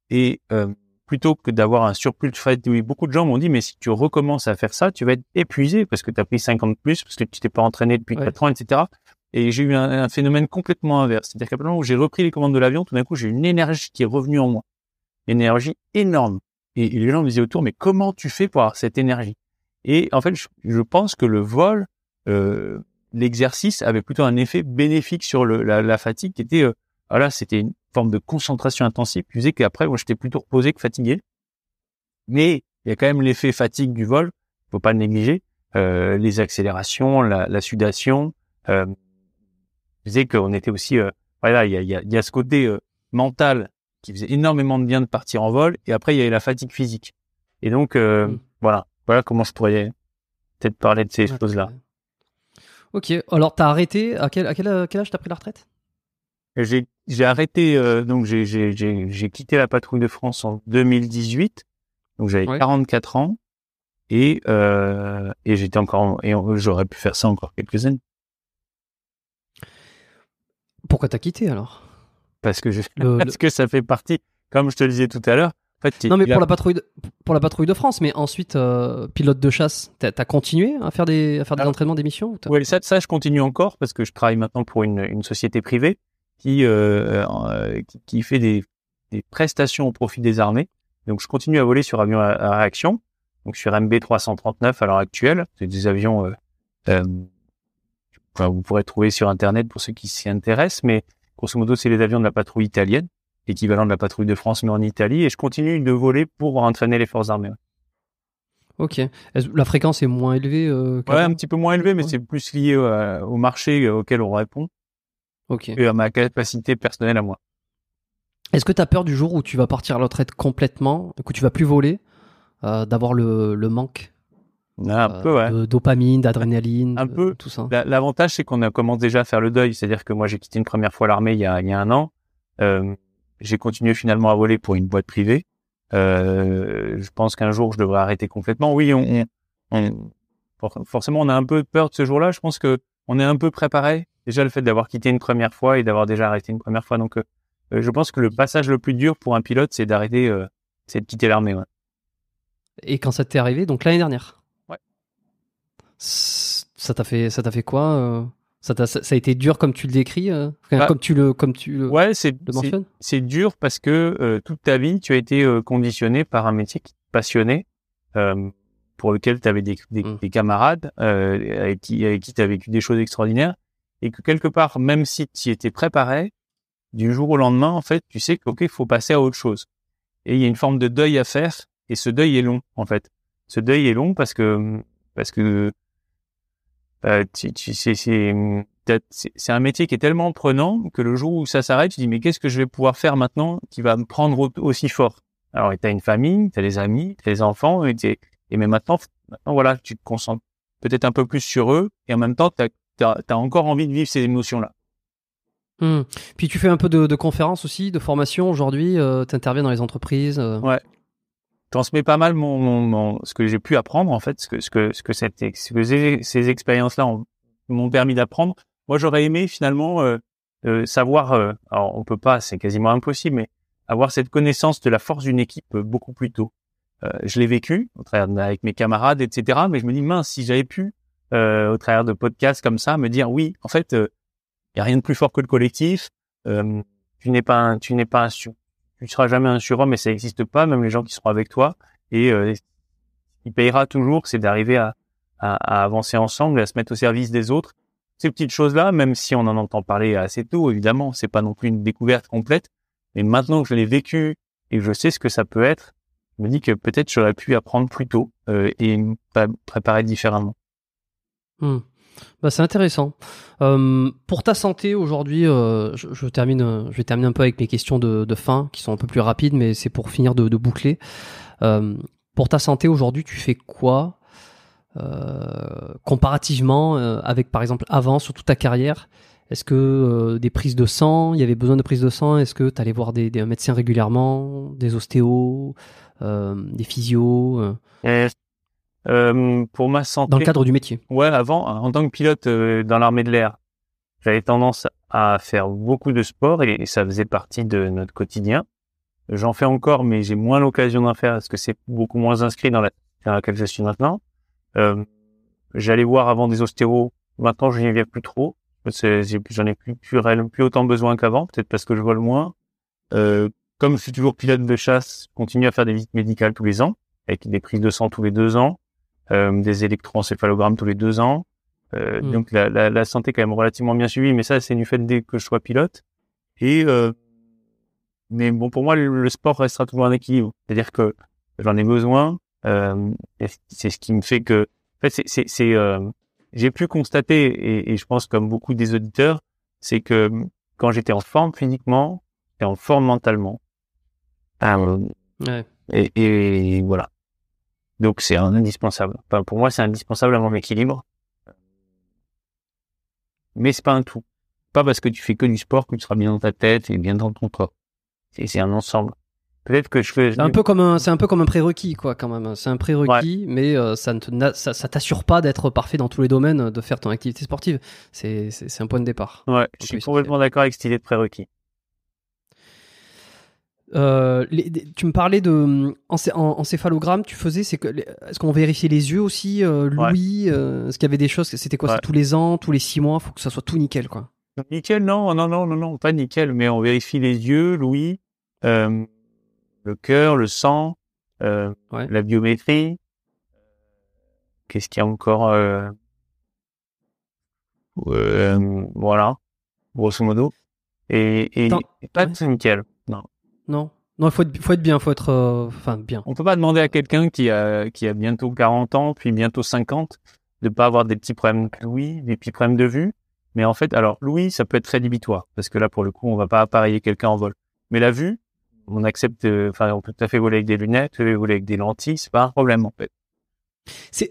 Et euh, plutôt que d'avoir un surplus de fatigue, beaucoup de gens m'ont dit, mais si tu recommences à faire ça, tu vas être épuisé parce que tu as pris 50 plus, parce que tu t'es pas entraîné depuis ouais. 4 ans, etc. Et j'ai eu un, un, phénomène complètement inverse. C'est-à-dire qu'à moment où j'ai repris les commandes de l'avion, tout d'un coup, j'ai une énergie qui est revenue en moi. Une énergie énorme. Et, et, les gens me disaient autour, mais comment tu fais pour avoir cette énergie? Et en fait, je, je, pense que le vol, euh, l'exercice avait plutôt un effet bénéfique sur le, la, la, fatigue qui était, euh, voilà, c'était une forme de concentration intensive qui faisait qu'après, moi, j'étais plutôt reposé que fatigué. Mais il y a quand même l'effet fatigue du vol, faut pas le négliger. Euh, les accélérations, la, la sudation, euh, faisait qu'on était aussi, euh, voilà, il y a, y, a, y a, ce côté euh, mental qui faisait énormément de bien de partir en vol, et après il y avait la fatigue physique. Et donc mmh. voilà, voilà comment je pourrais peut-être parler de ces okay. choses-là. Ok, alors t'as arrêté à quel, à quel, à quel âge t'as pris la retraite? J'ai j'ai arrêté, euh, donc j'ai j'ai quitté la patrouille de France en 2018, donc j'avais ouais. 44 ans et euh, et j'étais encore et j'aurais pu faire ça encore quelques années. Pourquoi t'as quitté alors? Parce que je, le, parce le... que ça fait partie, comme je te le disais tout à l'heure. En fait, non mais pour la patrouille de, pour la patrouille de France, mais ensuite euh, pilote de chasse, t'as as continué à faire des à faire des Alors, entraînements, des missions Oui, ça, ça je continue encore parce que je travaille maintenant pour une, une société privée. Qui, euh, euh, qui, qui fait des, des prestations au profit des armées. Donc, je continue à voler sur avions à, à réaction, donc sur MB 339 à l'heure actuelle. C'est des avions, euh, euh, vous pourrez trouver sur Internet pour ceux qui s'y intéressent, mais grosso modo, c'est les avions de la patrouille italienne, équivalent de la patrouille de France, mais en Italie. Et je continue de voler pour entraîner les forces armées. Ok. La fréquence est moins élevée euh, Ouais, un petit peu moins élevé, mais Ouais. c'est plus lié euh, au marché auquel on répond Ok. et à ma capacité personnelle à moi. Est-ce que tu as peur du jour où tu vas partir à la retraite complètement, que tu vas plus voler, euh, d'avoir le, le manque Un euh, peu, ouais. de dopamine, d'adrénaline, Un de- peu. tout ça? La- L'avantage, c'est qu'on a commencé déjà à faire le deuil. C'est-à-dire que moi, j'ai quitté une première fois l'armée il y a, il y a un an. Euh, j'ai continué finalement à voler pour une boîte privée. Euh, je pense qu'un jour, je devrais arrêter complètement. Oui, on, on- on- for- forcément, on a un peu peur de ce jour-là. Je pense que on est un peu préparé. Déjà, le fait d'avoir quitté une première fois et d'avoir déjà arrêté une première fois. Donc, euh, euh, je pense que le passage le plus dur pour un pilote, c'est d'arrêter, euh, c'est de quitter l'armée. Ouais. Et quand ça t'est arrivé, donc l'année dernière? Ouais. Ça t'a fait, ça t'a fait quoi euh ça, a été dur comme tu le décris, Bah, comme tu le, comme tu le, Ouais, c'est dur parce que toute ta vie, tu as été conditionné par un métier qui te passionnait, pour lequel tu avais des, des, des camarades euh, avec qui avec qui tu as vécu des choses extraordinaires, et que quelque part, même si tu étais préparé, du jour au lendemain, en fait, tu sais qu'il faut passer à autre chose. Et il y a une forme de deuil à faire, et ce deuil est long, en fait. Ce deuil est long parce que parce que tu, c'est, un métier qui est tellement prenant que le jour où ça s'arrête, tu dis mais qu'est-ce que je vais pouvoir faire maintenant qui va me prendre au- aussi fort? Alors tu as une famille, tu as des amis, tu as des enfants et, mais maintenant, maintenant voilà, tu te concentres peut-être un peu plus sur eux et en même temps tu as, encore envie de vivre ces émotions-là. Hmm. Puis tu fais un peu de, de conférences aussi, de formation aujourd'hui. Euh, tu interviens dans les entreprises. euh. Ouais. transmets pas mal mon, mon, mon- ce que j'ai pu apprendre en fait, ce que ce que ce que cette ex- ce que ces, ces expériences-là ont- m'ont permis d'apprendre. Moi, j'aurais aimé finalement euh, euh, savoir. euh, alors, on peut pas, c'est quasiment impossible, mais avoir cette connaissance de la force d'une équipe beaucoup plus tôt. Je l'ai vécu au travers de- avec mes camarades, etc. Mais je me dis mince, si j'avais pu au travers de podcasts comme ça me dire oui, en fait, il y a rien de plus fort que le collectif. Euh, tu n'es pas un, tu n'es pas un tu seras jamais un surhomme et ça n'existe pas, même les gens qui seront avec toi. Et euh, qui payera toujours, c'est d'arriver à, avancer ensemble, et à se mettre au service des autres. Ces petites choses-là, même si on en entend parler assez tôt, évidemment, c'est pas non plus une découverte complète. Mais maintenant que je l'ai vécu et que je sais ce que ça peut être, je me dis que peut-être j'aurais pu apprendre plus tôt euh, et me pré- préparer différemment. Hmm. Bah, c'est intéressant. Euh, pour ta santé aujourd'hui, euh, je, termine, je vais terminer un peu avec mes questions de, fin qui sont un peu plus rapides, mais c'est pour finir de, boucler. Euh, pour ta santé aujourd'hui, tu fais quoi euh, comparativement euh, avec par exemple avant sur toute ta carrière? Est-ce que des prises de sang, il y avait besoin de prises de sang? Est-ce que tu allais voir des, médecins régulièrement, des ostéos, euh, des physios euh, pour ma santé, dans le cadre du métier Ouais, avant, en tant que pilote euh, dans l'armée de l'air, j'avais tendance à faire beaucoup de sport et, et ça faisait partie de notre quotidien. J'en fais encore, mais j'ai moins l'occasion d'en faire parce que c'est beaucoup moins inscrit dans la dans laquelle je suis maintenant. Euh, J'allais voir avant des ostéos. Maintenant, je n'y viens plus trop. J'en ai plus, plus, plus autant besoin qu'avant, peut-être parce que je vole moins. Euh, comme je suis toujours pilote de chasse, je continue à faire des visites médicales tous les ans, avec des prises de sang tous les deux ans, des électroencéphalogrammes tous les deux ans. Euh, Mm. Donc la, la, la santé est quand même relativement bien suivie, mais ça c'est du fait dès que je sois pilote. Et euh, mais bon pour moi le, le sport restera toujours un équilibre, c'est-à-dire que j'en ai besoin. Euh, et c'est ce qui me fait que en fait c'est c'est euh, j'ai pu constater et, et je pense comme beaucoup des auditeurs, c'est que quand j'étais en forme physiquement, j'étais en forme mentalement. Euh, Ouais. et, et voilà. Donc c'est un indispensable. Enfin, pour moi, c'est indispensable à mon équilibre. Mais c'est pas un tout. Pas parce que tu fais que du sport que tu seras bien dans ta tête et bien dans ton corps. C'est c'est un ensemble. Peut-être que je fais. C'est un peu comme un, c'est un peu comme un prérequis, quoi, quand même. C'est un prérequis, mais euh, ça ne te na- ça, ça t'assure pas d'être parfait dans tous les domaines, de faire ton activité sportive. C'est, c'est, un point de départ. Ouais, je suis complètement d'accord avec cette idée de prérequis. Euh, les- tu me parlais de hum, encé- en- encéphalogramme. Tu faisais, c'est que, les- est-ce qu'on vérifiait les yeux aussi, euh, Ouais. euh, Est-ce qu'il y avait des choses C'était quoi Ouais. Tous les ans, tous les six mois Faut que ça soit tout nickel, quoi. Nickel, non, non, non, non, non, pas nickel, mais on vérifie les yeux, l'ouïe, euh, le cœur, le sang, Ouais. la biométrie. Qu'est-ce qu'il y a encore Voilà, grosso modo. Et, et, pas de nickel. Non. Non. Non, il faut être, faut être bien, faut être, euh, enfin, bien. On peut pas demander à quelqu'un qui a, qui a bientôt 40 ans, puis bientôt 50, de pas avoir des petits problèmes de l'ouïe, des petits problèmes de vue. Mais en fait, alors, l'ouïe, ça peut être rédhibitoire, parce que là, pour le coup, on va pas appareiller quelqu'un en vol. Mais la vue, on accepte, enfin, on peut tout à fait voler avec des lunettes, euh, voler avec des lentilles, c'est pas un problème, en fait.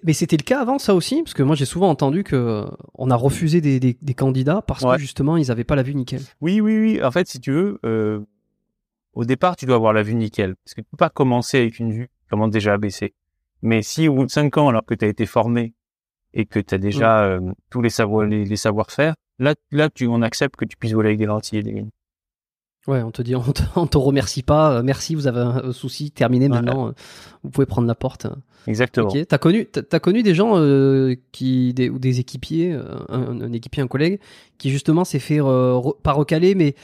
Mais c'était le cas avant ça aussi, parce que moi j'ai souvent entendu que on a refusé des, des, des candidats parce Ouais. que justement ils avaient pas la vue nickel. Oui, oui, oui. En fait, si tu veux, euh, au départ, tu dois avoir la vue nickel. Parce que tu peux pas commencer avec une vue qui commence déjà à baisser. Mais si au bout de cinq ans, alors que tu as été formé et que tu as déjà euh, tous les savoirs, les, les savoir-faire, là, là, tu, on accepte que tu puisses voler avec des lentilles et des lunettes. Ouais, on te dit, on te, on te remercie pas, euh, merci, vous avez un, souci, terminé maintenant, euh, vous pouvez prendre la porte. Exactement. Ok, t'as connu, t'as connu des gens euh, qui, des, ou des équipiers, un, un équipier, un collègue, qui justement s'est fait re- pas recaler, mais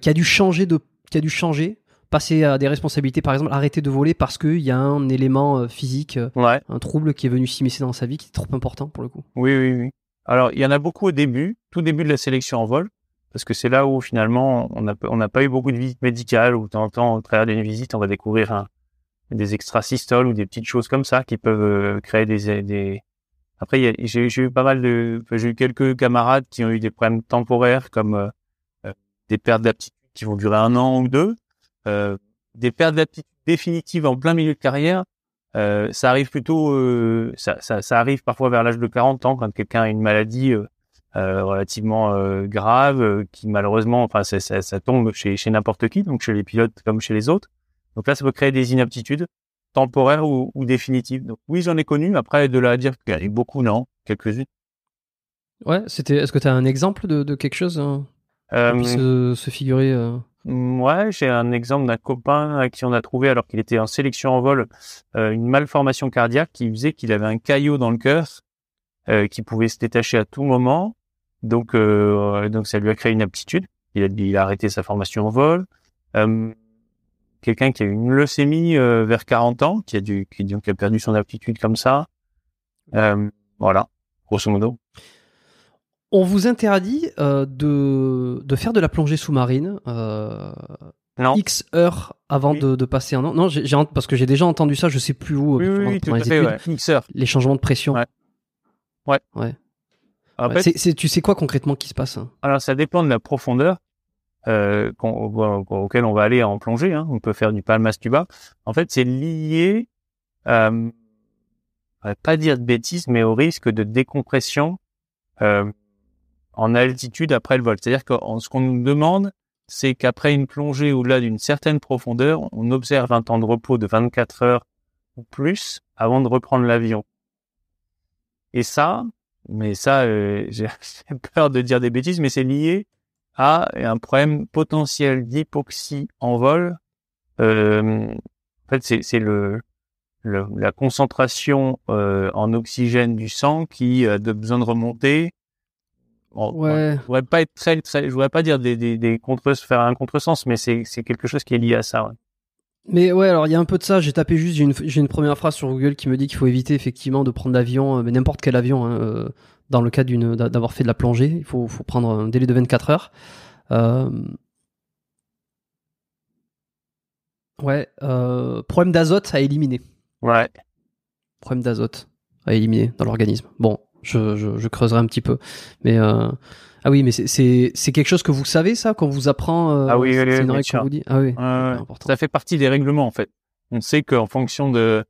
qui a dû changer de, qui a dû changer, passer à des responsabilités, par exemple, arrêter de voler parce qu'il y a un élément euh, physique, euh, Ouais. un trouble qui est venu s'immiscer dans sa vie, qui est trop important pour le coup. Oui, oui, oui. Alors, il y en a beaucoup au début, tout début de la sélection en vol, parce que c'est là où finalement on n'a on pas eu beaucoup de visites médicales, où de temps en temps, au travers d'une visite, on va découvrir un- des extrasystoles ou des petites choses comme ça qui peuvent euh, créer des... des... Après, j'ai eu pas mal de... J'ai eu quelques camarades qui ont eu des problèmes temporaires, comme euh, des pertes d'aptitude qui vont durer un an ou deux, euh, des pertes d'aptitude définitives en plein milieu de carrière, euh, ça arrive plutôt, euh, ça, arrive parfois vers l'âge de 40 ans quand quelqu'un a une maladie relativement grave, qui malheureusement, enfin, ça, tombe chez, n'importe qui, donc chez les pilotes comme chez les autres. Donc là, ça peut créer des inaptitudes temporaires ou, définitives. Donc oui, j'en ai connu. Après, de là à dire qu'il y en a beaucoup, non, quelques-unes. Ouais, c'était. Est-ce que tu as un exemple de, de quelque chose hein, qui Euh, puisse se, se figurer euh, Ouais, j'ai un exemple d'un copain à qui on a trouvé, alors qu'il était en sélection en vol, euh, une malformation cardiaque qui faisait qu'il avait un caillot dans le cœur euh, qui pouvait se détacher à tout moment. Donc, euh, donc ça lui a créé une aptitude. Il a, il a arrêté sa formation en vol. Euh, Quelqu'un qui a eu une leucémie euh, vers 40 ans, qui a, dû, qui, donc, a perdu son aptitude comme ça. Euh, voilà, grosso modo. On vous interdit euh, de, de faire de la plongée sous-marine euh, Non. X heures avant Oui. de, de passer un an. Non, j'ai, parce que j'ai déjà entendu ça, je sais plus où. Oui, euh, oui, pendant- oui, pendant les fait, études, ouais. Les changements de pression. Ouais. Ouais. Ouais. En fait, tu sais quoi concrètement qui se passe hein? Alors, ça dépend de la profondeur euh, auquel on va aller en plongée. Hein. On peut faire du palmas tuba. En fait, c'est lié, euh, pas dire de bêtises, mais au risque de décompression euh, en altitude après le vol. C'est-à-dire que ce qu'on nous demande, c'est qu'après une plongée au-delà d'une certaine profondeur, on observe un temps de repos de 24 heures ou plus avant de reprendre l'avion. Et ça, mais ça, euh, j'ai peur de dire des bêtises, mais c'est lié à un problème potentiel d'hypoxie en vol. Euh, en fait, c'est le, le- la concentration euh, en oxygène du sang qui a de besoin de remonter. Bon, Ouais. Je voudrais pas être très, très, je voudrais pas dire des, des, des contre, faire un contresens, mais c'est c'est quelque chose qui est lié à ça. ouais. Mais ouais, alors il y a un peu de ça. J'ai tapé juste, j'ai une, j'ai une première phrase sur Google qui me dit qu'il faut éviter effectivement de prendre l'avion, euh, mais n'importe quel avion, hein, euh, dans le cas d'une, d'avoir fait de la plongée. Il faut, faut prendre un délai de 24 heures. Euh, Ouais, euh, problème d'azote à éliminer. Ouais. Problème d'azote à éliminer dans l'organisme. Bon, je, je, je creuserai un petit peu. Mais euh, ah oui, mais c'est- quelque chose que vous savez ça qu'on vous apprend. euh, Ah oui, oui, une règle vous dit? Ah oui, important. Ça fait partie des règlements en fait. On sait qu'en fonction de,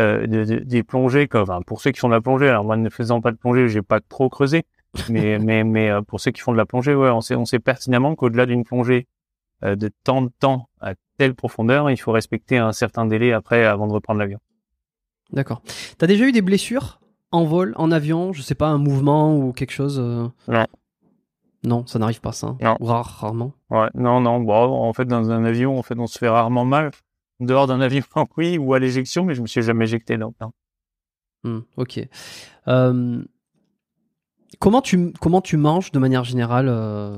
euh, de- de- des plongées, comme, enfin, pour ceux qui font de la plongée, alors moi ne faisant pas de plongée, j'ai pas trop creusé, mais mais mais euh, pour ceux qui font de la plongée, ouais, on sait on sait pertinemment qu'au-delà d'une plongée euh, de tant de temps à telle profondeur, il faut respecter un certain délai après avant de reprendre l'avion. D'accord. T'as déjà eu des blessures? En vol, en avion, je sais pas, un mouvement ou quelque chose euh Non. Non, ça n'arrive pas ça. Non. Ou rare, rarement. Ouais, non non, bon, en fait dans un avion, en fait on se fait rarement mal. Dehors d'un avion, oui, ou à l'éjection, mais je me suis jamais éjecté, non. Hmm, ok. Euh, comment tu comment tu manges de manière générale euh,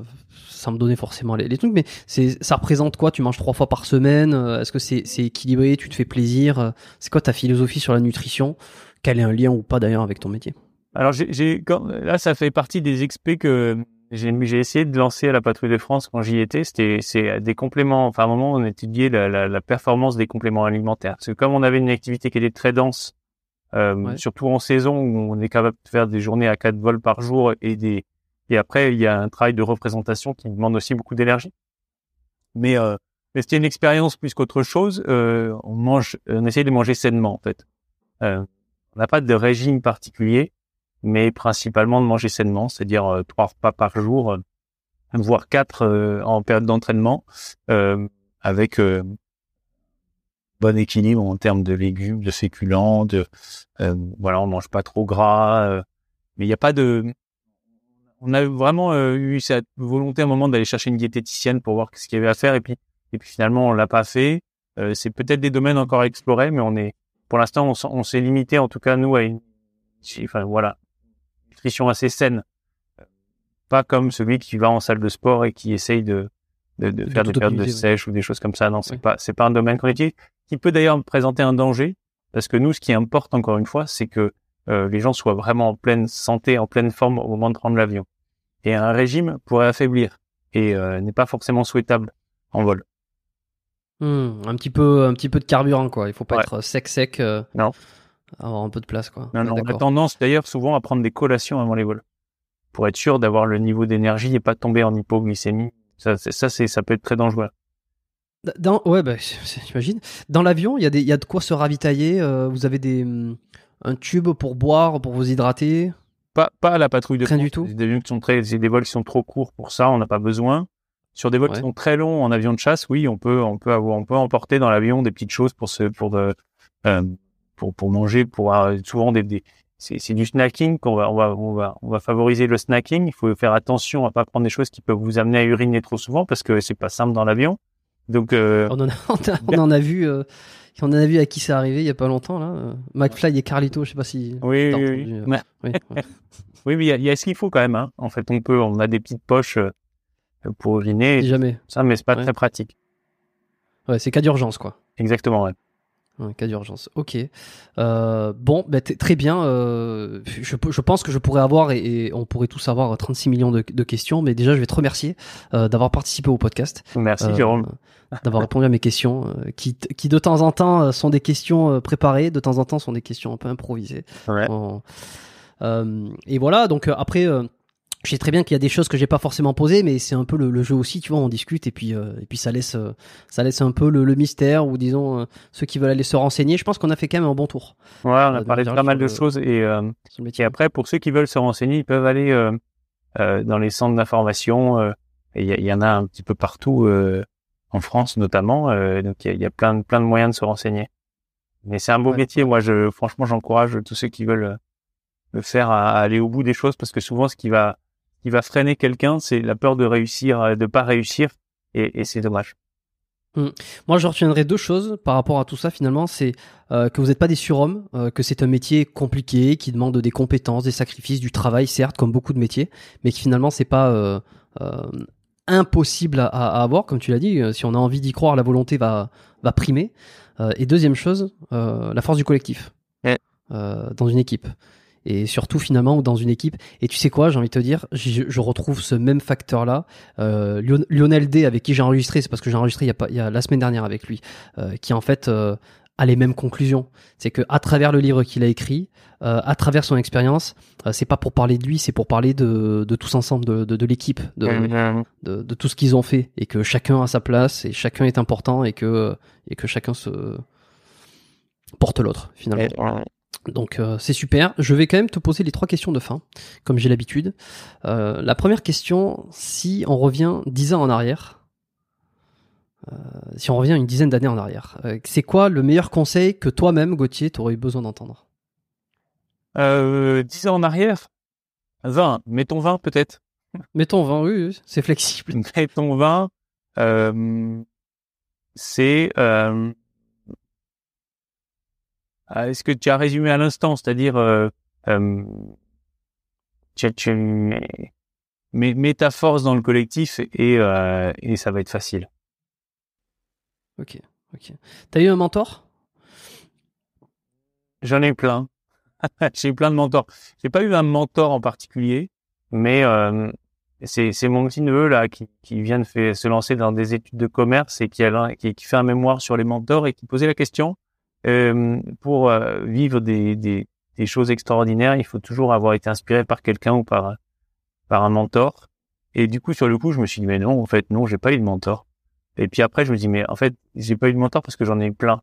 sans me donner forcément les, les trucs, mais ça représente quoi? Tu manges trois fois par semaine euh, Est-ce que c'est c'est équilibré? Tu te fais plaisir? C'est quoi ta philosophie sur la nutrition? Quel est un lien ou pas d'ailleurs avec ton métier? Alors j'ai, là ça fait partie des expés que j'ai, j'ai essayé de lancer à la patrouille de France quand j'y étais. C'était c'est des compléments. Enfin à un moment on étudiait la, la, la performance des compléments alimentaires. Parce que comme on avait une activité qui était très dense, euh, Ouais. surtout en saison où on est capable de faire des journées à quatre vols par jour et des et après il y a un travail de représentation qui demande aussi beaucoup d'énergie. Mais euh, mais c'était une expérience plus qu'autre chose. Euh, on mange, on essaye de manger sainement en fait. Euh, on n'a pas de régime particulier, mais principalement de manger sainement, c'est-à-dire euh, trois repas par jour, euh, voire quatre euh, en période d'entraînement, avec bon équilibre en termes de légumes, de féculents, de euh, voilà, on mange pas trop gras, euh, mais il n'y a pas de on a vraiment eu cette volonté à un moment d'aller chercher une diététicienne pour voir ce qu'il y avait à faire et puis et puis finalement on l'a pas fait. C'est peut-être des domaines encore à explorer, mais on est pour l'instant on, s'est limité en tout cas nous à une enfin voilà nutrition assez saine, pas comme celui qui va en salle de sport et qui essaye de de, de De faire des périodes de sèche ou des choses comme ça. Non, c'est pas c'est pas un domaine qu'on utilise qui peut d'ailleurs présenter un danger parce que nous ce qui importe encore une fois c'est que euh, les gens soient vraiment en pleine santé, en pleine forme au moment de prendre l'avion. Et un régime pourrait affaiblir et euh, n'est pas forcément souhaitable en vol. Hmm, Un petit peu un petit peu de carburant quoi. Il faut pas Ouais. être sec sec. euh, Non. Avoir un peu de place quoi. Non, Ouais, non, on a tendance d'ailleurs souvent à prendre des collations avant les vols pour être sûr d'avoir le niveau d'énergie et pas tomber en hypoglycémie. Ça, ça, c'est, ça peut être très dangereux. Dans, ouais, bah, j'imagine. Dans l'avion, il y, a des- y a de quoi se ravitailler. euh, vous avez des, hum, un tube pour boire, pour vous hydrater? Pas, pas à la patrouille de Rien France. du tout. Des avions qui sont très, c'est des vols qui sont trop courts pour ça. On n'a pas besoin. Sur des vols Ouais. qui sont très longs en avion de chasse, oui, on peut, on peut avoir, on peut emporter dans l'avion des petites choses pour se, pour de, euh, pour, pour manger, pour avoir souvent des, des c'est, c'est du snacking qu'on va, on va, on va, on va favoriser le snacking. Il faut faire attention à pas prendre des choses qui peuvent vous amener à uriner trop souvent parce que c'est pas simple dans l'avion. Donc, euh, On en a, on a- on en a vu. euh, on en a vu à qui c'est arrivé il y a pas longtemps là. euh, McFly et Carlito, je sais pas si. oui, oui, entendu, oui. euh, Mais- oui, ouais. oui, mais il y a, y a ce qu'il faut quand même. Hein. En fait, on peut, on a des petites poches euh, pour uriner, jamais. ça, mais c'est pas Ouais. très pratique. Ouais, c'est cas d'urgence quoi. Exactement. Ouais. Un cas d'urgence. Ok. Euh, bon, bah, très bien. euh, je, je pense que je pourrais avoir, et, et on pourrait tous avoir 36 millions de, de questions, mais déjà, je vais te remercier euh, d'avoir participé au podcast. Merci, euh, Jérôme. D'avoir répondu à mes questions, euh, qui, qui de temps en temps euh, sont des questions préparées, de temps en temps sont des questions un peu improvisées. Ouais. On- euh, et voilà, donc après, euh, je sais très bien qu'il y a des choses que j'ai pas forcément posées, mais c'est un peu le, le jeu aussi, tu vois, on discute et puis euh, et puis ça laisse euh, ça laisse un peu le, le mystère ou disons euh, ceux qui veulent aller se renseigner. Je pense qu'on a fait quand même un bon tour Ouais, on a parlé de pas mal de choses et, après, pour ceux qui veulent se renseigner, ils peuvent aller dans les centres d'information. Il y, en a un petit peu partout en France, notamment. donc il y a, il y a plein, de- plein de moyens de se renseigner. Mais c'est un beau Ouais. métier. Moi, je, franchement, j'encourage tous ceux qui veulent le faire à, à aller au bout des choses parce que souvent, ce qui va, qui va freiner quelqu'un, c'est la peur de réussir, euh, de pas réussir, et, et c'est dommage. Moi, je retiendrai deux choses par rapport à tout ça finalement, c'est euh, que vous n'êtes pas des surhommes, euh, que c'est un métier compliqué qui demande des compétences, des sacrifices, du travail certes, comme beaucoup de métiers, mais que finalement c'est pas euh, euh, impossible à, à avoir, comme tu l'as dit. euh, Si on a envie d'y croire, la volonté va va primer. Euh, et deuxième chose, euh, la force du collectif Ouais. euh, dans une équipe. Et surtout finalement ou dans une équipe. Et tu sais quoi, j'ai envie de te dire, je, je retrouve ce même facteur-là. Euh, Lion- Lionel D avec qui j'ai enregistré, c'est parce que j'ai enregistré il y a pas, il y a la semaine dernière avec lui, euh, qui en fait euh, a les mêmes conclusions. C'est que à travers le livre qu'il a écrit, euh, à travers son expérience, euh, c'est pas pour parler de lui, c'est pour parler de, de tous ensemble, de, de, de l'équipe, de, de, de tout ce qu'ils ont fait, et que chacun a sa place, et chacun est important, et que et que chacun se porte l'autre finalement. Donc euh, c'est super. Je vais quand même te poser les trois questions de fin, comme j'ai l'habitude. Euh, la première question, si on revient dix ans en arrière, euh, si on revient une dizaine d'années en arrière, c'est quoi le meilleur conseil que toi-même, Gauthier, t'aurais eu besoin d'entendre? 10 ans en arrière? 20, mettons 20 peut-être. Mettons 20, oui, oui, c'est flexible. Mettons 20, euh, c'est... Ah, Est-ce que tu as résumé à l'instant, c'est-à-dire... Tu, tu mets, ta force dans le collectif et, euh, et ça va être facile. Ok, ok. T'as eu un mentor? J'en ai plein. J'ai eu plein de mentors. J'ai pas eu un mentor en particulier, mais euh, c'est c'est mon petit neveu là qui qui vient de fait, se lancer dans des études de commerce et qui a qui, qui fait un mémoire sur les mentors et qui posait la question euh, pour euh, vivre des, des des choses extraordinaires, il faut toujours avoir été inspiré par quelqu'un ou par par un mentor. Et du coup sur le coup, je me suis dit mais non, en fait non, j'ai pas eu de mentor. Et puis après, je me dis mais en fait, j'ai pas eu de mentor parce que j'en ai plein,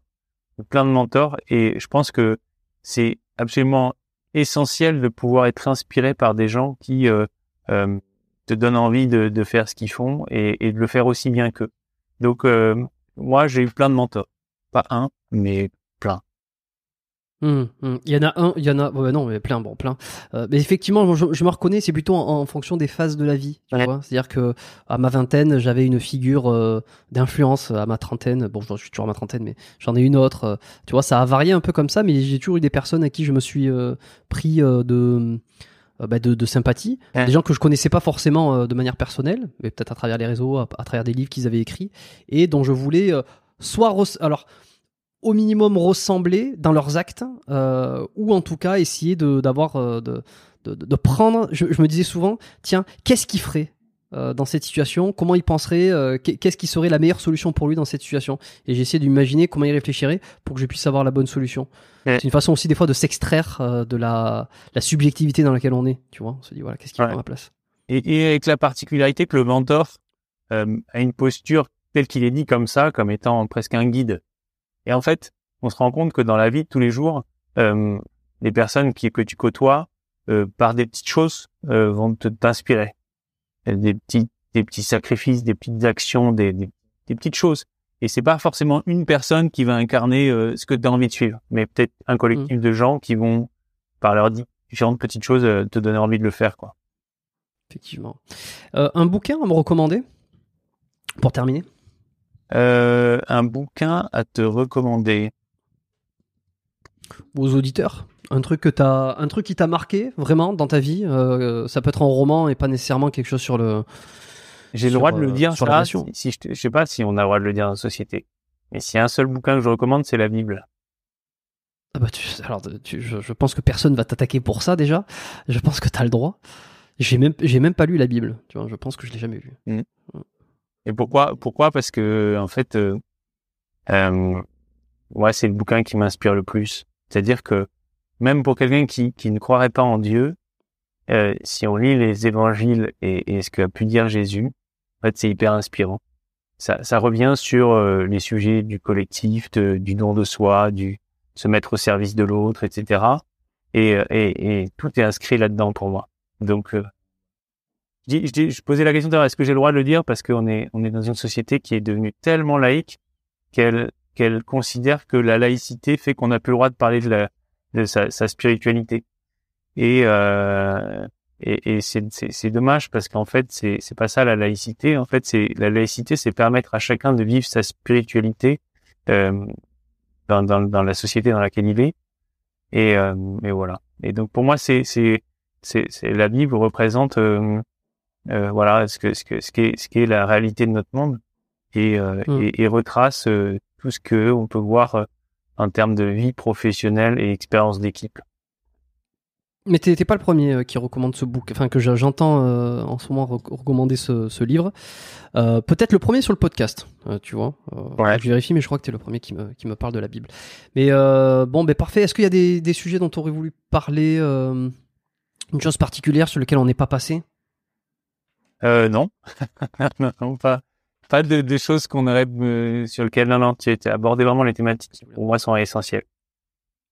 plein de mentors et je pense que c'est absolument essentiel de pouvoir être inspiré par des gens qui euh, euh, te donnent envie de, de faire ce qu'ils font et, et, de le faire aussi bien qu'eux. Donc euh, moi j'ai eu plein de mentors, pas un, mais Hum, hum. Il y en a un, il y en a, ouais, non, mais plein, bon, plein. Euh, mais effectivement, je, je, me reconnais, c'est plutôt en, en, fonction des phases de la vie. Tu Ouais. vois, c'est-à-dire que à ma vingtaine, j'avais une figure euh, d'influence. À ma trentaine, bon, je suis toujours à ma trentaine, mais j'en ai une autre. euh, tu vois, ça a varié un peu comme ça, mais j'ai toujours eu des personnes à qui je me suis pris de, bah, de, de sympathie, des gens que je connaissais pas forcément de manière personnelle, mais peut-être à travers les réseaux, à, à travers des livres qu'ils avaient écrits, et dont je voulais soit alors au minimum ressembler dans leurs actes, euh, ou en tout cas essayer de d'avoir euh, de, de, de prendre. Je, je me disais souvent, tiens, qu'est-ce qu'il ferait euh, dans cette situation? Comment il penserait euh, qu'est- Qu'est-ce qui serait la meilleure solution pour lui dans cette situation? Et j'ai essayé d'imaginer comment il réfléchirait pour que je puisse avoir la bonne solution. Ouais. C'est une façon aussi des fois de s'extraire de la, la subjectivité dans laquelle on est. Tu vois, on se dit voilà, qu'est-ce qui Ouais. prend ma place? Et, et avec la particularité que le mentor a une posture telle qu'il est dit comme ça, comme étant presque un guide. Et en fait, on se rend compte que dans la vie de tous les jours, euh, les personnes qui, que tu côtoies, euh, par des petites choses, euh, vont te t'inspirer. Des petits, des petits sacrifices, des petites actions, des, des, des petites choses. Et c'est pas forcément une personne qui va incarner ce que tu as envie de suivre, mais peut-être un collectif de gens qui vont, par leurs di- différentes petites choses, te donner envie de le faire, quoi. Effectivement. Un bouquin à me recommander? Pour terminer? Euh, un bouquin à te recommander. aux auditeurs un truc que t'as un truc qui t'a marqué vraiment dans ta vie euh, ça peut être un roman et pas nécessairement quelque chose sur le J'ai le droit de le euh, dire, sur la ça, si, si je, je sais pas si on a le droit de le dire la société. Mais s'il y a un seul bouquin que je recommande, c'est la Bible. ah bah tu, alors tu- je, je pense que personne va t'attaquer pour ça déjà je pense que t'as le droit j'ai même j'ai même pas lu la Bible tu vois je pense que je l'ai jamais lu Et pourquoi Pourquoi? Parce que en fait, euh, euh, ouais, c'est le bouquin qui m'inspire le plus. C'est-à-dire que même pour quelqu'un qui, qui ne croirait pas en Dieu, euh, si on lit les évangiles et, et ce qu'a pu dire Jésus, en fait, c'est hyper inspirant. Ça, ça revient sur euh, les sujets du collectif, de- du don de soi, du se mettre au service de l'autre, etc. Et, euh, et, et tout est inscrit là-dedans pour moi. Donc, euh, je, dis- je, dis- je posais la question l'heure, est-ce que j'ai le droit de le dire? Parce qu'on est on est dans une société qui est devenue tellement laïque qu'elle qu'elle considère que la laïcité fait qu'on n'a plus le droit de parler de la de sa, sa spiritualité. Et euh, et, et c'est dommage parce qu'en fait c'est pas ça la laïcité. En fait c'est la laïcité c'est permettre à chacun de vivre sa spiritualité euh, dans dans dans la société dans laquelle il est. Et euh, et voilà. Et donc pour moi c'est c'est la Bible représente euh, euh, voilà ce que ce que ce qui est ce qui est la réalité de notre monde et euh, Mm. et, et retrace euh, tout ce que on peut voir en termes de vie professionnelle et expérience d'équipe. mais t'es pas le premier qui recommande ce bouquin enfin que je- j'entends euh, en ce moment rec- recommander ce, ce livre Euh, peut-être le premier sur le podcast euh, tu vois Ouais. je vérifie mais je crois que t'es le premier qui me qui me parle de la Bible mais bon ben parfait est-ce qu'il y a des, des sujets dont tu aurais voulu parler une chose particulière sur lequel on n'est pas passé? Euh, non, non, pas pas de, choses qu'on aurait euh, sur lesquelles non non tu as abordé vraiment les thématiques qui pour moi sont essentielles.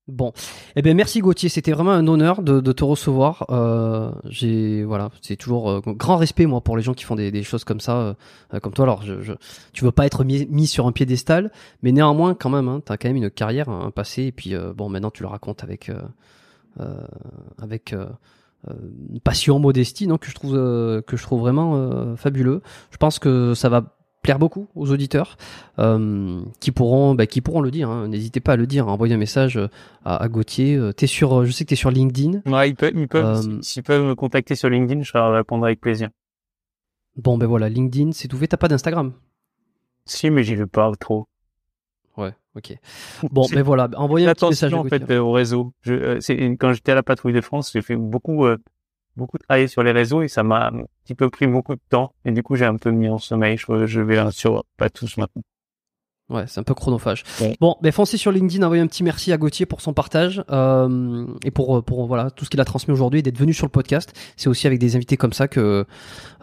Bon, eh ben merci Gauthier, c'était vraiment un honneur de, te recevoir. Euh, j'ai voilà, c'est toujours euh, grand respect moi pour les gens qui font des, choses comme ça, euh, comme toi. Alors, je, tu veux pas être mis, mis sur un piédestal, mais néanmoins quand même, hein, t'as quand même une carrière, un passé, et puis bon, maintenant tu le racontes avec avec passion, modestie, non que je trouve euh, que je trouve vraiment euh, fabuleux. Je pense que ça va plaire beaucoup aux auditeurs euh, qui pourront bah, qui pourront le dire. hein. N'hésitez pas à le dire, à envoyer un message à, à Gauthier. T'es sur, je sais que t'es sur LinkedIn. Ouais, ils peuvent, ils peuvent, Euh, s'ils peuvent me contacter sur LinkedIn, je leur répondrai avec plaisir. Bon ben voilà, LinkedIn, c'est tout fait. T'as pas d'Instagram? Si, mais j'y vais pas trop. Ouais, ok. Bon ben voilà, envoyez un petit message à en fait euh, au réseau. Je, euh, quand j'étais à la patrouille de France, j'ai fait beaucoup, euh, beaucoup travailler sur les réseaux et ça m'a un petit peu pris beaucoup de temps. Et du coup, j'ai un peu mis en sommeil. Je, je vais sur pas tous maintenant. Ouais, c'est un peu chronophage. Ouais. Bon, ben foncez sur LinkedIn, envoyez un petit merci à Gauthier pour son partage euh, et pour pour voilà tout ce qu'il a transmis aujourd'hui et d'être venu sur le podcast. C'est aussi avec des invités comme ça que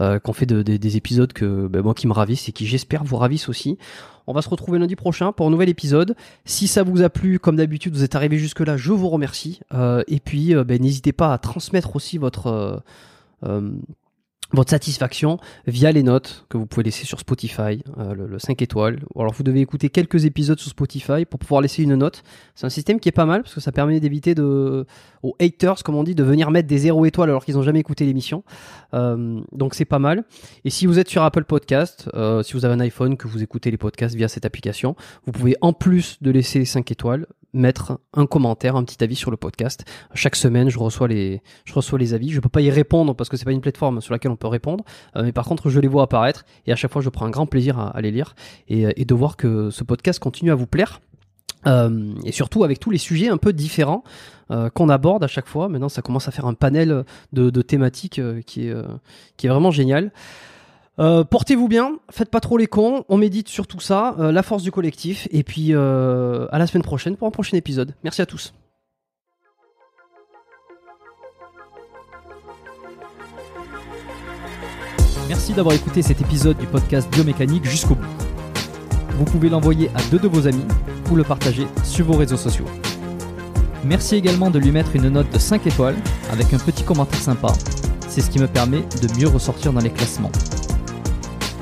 euh, qu'on fait de- de- des épisodes que ben, moi qui me ravissent et qui j'espère vous ravissent aussi. On va se retrouver lundi prochain pour un nouvel épisode. Si ça vous a plu, comme d'habitude, vous êtes arrivé jusque là, je vous remercie. Euh, et puis, euh, ben, n'hésitez pas à transmettre aussi votre euh, euh, votre satisfaction via les notes que vous pouvez laisser sur Spotify, euh, le, le 5 étoiles. Alors vous devez écouter quelques épisodes sur Spotify pour pouvoir laisser une note. C'est un système qui est pas mal parce que ça permet d'éviter de, aux haters, comme on dit, de venir mettre des 0 étoiles alors qu'ils n'ont jamais écouté l'émission. Euh, donc c'est pas mal. Et si vous êtes sur Apple Podcast, euh, si vous avez un iPhone, que vous écoutez les podcasts via cette application, vous pouvez en plus de laisser 5 étoiles, mettre un commentaire, un petit avis sur le podcast. Chaque semaine, je reçois les, je reçois les avis. Je peux pas y répondre parce que c'est pas une plateforme sur laquelle on peut répondre, Euh, mais par contre, je les vois apparaître et à chaque fois, je prends un grand plaisir à, à les lire et, et de voir que ce podcast continue à vous plaire. Euh, et surtout avec tous les sujets un peu différents euh, qu'on aborde à chaque fois. Maintenant, ça commence à faire un panel de, de thématiques euh, qui, est, euh, qui est vraiment génial. Euh, Portez-vous bien, faites pas trop les cons, on médite sur tout ça, euh, la force du collectif, et puis euh, à la semaine prochaine pour un prochain épisode. Merci à tous. Merci d'avoir écouté cet épisode du podcast Biomécanique jusqu'au bout. Vous pouvez l'envoyer à deux de vos amis ou le partager sur vos réseaux sociaux. Merci également de lui mettre une note de 5 étoiles avec un petit commentaire sympa. C'est ce qui me permet de mieux ressortir dans les classements.